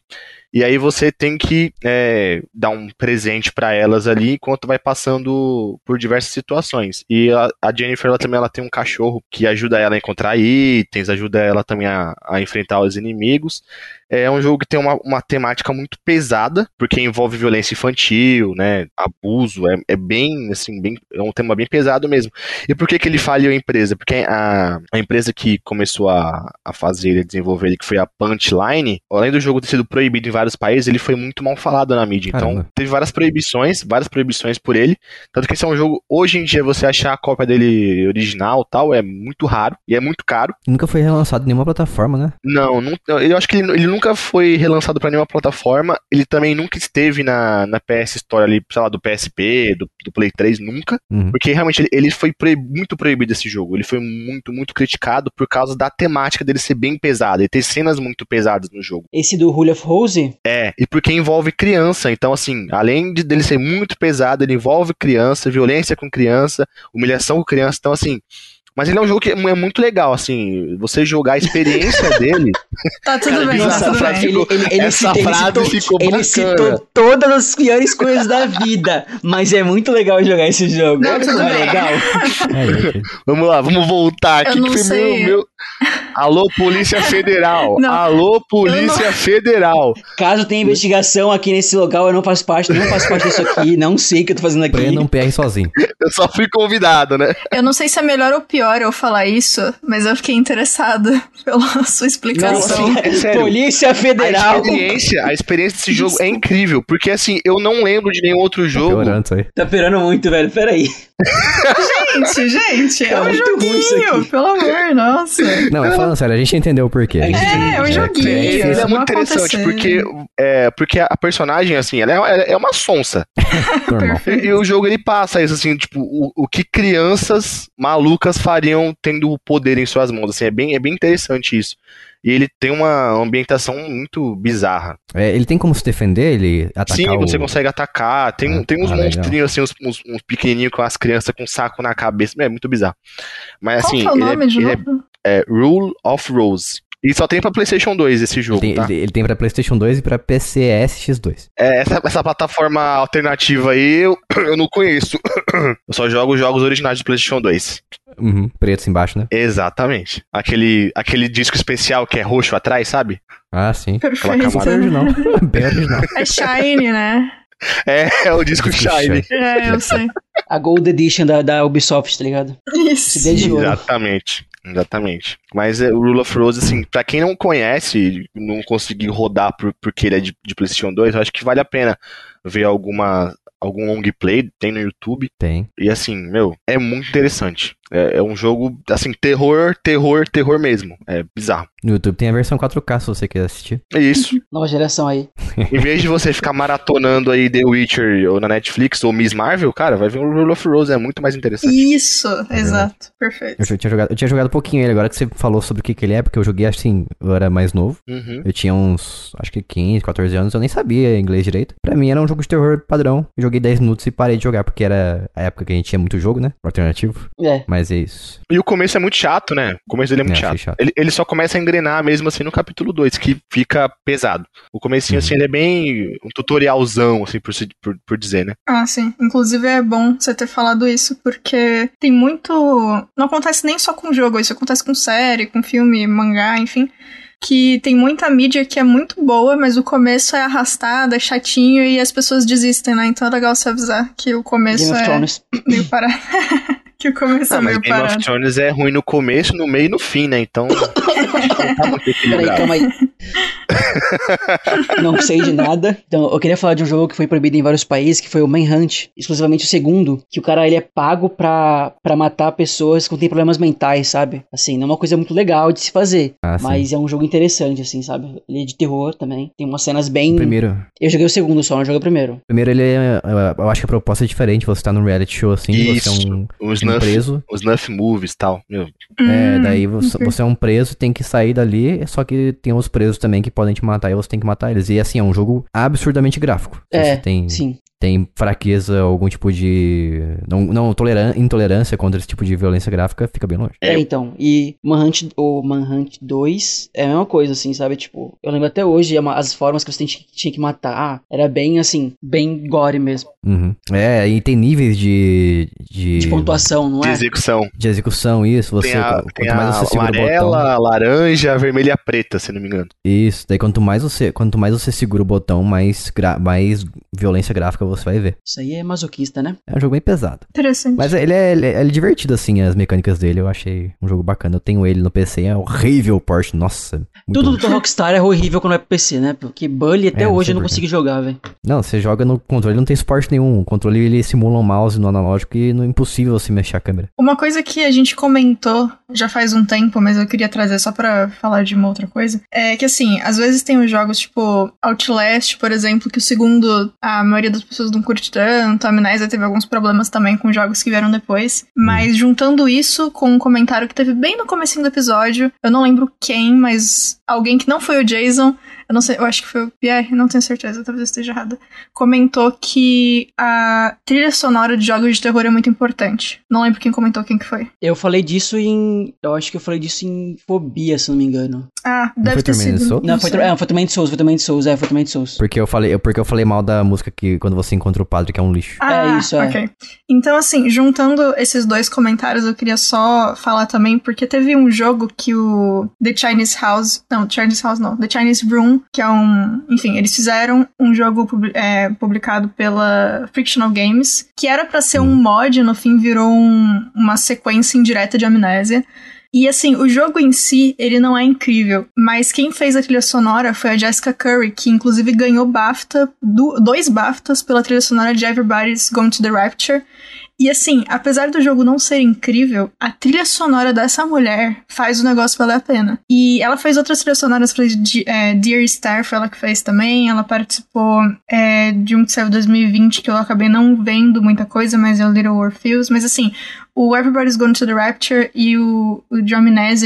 E aí você tem que é, dar um presente pra elas ali enquanto vai passando por diversas situações. E a, a Jennifer ela também ela tem um cachorro que ajuda ela a encontrar itens, ajuda ela também a, a enfrentar os inimigos. É um jogo que tem uma, uma temática muito pesada, porque envolve violência infantil, né? Abuso, é, é bem, assim, bem, é um tema bem pesado mesmo. E por que, que ele faliu a empresa? Porque a, a empresa que começou a, a fazer ele, desenvolver ele, que foi a Punchline, além do jogo ter sido proibido em vários países, ele foi muito mal falado na mídia. Então, Caramba. teve várias proibições, várias proibições por ele. Tanto que esse é um jogo, hoje em dia, você achar a cópia dele original tal, é muito raro e é muito caro. Nunca foi relançado em nenhuma plataforma, né? Não, não eu acho que ele, ele nunca foi relançado pra nenhuma plataforma. Ele também nunca esteve na, na PS Store ali, sei lá, do PSP, do, do Play 3, nunca. Uhum. Porque realmente ele, ele foi proib- muito proibido esse jogo. Ele foi muito, muito criticado por causa da temática dele ser bem pesada e ter cenas muito pesadas no jogo. Esse do Rule of Rose, É, e porque envolve criança. Então, assim, além de dele ser muito pesado, ele envolve criança, violência com criança, humilhação com criança. Então, assim, Mas ele é um jogo que é muito legal, assim, você jogar a experiência (laughs) dele. Tá tudo bem, tá essa tudo frase bem. ficou- Ele, ele, ele essa citou- ele frase citou- ficou Ele bacana. citou todas as piores coisas da vida, mas é muito legal jogar esse jogo. Não, Olha tudo como é bem. legal. É, (laughs) gente. Vamos lá, vamos voltar Eu aqui. não que foi sei. Meu, meu... Alô, Polícia Federal. Não, Alô, Polícia Federal. Caso tenha investigação aqui nesse local, eu não faço parte, não faço parte disso aqui, não sei o que eu tô fazendo aqui. Prenda um PR sozinho. Eu só fui convidado, né? Eu não sei se é melhor ou pior eu falar isso, mas eu fiquei interessada (laughs) pela sua explicação. Não, assim, é sério. Polícia A Federal. experiência, a experiência desse jogo é incrível, porque assim, eu não lembro de nenhum outro jogo. Piorando isso aí. Tá pirando muito, velho. Peraí. (laughs) Gente, gente, é Tá um muito ruim isso joguinho, aqui. pelo amor, nossa. Não, mas falando sério, a gente entendeu o porquê. É, é um joguinho. é Ele, difícil. ele é Não muito interessante, porque, é, porque a personagem, assim, ela é, é uma sonsa. (laughs) normal. E, e o jogo ele passa isso, assim, tipo, o, o que crianças malucas fariam tendo o poder em suas mãos, assim, é bem, é bem interessante isso. E ele tem uma ambientação muito bizarra. É, ele tem como se defender, ele atacar Sim, você o... consegue atacar. Tem, Ah, tem uns ah, monstrinhos, assim, uns, uns, uns pequenininhos com as crianças com saco na cabeça. É muito bizarro. Mas Qual assim, que é o ele é- nome de ele é, novo? É Rule of Rose. E só tem pra PlayStation 2 esse jogo, Ele, tá? ele- ele tem pra PlayStation 2 e pra PCS X2. É, essa, essa plataforma alternativa aí eu, (coughs) eu não conheço. (coughs) Eu só jogo os jogos originais de PlayStation 2. Uhum, pretos embaixo, né? Exatamente. Aquele, aquele disco especial que é roxo atrás, sabe? Ah, sim. Perfeito. É original. (laughs) Bem original. É Shine, né? É, é o disco Disco Shine. É, eu sei. A Gold Edition da, da Ubisoft, tá ligado? Isso. Exatamente. Exatamente. Mas é, o Rule of Rose, assim, pra quem não conhece, não conseguir rodar por, porque ele é de, de PlayStation 2, eu acho que vale a pena ver alguma, algum long play, tem no YouTube. Tem. E assim, meu, é muito interessante. É, é um jogo, assim, terror, terror, terror mesmo. É bizarro. No YouTube tem a versão 4K se você quiser assistir. É isso. (laughs) Nova geração aí. (laughs) em vez de você ficar maratonando aí The Witcher ou na Netflix ou Miss Marvel, cara, vai ver o Rule of Rose, é muito mais interessante. Isso, exato. Perfeito. Eu, tinha jogado, eu tinha jogado pouquinho ele, agora que você falou sobre o que, que ele é, porque eu joguei assim, eu era mais novo. Uhum. Eu tinha uns, acho que 15, 14 anos, eu nem sabia inglês direito. Pra mim era um jogo de terror padrão. Eu joguei 10 minutos e parei de jogar, porque era a época que a gente tinha muito jogo, né? Alternativo. É. Mas é isso. E o começo é muito chato, né? O começo dele é muito É, chato. chato. Ele, ele só começa a engrenar mesmo assim no capítulo 2, que fica pesado. O comecinho, Uhum. assim, ele é bem um tutorialzão, assim, por, por, por dizer, né? Ah, sim. Inclusive é bom você ter falado isso, porque tem muito. Não acontece nem só com jogo, isso acontece com série, com filme, mangá, enfim. Que tem muita mídia que é muito boa, mas o começo é arrastado, é chatinho e as pessoas desistem, né? Então é legal você avisar que o começo Game of é Thrones. meio parado. (laughs) que o começo Não, é mas meio Game of parado. Thrones é ruim no começo, no meio e no fim, né? Então. (laughs) não tá muito Peraí, calma aí. (laughs) Não sei de nada. Então, eu queria falar de um jogo que foi proibido em vários países, que foi o Manhunt. Exclusivamente o segundo, que o cara ele é pago pra, pra matar pessoas que têm problemas mentais, sabe? Assim, não é uma coisa muito legal de se fazer. Ah, sim. Mas é um jogo interessante, assim, sabe? Ele é de terror também. Tem umas cenas bem. O primeiro, Eu joguei o segundo só, não joguei o primeiro. primeiro ele é, eu- acho que a proposta é diferente. Você tá num reality show assim, você é Isso. um, Os um snuff, preso. os snuff movies e tal. Meu, É, Hum, daí você, ok. você é um preso, tem que sair dali, só que tem os presos também que podem te matar e você tem que matar eles. E assim, é um jogo absurdamente gráfico. É, você tem, Sim. Tem fraqueza, algum tipo de. Não, não toleran, intolerância contra esse tipo de violência gráfica, fica bem longe. É. Então. E Manhunt, o Manhunt 2 é a mesma coisa, assim, sabe? Tipo, eu lembro até hoje é as formas que você tinha, que matar. Era bem, assim, bem gore mesmo. Uhum. É, e tem níveis de. de, De pontuação, não de é? execução. de execução, isso. Você, tem a, quanto tem mais você segura o botão. amarela, laranja, vermelha e preta, se não me engano. Isso, daí quanto mais você, quanto mais você segura o botão, mais, gra- mais violência gráfica você vai ver. Isso aí é masoquista, né? É um jogo bem pesado. Interessante. Mas ele é, ele é- ele é divertido, assim, as mecânicas dele. Eu achei um jogo bacana. Eu tenho ele no PC, é horrível o port, nossa. Tudo do Rockstar é horrível quando é pro PC, né? Porque Bully até É, hoje sei eu não consegui jogar, velho. Não, você joga no controle, não tem suporte nenhum. O controle ele simula um mouse no analógico e não é impossível você mexer a câmera. Uma coisa que a gente comentou já faz um tempo, mas eu queria trazer só pra falar de uma outra coisa, é que assim, às vezes tem os jogos tipo Outlast, por exemplo, que o segundo a maioria das pessoas não curte tanto, a Amnésia teve alguns problemas também com jogos que vieram depois, mas juntando isso com um comentário que teve bem no comecinho do episódio, eu não lembro quem, mas alguém que não foi o Jason, eu não sei, eu acho que foi o Pierre, não tenho certeza, talvez eu esteja errada, comentou que a trilha sonora de jogos de terror é muito importante. Não lembro quem comentou, quem que foi. Eu falei disso em. Eu acho que eu falei disso em Fobia, se não me engano. Ah, Não deve foi ter sido. Souls? Não, foi, é, foi também de Souls, foi também de Souls, é, foi também de Souls. Porque eu falei, porque eu falei mal da música que quando você encontra o padre, que é um lixo. Ah, É isso, é. ok. Então, assim, juntando esses dois comentários, eu queria só falar também, porque teve um jogo que o The Chinese House. Não, Chinese House não. The Chinese Room, que é um. Enfim, eles fizeram um jogo publi- é, publicado pela Frictional Games, que era pra ser um mod, no fim virou um- uma sequência indireta de amnésia. E assim, o jogo em si, ele não é incrível, mas quem fez a trilha sonora foi a Jessica Curry, que inclusive ganhou BAFTA, do- dois BAFTAs pela trilha sonora de Everybody's Going to the Rapture. E assim, apesar do jogo não ser incrível, a trilha sonora dessa mulher faz o negócio valer a pena. E ela fez outras trilhas sonoras, fez de, é, Dear Star, foi ela que fez também. Ela participou é, de um que saiu em 2020, que eu acabei não vendo muita coisa, mas é o Little Orpheus. Mas assim, o Everybody's Going to the Rapture e o, o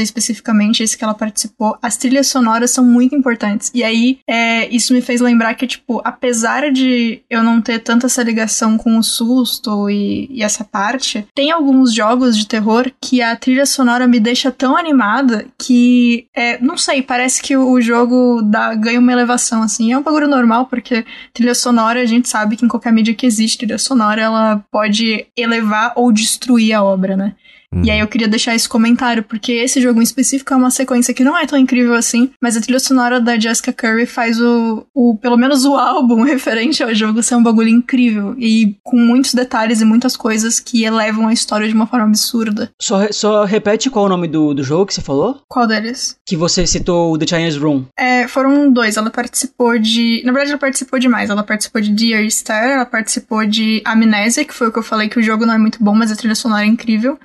especificamente, esse que ela participou, as trilhas sonoras são muito importantes. E aí, é, isso me fez lembrar que, tipo, apesar de eu não ter tanta essa ligação com o susto e, e essa parte, tem alguns jogos de terror que a trilha sonora me deixa tão animada que, é, não sei, parece que o, o jogo dá, ganha uma elevação, assim. É um bagulho normal, porque trilha sonora, a gente sabe que em qualquer mídia que existe trilha sonora, ela pode elevar ou destruir a obra, né? Hum. E aí eu queria deixar esse comentário, porque esse jogo em específico é uma sequência que não é tão incrível assim, mas a trilha sonora da Jessica Curry faz o, o pelo menos o álbum (laughs) referente ao jogo ser um bagulho incrível e com muitos detalhes e muitas coisas que elevam a história de uma forma absurda. Só, só repete qual é o nome do, do jogo que você falou? Qual deles? Que você citou o The Chinese Room. É, foram dois. Ela participou de. Na verdade, ela participou de mais. Ela participou de Dear Star, ela participou de Amnésia, que foi o que eu falei que o jogo não é muito bom, mas a trilha sonora é incrível.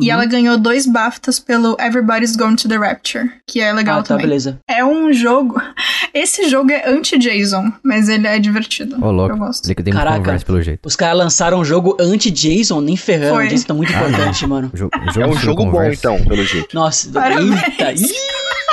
E Uhum. ela ganhou dois BAFTAs pelo Everybody's Going to the Rapture, que é legal ah, tá, também. beleza. É um jogo. (laughs) Esse jogo é anti-Jason, mas ele é divertido. Ô, louco. Eu gosto. Ele que tem muita Caraca. pelo jeito. Os caras lançaram um jogo anti-Jason, nem ferrando. Jason tá muito importante, mano. O jo- o É um jogo bom, conversa. então, pelo jeito. Nossa, Parabéns. eita. Ih,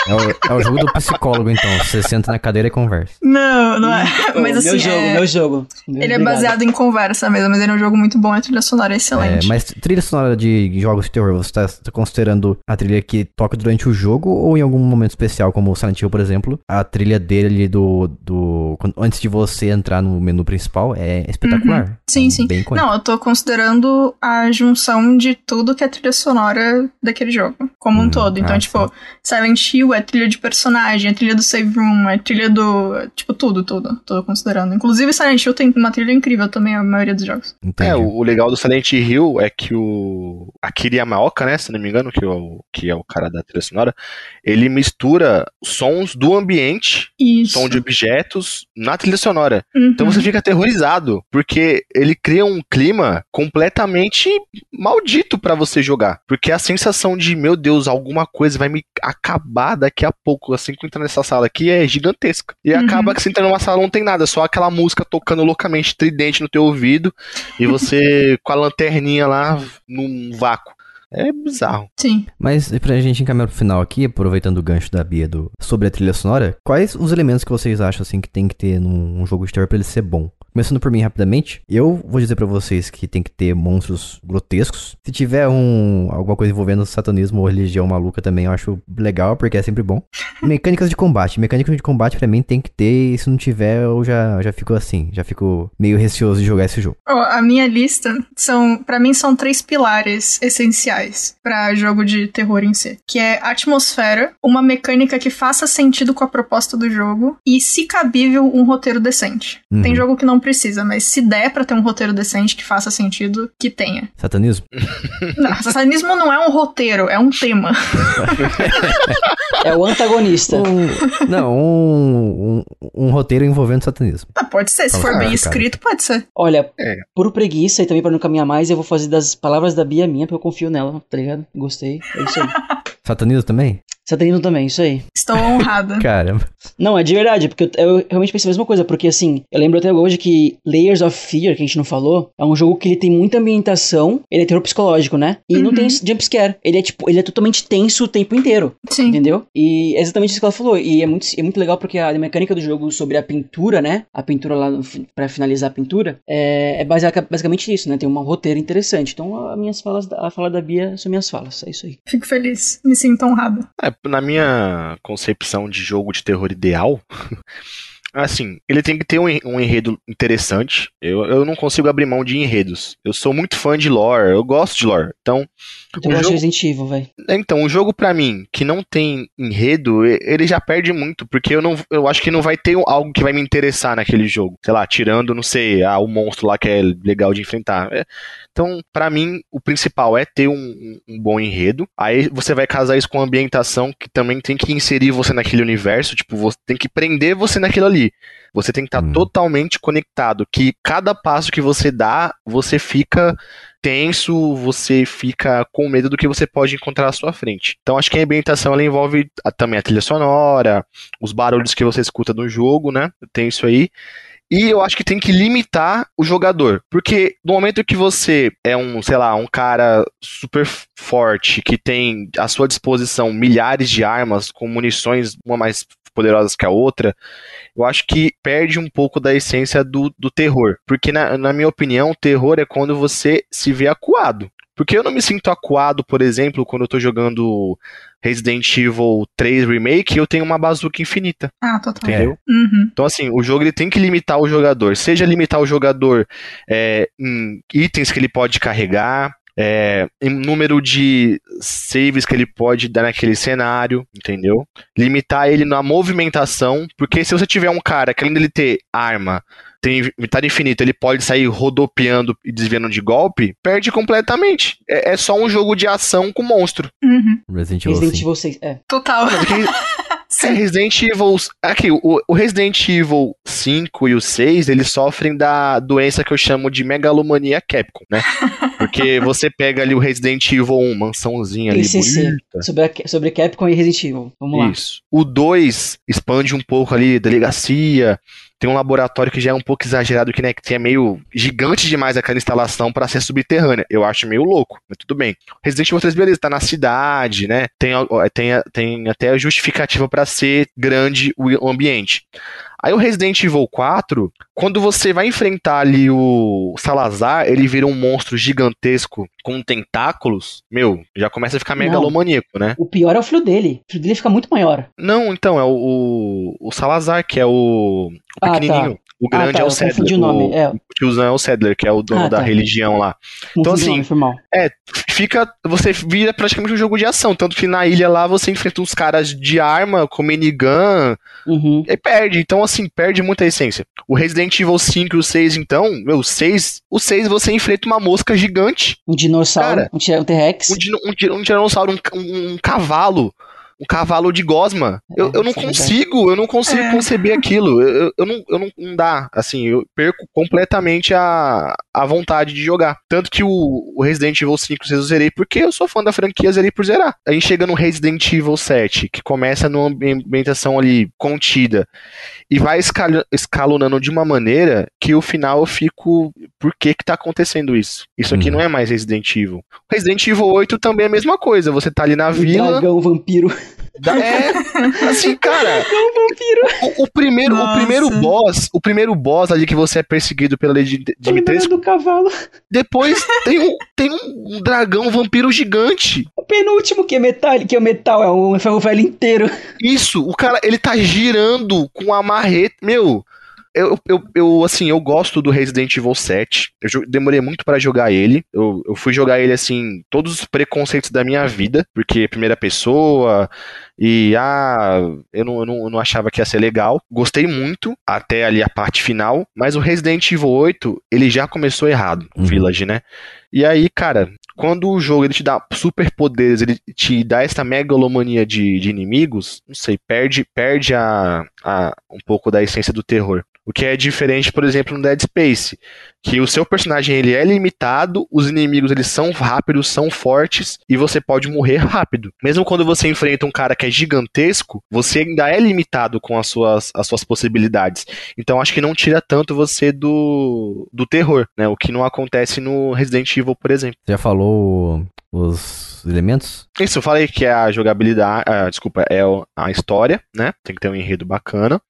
É o, é o jogo do psicólogo, então. Você senta na cadeira e conversa. Não, não é. Mas assim, meu jogo, é- meu jogo. ele é Obrigado. baseado em conversa mesmo, mas ele é um jogo muito bom, a trilha sonora é É, excelente. mas trilha sonora de jogos de terror, você tá, tá considerando a trilha que toca durante o jogo ou em algum momento especial, como o Silent Hill, por exemplo? A trilha dele do. do quando- antes de você entrar no menu principal é espetacular. Sim, É sim. Bem icônico. Não, eu tô considerando a junção de tudo que é trilha sonora daquele jogo, como um Hum, todo. Então, ah, tipo, sim. Silent Hill é trilha de personagem, é trilha do save room, é trilha do. Tipo, tudo, tudo. Tô considerando. Inclusive, Silent Hill tem uma trilha incrível também, a maioria dos jogos. Entendi. É, o, o legal do Silent Hill é que o Akira Yamaoka, né, se não me engano, que é o, que é o cara da trilha sonora, ele mistura sons do ambiente, Isso. som de objetos, na trilha sonora. Uhum. Então você fica aterrorizado, porque ele cria um clima completamente maldito pra você jogar. Porque a sensação de, meu Deus, alguma coisa vai me acabar daqui a pouco, assim que eu entrar nessa sala aqui, é gigantesca. E Uhum. acaba que você entra numa sala não tem nada, só aquela música tocando loucamente tridente no teu ouvido e você (laughs) com a lanterninha lá num vácuo. É bizarro. Sim. Mas pra gente encaminhar pro final aqui, aproveitando o gancho da Bia do, sobre a trilha sonora, quais os elementos que vocês acham assim que tem que ter num, num jogo de terror pra ele ser bom? Começando por mim rapidamente, eu vou dizer pra vocês que tem que ter monstros grotescos. Se tiver um alguma coisa envolvendo satanismo ou religião maluca também, eu acho legal, porque é sempre bom. Mecânicas de combate. Mecânicas de combate pra mim tem que ter, e se não tiver, eu já, já fico assim, já fico meio receoso de jogar esse jogo. Ó, a minha lista são, para mim, são três pilares essenciais pra jogo de terror em si, que é atmosfera, uma mecânica que faça sentido com a proposta do jogo e, se cabível, um roteiro decente. Uhum. Tem jogo que não precisa, mas se der pra ter um roteiro decente que faça sentido, que tenha. Satanismo? (laughs) Não, satanismo não é um roteiro, é um tema. (laughs) É o antagonista. Um- não, um, um, um roteiro envolvendo satanismo. Ah, pode ser, se Tá for bom, bem cara. escrito, pode ser. Olha, É. por preguiça e também pra não caminhar mais, eu vou fazer das palavras da Bia minha, porque eu confio nela, tá ligado? Gostei. É isso aí. Satanismo também? Satanismo também, isso aí. Estou honrada. (laughs) Caramba. Não, é de verdade, porque eu, eu realmente pensei a mesma coisa, porque assim, eu lembro até hoje que Layers of Fear, que a gente não falou, é um jogo que ele tem muita ambientação, ele é terror psicológico, né? E não Uhum. tem jumpscare. Ele é tipo, ele é totalmente tenso o tempo inteiro. Sim. Entendeu? E é exatamente isso que ela falou. E é muito, é muito legal porque a mecânica do jogo sobre a pintura, né? A pintura lá no pra finalizar a pintura é, é baseada- basicamente isso, né? Tem um roteiro interessante. Então, as minhas falas, a fala da Bia são minhas falas. É isso aí. Fico feliz. Me sinto honrada. É, na minha concepção de jogo de terror ideal, (laughs) assim, ele tem que ter um, en- um enredo interessante. Eu, eu não consigo abrir mão de enredos. Eu sou muito fã de lore, eu gosto de lore. Então, eu gosto de jogo- Resident Evil, velho. então o jogo pra mim que não tem enredo, ele já perde muito, porque eu não, eu acho que não vai ter algo que vai me interessar naquele jogo. Sei lá, tirando, não sei, ah, o monstro lá que é legal de enfrentar. É, Então, pra mim, o principal é ter um, um- bom enredo. Aí você vai casar isso com a ambientação que também tem que inserir você naquele universo. Tipo, você tem que prender você naquilo ali. Você tem que estar Hum. totalmente conectado. Que cada passo que você dá, você fica tenso, você fica com medo do que você pode encontrar à sua frente. Então acho que a ambientação ela envolve a- também a trilha sonora, os barulhos que você escuta no jogo, né? Tem isso aí. E eu acho que tem que limitar o jogador. Porque no momento que você é um, sei lá, um cara super forte, que tem à sua disposição milhares de armas com munições, uma mais poderosas que a outra, eu acho que perde um pouco da essência do, do terror. Porque, na, na minha opinião, o terror é quando você se vê acuado. Porque eu não me sinto acuado, por exemplo, quando eu tô jogando Resident Evil 3 Remake, eu tenho uma bazuca infinita, Ah, total. entendeu? Uhum. Então, assim, o jogo ele tem que limitar o jogador. Seja limitar o jogador é, em itens que ele pode carregar, é, em número de saves que ele pode dar naquele cenário, entendeu? Limitar ele na movimentação, porque se você tiver um cara que além dele ter arma, tem metade infinito, ele pode sair rodopiando e desviando de golpe, perde completamente. É, é só um jogo de ação com monstro. Uhum. Resident Evil Resident 5. Evil 6. É. Total. (laughs) É, Resident Evil. Aqui, o, o Resident Evil 5 e o 6, eles sofrem da doença que eu chamo de megalomania Capcom, né? Porque (laughs) você pega ali o Resident Evil 1, mansãozinha ali TCC. bonita. Sobre, a, sobre Capcom e Resident Evil. Vamos lá. Isso. O 2 expande um pouco ali, delegacia. Tem um laboratório que já é um pouco exagerado, que, né, que é meio gigante demais aquela instalação para ser subterrânea. Eu acho meio louco, mas tudo bem. Resident Evil 3, beleza, tá na cidade, né? Tem, ó, tem, tem até justificativa para ser grande o ambiente. Aí o Resident Evil 4, quando você vai enfrentar ali o Salazar, ele vira um monstro gigantesco com tentáculos. Meu, já começa a ficar megalomaníaco, né? O pior é o fio dele. O fio dele fica muito maior. Não, então, é o, o, o Salazar, que é o, o Ah, pequenininho. O Ah, grande tá, é o confundi o nome, é. O tiozão é o Sadler, que é o dono Ah, da tá. religião lá. Não Então, assim, nome. É, fica. Você vira praticamente um jogo de ação. Tanto que na ilha lá você enfrenta uns caras de arma com minigun Uhum. e perde. Então, assim, perde muita essência. O Resident Evil 5 e o 6, então, meu, o 6. O 6 você enfrenta uma mosca gigante. Um dinossauro, Cara, um T-Rex. um, um, um tiranossauro, um, um- um cavalo. Um cavalo de gosma. É, Eu, eu não consigo, eu não consigo É. conceber aquilo. Eu, eu, eu não, eu não, não dá. Assim, eu perco completamente a, a vontade de jogar. Tanto que o, o Resident Evil 5 eu zerei porque eu sou fã da franquia, zerei por zerar. A gente chega no Resident Evil 7, que começa numa ambientação ali contida e vai escal- escalonando de uma maneira que o final eu fico. Por que que tá acontecendo isso? Isso aqui Uhum. não é mais Resident Evil. Resident Evil 8 também é a mesma coisa. Você tá ali na Um vila. dragão vampiro. Da- É, assim, cara. (laughs) vampiro. O, o primeiro, o primeiro boss, o primeiro boss ali que você é perseguido pela lei de Tô lembrando Dimitrescu, do cavalo. depois tem um, tem um, um dragão vampiro gigante. O penúltimo que é metal, que é o metal, é um ferro velho inteiro. Isso, o cara, ele tá girando com a marreta. Meu, eu, eu, eu, assim, eu gosto do Resident Evil 7. Eu demorei muito pra jogar ele. Eu, eu fui jogar ele, assim, todos os preconceitos da minha vida, porque primeira pessoa e, ah, eu não, eu não, eu não achava que ia ser legal. Gostei muito, até ali a parte final, mas o Resident Evil 8, ele já começou errado, o Uhum. Village, né? E aí, cara, quando o jogo ele te dá superpoderes, ele te dá essa megalomania de, de inimigos, não sei, perde, perde a, a, um pouco da essência do terror. O que é diferente, por exemplo, no Dead Space, que o seu personagem ele é limitado, os inimigos eles são rápidos, são fortes e você pode morrer rápido. Mesmo quando você enfrenta um cara que é é gigantesco, você ainda é limitado com as suas, as suas possibilidades. Então acho que não tira tanto você do, do terror, né? O que não acontece no Resident Evil, por exemplo. Já falou os elementos? Isso, eu falei que é a jogabilidade, ah, desculpa, é a história, né? Tem que ter um enredo bacana.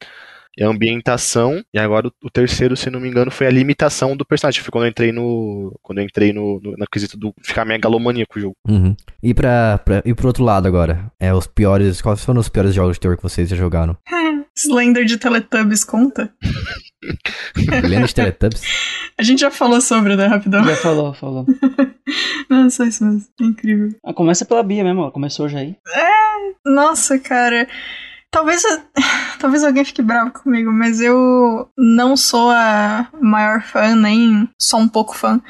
É a ambientação, e agora o, o, terceiro, se não me engano, foi a limitação do personagem. Foi quando eu entrei no. Quando eu entrei no, no, no quesito do ficar megalomaníaco o jogo. Uhum. E pra, pra, e pro outro lado agora? É os piores. Quais foram os piores jogos de terror que vocês já jogaram? (laughs) Slender de Teletubbies conta? (laughs) Slender de Teletubbies? A gente já falou sobre, né, rapidão? Já falou, falou. (laughs) Não, só isso mesmo. É incrível. Ah, começa pela Bia mesmo, ó. Começou já aí. É, nossa, cara. Talvez, (laughs) talvez alguém fique bravo comigo, mas eu não sou a maior fã, nem só um pouco fã,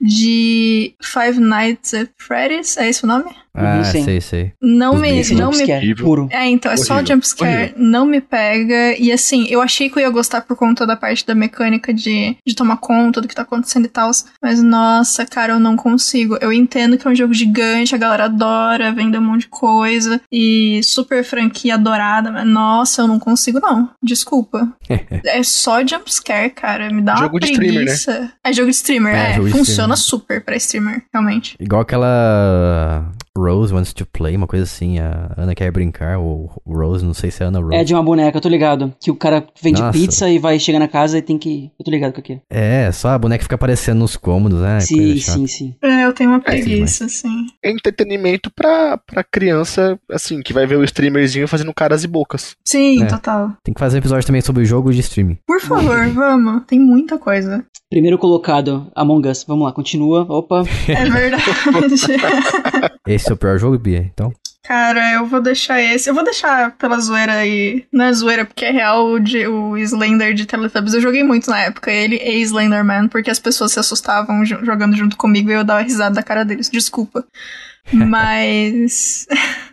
de Five Nights at Freddy's. É esse o nome? Ah, sim. sei, sei. Não Os me. Não me puro. É, então, é horrível. só jumpscare. Horrível. Não me pega. E assim, eu achei que eu ia gostar por conta da parte da mecânica de, de tomar conta do que tá acontecendo e tal. Mas nossa, cara, eu não consigo. Eu entendo que é um jogo gigante, a galera adora, vende um monte de coisa. E super franquia adorada. Mas nossa, eu não consigo, não. Desculpa. (laughs) é só jumpscare, cara. Me dá jogo uma preguiça. De streamer, né? É jogo de streamer, é. é funciona streamer. super pra streamer, realmente. Igual aquela Rose wants to play, uma coisa assim. A Ana quer brincar, ou Rose, não sei se é Ana Rose. É de uma boneca, eu tô ligado. Que o cara vende Nossa. pizza e vai chegar na casa e tem que. Eu tô ligado com aqui. É, só a boneca fica aparecendo nos cômodos, né? Sim, sim, sim. É, eu tenho uma preguiça, é, sim. É entretenimento pra, pra criança, assim, que vai ver o streamerzinho fazendo caras e bocas. Sim, é. total. Tem que fazer um episódio também sobre o jogo de streaming. Por favor, (laughs) vamos. Tem muita coisa. Primeiro colocado, Among Us. Vamos lá, continua. Opa. É verdade. (laughs) Esse o pior jogo, Bia, então? Cara, eu vou deixar esse. Eu vou deixar pela zoeira aí. Não é zoeira, porque é real o, de, o Slender de Teletubbies. Eu joguei muito na época, ele e Slenderman, porque as pessoas se assustavam jogando junto comigo e eu dava risada da cara deles. Desculpa. (laughs) Mas.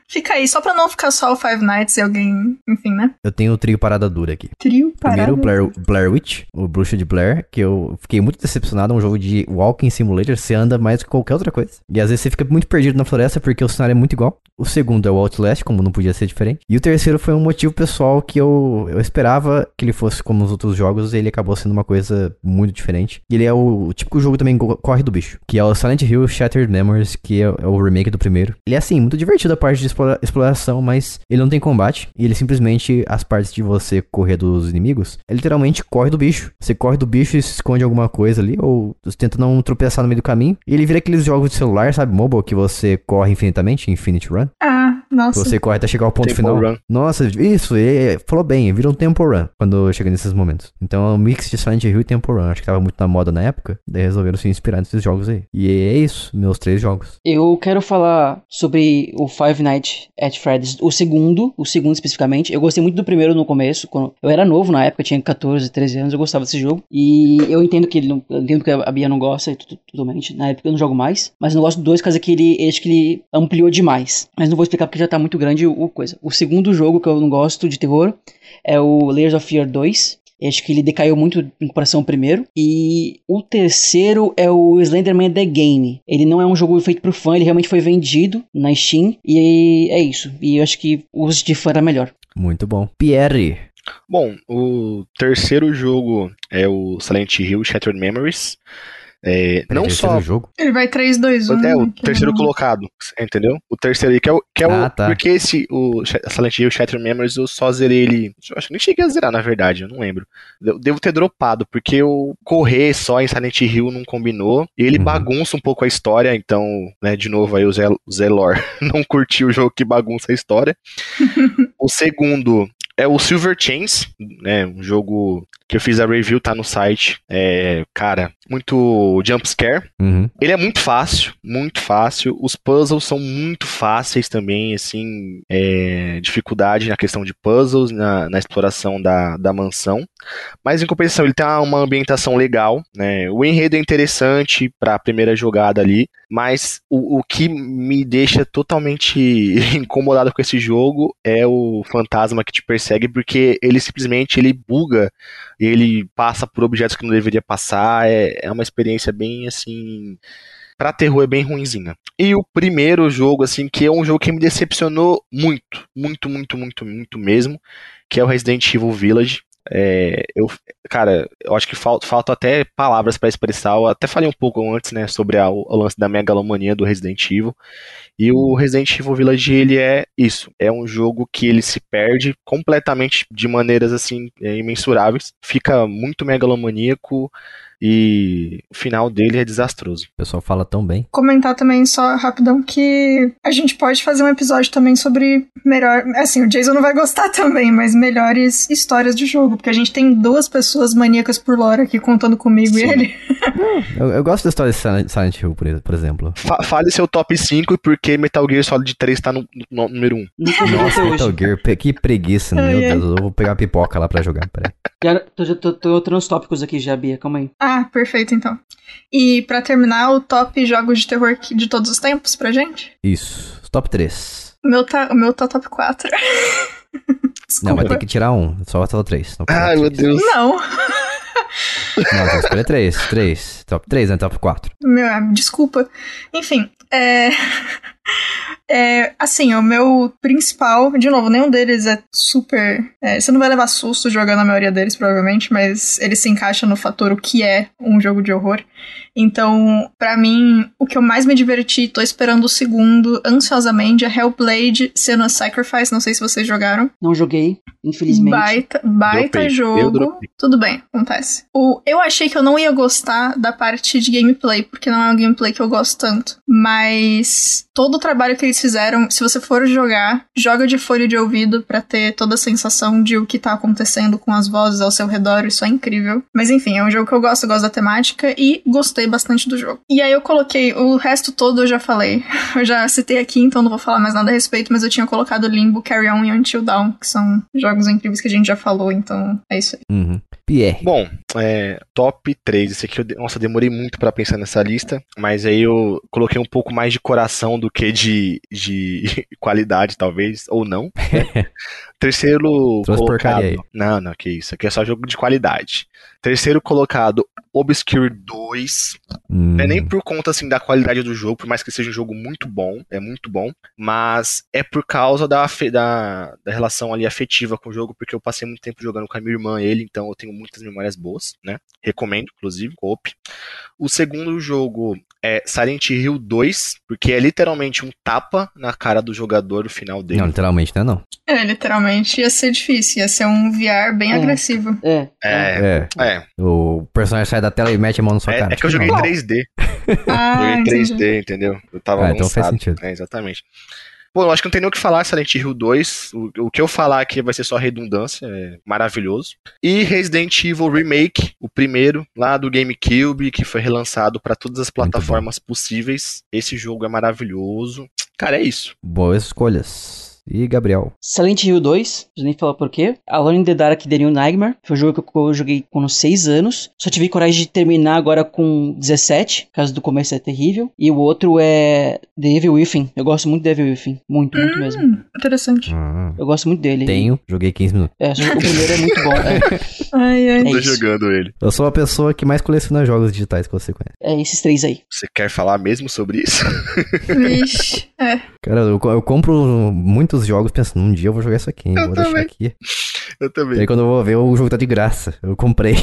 Fica aí, só pra não ficar só o Five Nights e alguém. Enfim, né? Eu tenho o trio parada dura aqui. Trio parada Primeiro, Blair, Blair Witch, o Bruxa de Blair, que eu fiquei muito decepcionado. É um jogo de Walking Simulator, você anda mais que qualquer outra coisa. E às vezes você fica muito perdido na floresta porque o cenário é muito igual. O segundo é o Outlast, como não podia ser diferente. E o terceiro foi um motivo pessoal que eu, eu esperava que ele fosse como os outros jogos, e ele acabou sendo uma coisa muito diferente. E ele é o, o típico jogo também corre do bicho, que é o Silent Hill Shattered Memories, que é, é o remake do primeiro. Ele é assim, muito divertido a parte de explora, exploração, mas ele não tem combate. E ele simplesmente, as partes de você correr dos inimigos, é literalmente corre do bicho. Você corre do bicho e se esconde alguma coisa ali, ou tenta não tropeçar no meio do caminho. E ele vira aqueles jogos de celular, sabe, mobile, que você corre infinitamente, Infinite Run. Ah, nossa. Você corre até chegar ao ponto tempo final. Run. Nossa, isso, é, falou bem, vira um tempo run quando chega nesses momentos. Então é um mix de Silent Hill e tempo run. Acho que tava muito na moda na época, daí resolveram se inspirar nesses jogos aí. E é isso, meus três jogos. Eu quero falar sobre o Five Nights at Freddy's, o segundo, o segundo especificamente. Eu gostei muito do primeiro no começo, quando eu era novo na época, tinha 14, 13 anos, eu gostava desse jogo. E eu entendo que ele não, eu entendo que a Bia não gosta, e tudo, totalmente. Na época eu não jogo mais, mas eu não gosto do dois, caso que ele, acho que ele ampliou demais. Mas não vou explicar porque já tá muito grande o coisa. O segundo jogo que eu não gosto de terror é o Layers of Fear 2. Acho que ele decaiu muito em comparação ao primeiro. E o terceiro é o Slenderman The Game. Ele não é um jogo feito pro fã, ele realmente foi vendido na Steam. E é isso. E eu acho que o uso de fã era melhor. Muito bom. Pierre. Bom, o terceiro jogo é o Silent Hill Shattered Memories. É, não só. Jogo? Ele vai 3, 2, 1. É, o terceiro não... colocado, entendeu? O terceiro aí, que é o. Que é ah, o tá. Porque esse, o Silent Hill Shattered Memories, eu só zerei ele. Acho que nem cheguei a zerar, na verdade, eu não lembro. Eu devo ter dropado, porque o correr só em Silent Hill não combinou. E ele uhum. bagunça um pouco a história, então, né, de novo aí o Zé, Zé Lore (laughs) não curtiu o jogo que bagunça a história. (laughs) o segundo é o Silver Chains, né? Um jogo que eu fiz a review, tá no site. É, cara, muito jumpscare. Uhum. Ele é muito fácil, muito fácil. Os puzzles são muito fáceis também, assim, é, dificuldade na questão de puzzles, na, na exploração da, da mansão. Mas em compensação, ele tem uma ambientação legal, né? O enredo é interessante para a primeira jogada ali, mas o, o que me deixa totalmente (laughs) incomodado com esse jogo é o fantasma que te persegue, porque ele simplesmente ele buga ele passa por objetos que não deveria passar. É, é uma experiência bem assim. pra terror é bem ruinzinha. E o primeiro jogo, assim, que é um jogo que me decepcionou muito, muito, muito, muito, muito mesmo, que é o Resident Evil Village. É, eu, cara, eu acho que falta, falta até palavras para expressar. Eu até falei um pouco antes, né, sobre a, o lance da megalomania do Resident Evil. E o Resident Evil Village, ele é isso. É um jogo que ele se perde completamente de maneiras, assim, é, imensuráveis. Fica muito megalomaníaco e o final dele é desastroso. O pessoal fala tão bem. Comentar também só rapidão que a gente pode fazer um episódio também sobre melhor. Assim, o Jason não vai gostar (laughs) também, mas melhores histórias de jogo. Porque a gente tem duas pessoas maníacas por lore aqui contando comigo Sim. e ele. (laughs) Eu, eu gosto da história de Silent Hill, por, por exemplo. Fa fale seu top 5 e por que Metal Gear Solid 3 tá no, no número 1. Nunca vi Nossa, Metal. Gear, que preguiça, meu. Deus. Eu vou pegar pipoca lá pra jogar, peraí. Já, tô, tô, tô outros os tópicos aqui já, Bia, calma aí. Ah, perfeito então. E pra terminar, o top jogos de terror de todos os tempos pra gente? Isso. Top 3. O meu tá, o meu tá top 4. Desculpa. (laughs) Não, vai ter que tirar um. Só o top 3. Top Ai, meu Deus. Não. Não, que escolher 3. 3. Top 3, né? Top 4. Meu, é, desculpa. Enfim, é. É, assim, o meu principal, de novo, nenhum deles é super. é, você não vai levar susto jogando a maioria deles, provavelmente, mas ele se encaixa no fator o que é um jogo de horror. Então, pra mim, o que eu mais me diverti, tô esperando o segundo ansiosamente, é Hellblade Senua Sacrifice. Não sei se vocês jogaram. Não joguei, infelizmente. Baita, baita Dropei. Jogo. Tudo bem, acontece. O, eu achei que eu não ia gostar da parte de gameplay, porque não é um gameplay que eu gosto tanto. Mas todo o trabalho que eles fizeram, se você for jogar, joga de fone de ouvido pra ter toda a sensação de o que tá acontecendo com as vozes ao seu redor, isso é incrível. Mas enfim, é um jogo que eu gosto, eu gosto da temática e gostei bastante do jogo. E aí eu coloquei, o resto todo eu já falei. (laughs) Eu já citei aqui, então não vou falar mais nada a respeito, mas eu tinha colocado Limbo, Carry On e Until Dawn, que são jogos incríveis que a gente já falou, então é isso aí. Uhum. Pierre. Bom, é, top 3. Esse aqui, eu, nossa, demorei muito pra pensar nessa lista, mas aí eu coloquei um pouco mais de coração do que de, de (laughs) qualidade, talvez, ou não. né? (laughs) Terceiro Trouxe colocado. Não, não, que isso. Aqui é só jogo de qualidade. Terceiro colocado, Obscure 2. Hum, Não é nem por conta assim da qualidade do jogo, por mais que seja um jogo muito bom, é muito bom, mas é por causa da, da, da relação ali afetiva com o jogo, porque eu passei muito tempo jogando com a minha irmã ele, então eu tenho muitas memórias boas, né? Recomendo, inclusive, Coop. O segundo jogo é Silent Hill 2, porque é literalmente um tapa na cara do jogador o final dele. Não, literalmente, né? Não. É, literalmente ia ser difícil, ia ser um VR bem É. agressivo. É, É, É. é. O personagem sai da tela e mete a mão na sua É, cara. é que eu joguei Não. em 3D. Ah, Joguei entendi. 3D, entendeu? Eu tava Ah, então faz sentido. É, exatamente. Pô, eu acho que não tem nem o que falar Silent Hill 2. O, o que eu falar aqui vai ser só redundância, é maravilhoso. E Resident Evil Remake, o primeiro, lá do GameCube, que foi relançado pra todas as plataformas possíveis. Esse jogo é maravilhoso. Cara, é isso. Boas escolhas. E Gabriel? Silent Hill 2, não nem falar porquê. Alone in the Dark The New Nightmare, foi um jogo que eu joguei com 6 anos. Só tive coragem de terminar agora com 17, caso do começo é terrível. E o outro é The Evil Within. Eu gosto muito de The Evil Within, muito, muito mesmo. Hum, interessante. Ah, Eu gosto muito dele. tenho, joguei 15 minutos. É, o primeiro é muito bom. É, (laughs) Ai, ai. É Tô isso. jogando ele. Eu sou a pessoa que mais coleciona jogos digitais que você conhece. é esses três aí. Você quer falar mesmo sobre isso? Vixe. É. Cara, eu, eu compro muitos jogos pensando, um dia eu vou jogar isso aqui, hein, Eu vou deixar também. aqui. Eu E também. aí quando eu vou ver, o jogo tá de graça. Eu comprei,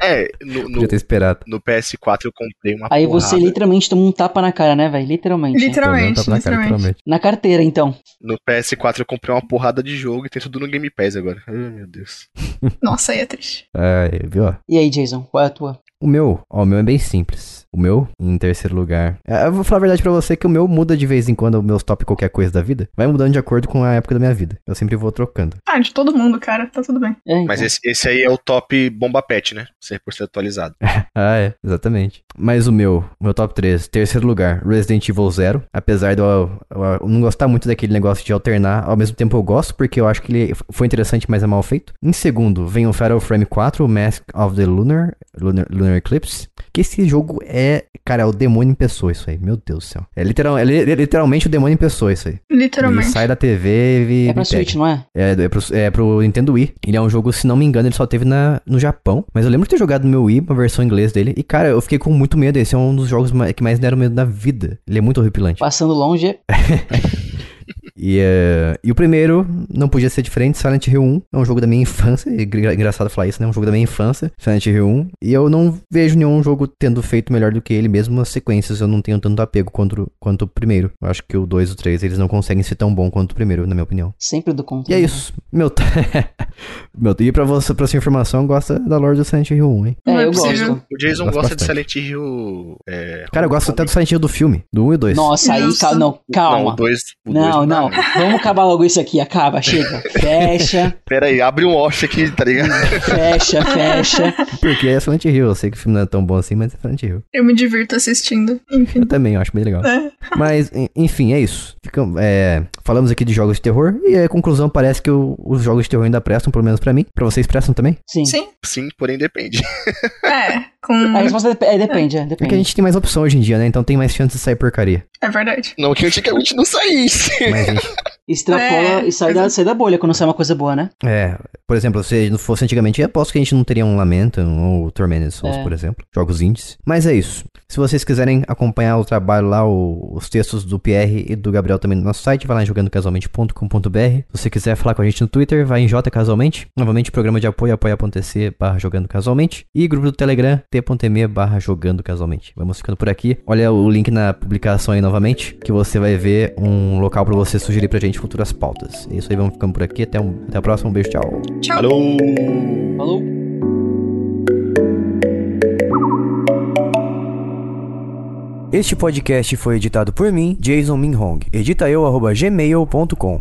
É, (laughs) no, no, podia ter esperado. no PS4 eu comprei uma Aí porrada. você literalmente toma um tapa na cara, né, velho? Literalmente. Literalmente, tapa na cara, literalmente. literalmente. Na carteira, então. No PS4 eu comprei uma porrada de jogo e tem tudo no Game Pass agora. Ai, meu Deus. (laughs) Nossa, aí é triste. Ai, viu? E aí, Jason, qual é a tua? O meu, ó, o meu é bem simples. O meu, em terceiro lugar. É, Eu vou falar a verdade pra você que o meu muda de vez em quando, o meus top qualquer coisa da vida. Vai mudando de acordo com a época da minha vida. Eu sempre vou trocando. Ah, de todo mundo, cara. Tá tudo bem. É, então. Mas esse, esse aí é o top bomba pet, né? 100% atualizado. (laughs) Ah, é, exatamente. Mas o meu, o meu top 3, terceiro lugar, Resident Evil Zero. Apesar de eu, eu- eu não gostar muito daquele negócio de alternar, ao mesmo tempo eu gosto, porque eu acho que ele foi interessante, mas é mal feito. Em segundo, vem o Fatal Frame 4, o Mask of the Lunar, Lunar, Lunar Eclipse. Que esse jogo é, cara, é o demônio em pessoa isso aí. Meu Deus do céu. É, literal, é, li- é literalmente o demônio em pessoa isso aí. Ele Literalmente. sai da TV e É pra. Switch, não é? É, é, pro, é pro Nintendo Wii. Ele é um jogo, se não me engano, ele só teve na, no Japão. Mas eu lembro de ter jogado no meu Wii, uma versão em inglês dele. E, cara, eu fiquei com muito medo. Esse é um dos jogos que mais deram medo na vida. Ele é muito horripilante. Passando longe. (laughs) E, eh, e o primeiro não podia ser diferente. Silent Hill 1 é um jogo da minha infância. É engra- engraçado falar isso, né? É um jogo da minha infância. Silent Hill 1. E eu não vejo nenhum jogo tendo feito melhor do que ele, mesmo as sequências. Eu não tenho tanto apego quanto, quanto o primeiro. Eu acho que o 2 e o 3 eles não conseguem ser tão bom quanto o primeiro, na minha opinião. Sempre do contra. E é isso. Meu. (laughs) Meu, e pra você, pra sua informação, gosta da Lord do Silent Hill 1, hein? É, Não é eu gosto. O Jason Gosto gosta de bastante. Silent Hill. É, Cara, eu gosto até do Silent Hill do filme, do 1 e 2. Nossa, aí, Nossa. cal- não, Não, o calma. 2. Não, não. Vamos acabar logo isso aqui. Acaba, chega. Fecha, Pera aí, abre um wash aqui, tá ligado? fecha, fecha. Porque é Silent Hill. Eu sei que o filme não é tão bom assim, mas é Silent Hill. Eu me divirto assistindo. Enfim. Eu também, eu acho bem legal. É. Mas, en- enfim, é isso. Ficam- é, falamos aqui de jogos de terror e a conclusão parece que o- os jogos de terror ainda prestam, pelo menos pra mim. Pra vocês prestam também? Sim. Sim. Sim, porém depende. É. (laughs) Com... A resposta é, depende, é, É que a depende. gente tem mais opção hoje em dia, né? Então tem mais chance de sair porcaria. É verdade. Não que antigamente não saísse. Mas, gente, (laughs) Extrapola É, e sai da, sai da bolha quando sai uma coisa boa, né? é, por exemplo, se não fosse antigamente, eu aposto que a gente não teria um Lamentum ou Tormented Souls, É. por exemplo. Jogos indies. Mas é isso. Se vocês quiserem acompanhar o trabalho lá, o- os textos do Pierre e do Gabriel também no nosso site, vai lá em jogandocasualmente.com.br. Se você quiser falar com a gente no Twitter, vai em jcasualmente. Novamente, programa de apoio, apoia.se barra jogando casualmente. E grupo do Telegram, t.me barra jogando casualmente. Vamos ficando por aqui. Olha o link na publicação aí novamente, que você vai ver um local pra você sugerir pra gente futuras pautas. É isso aí, vamos ficando por aqui. Até, um, até a próxima. Um beijo, tchau. Tchau. Alô! Falou. Este podcast foi editado por mim, Jason Minhong. Edita eu, arroba gmail.com.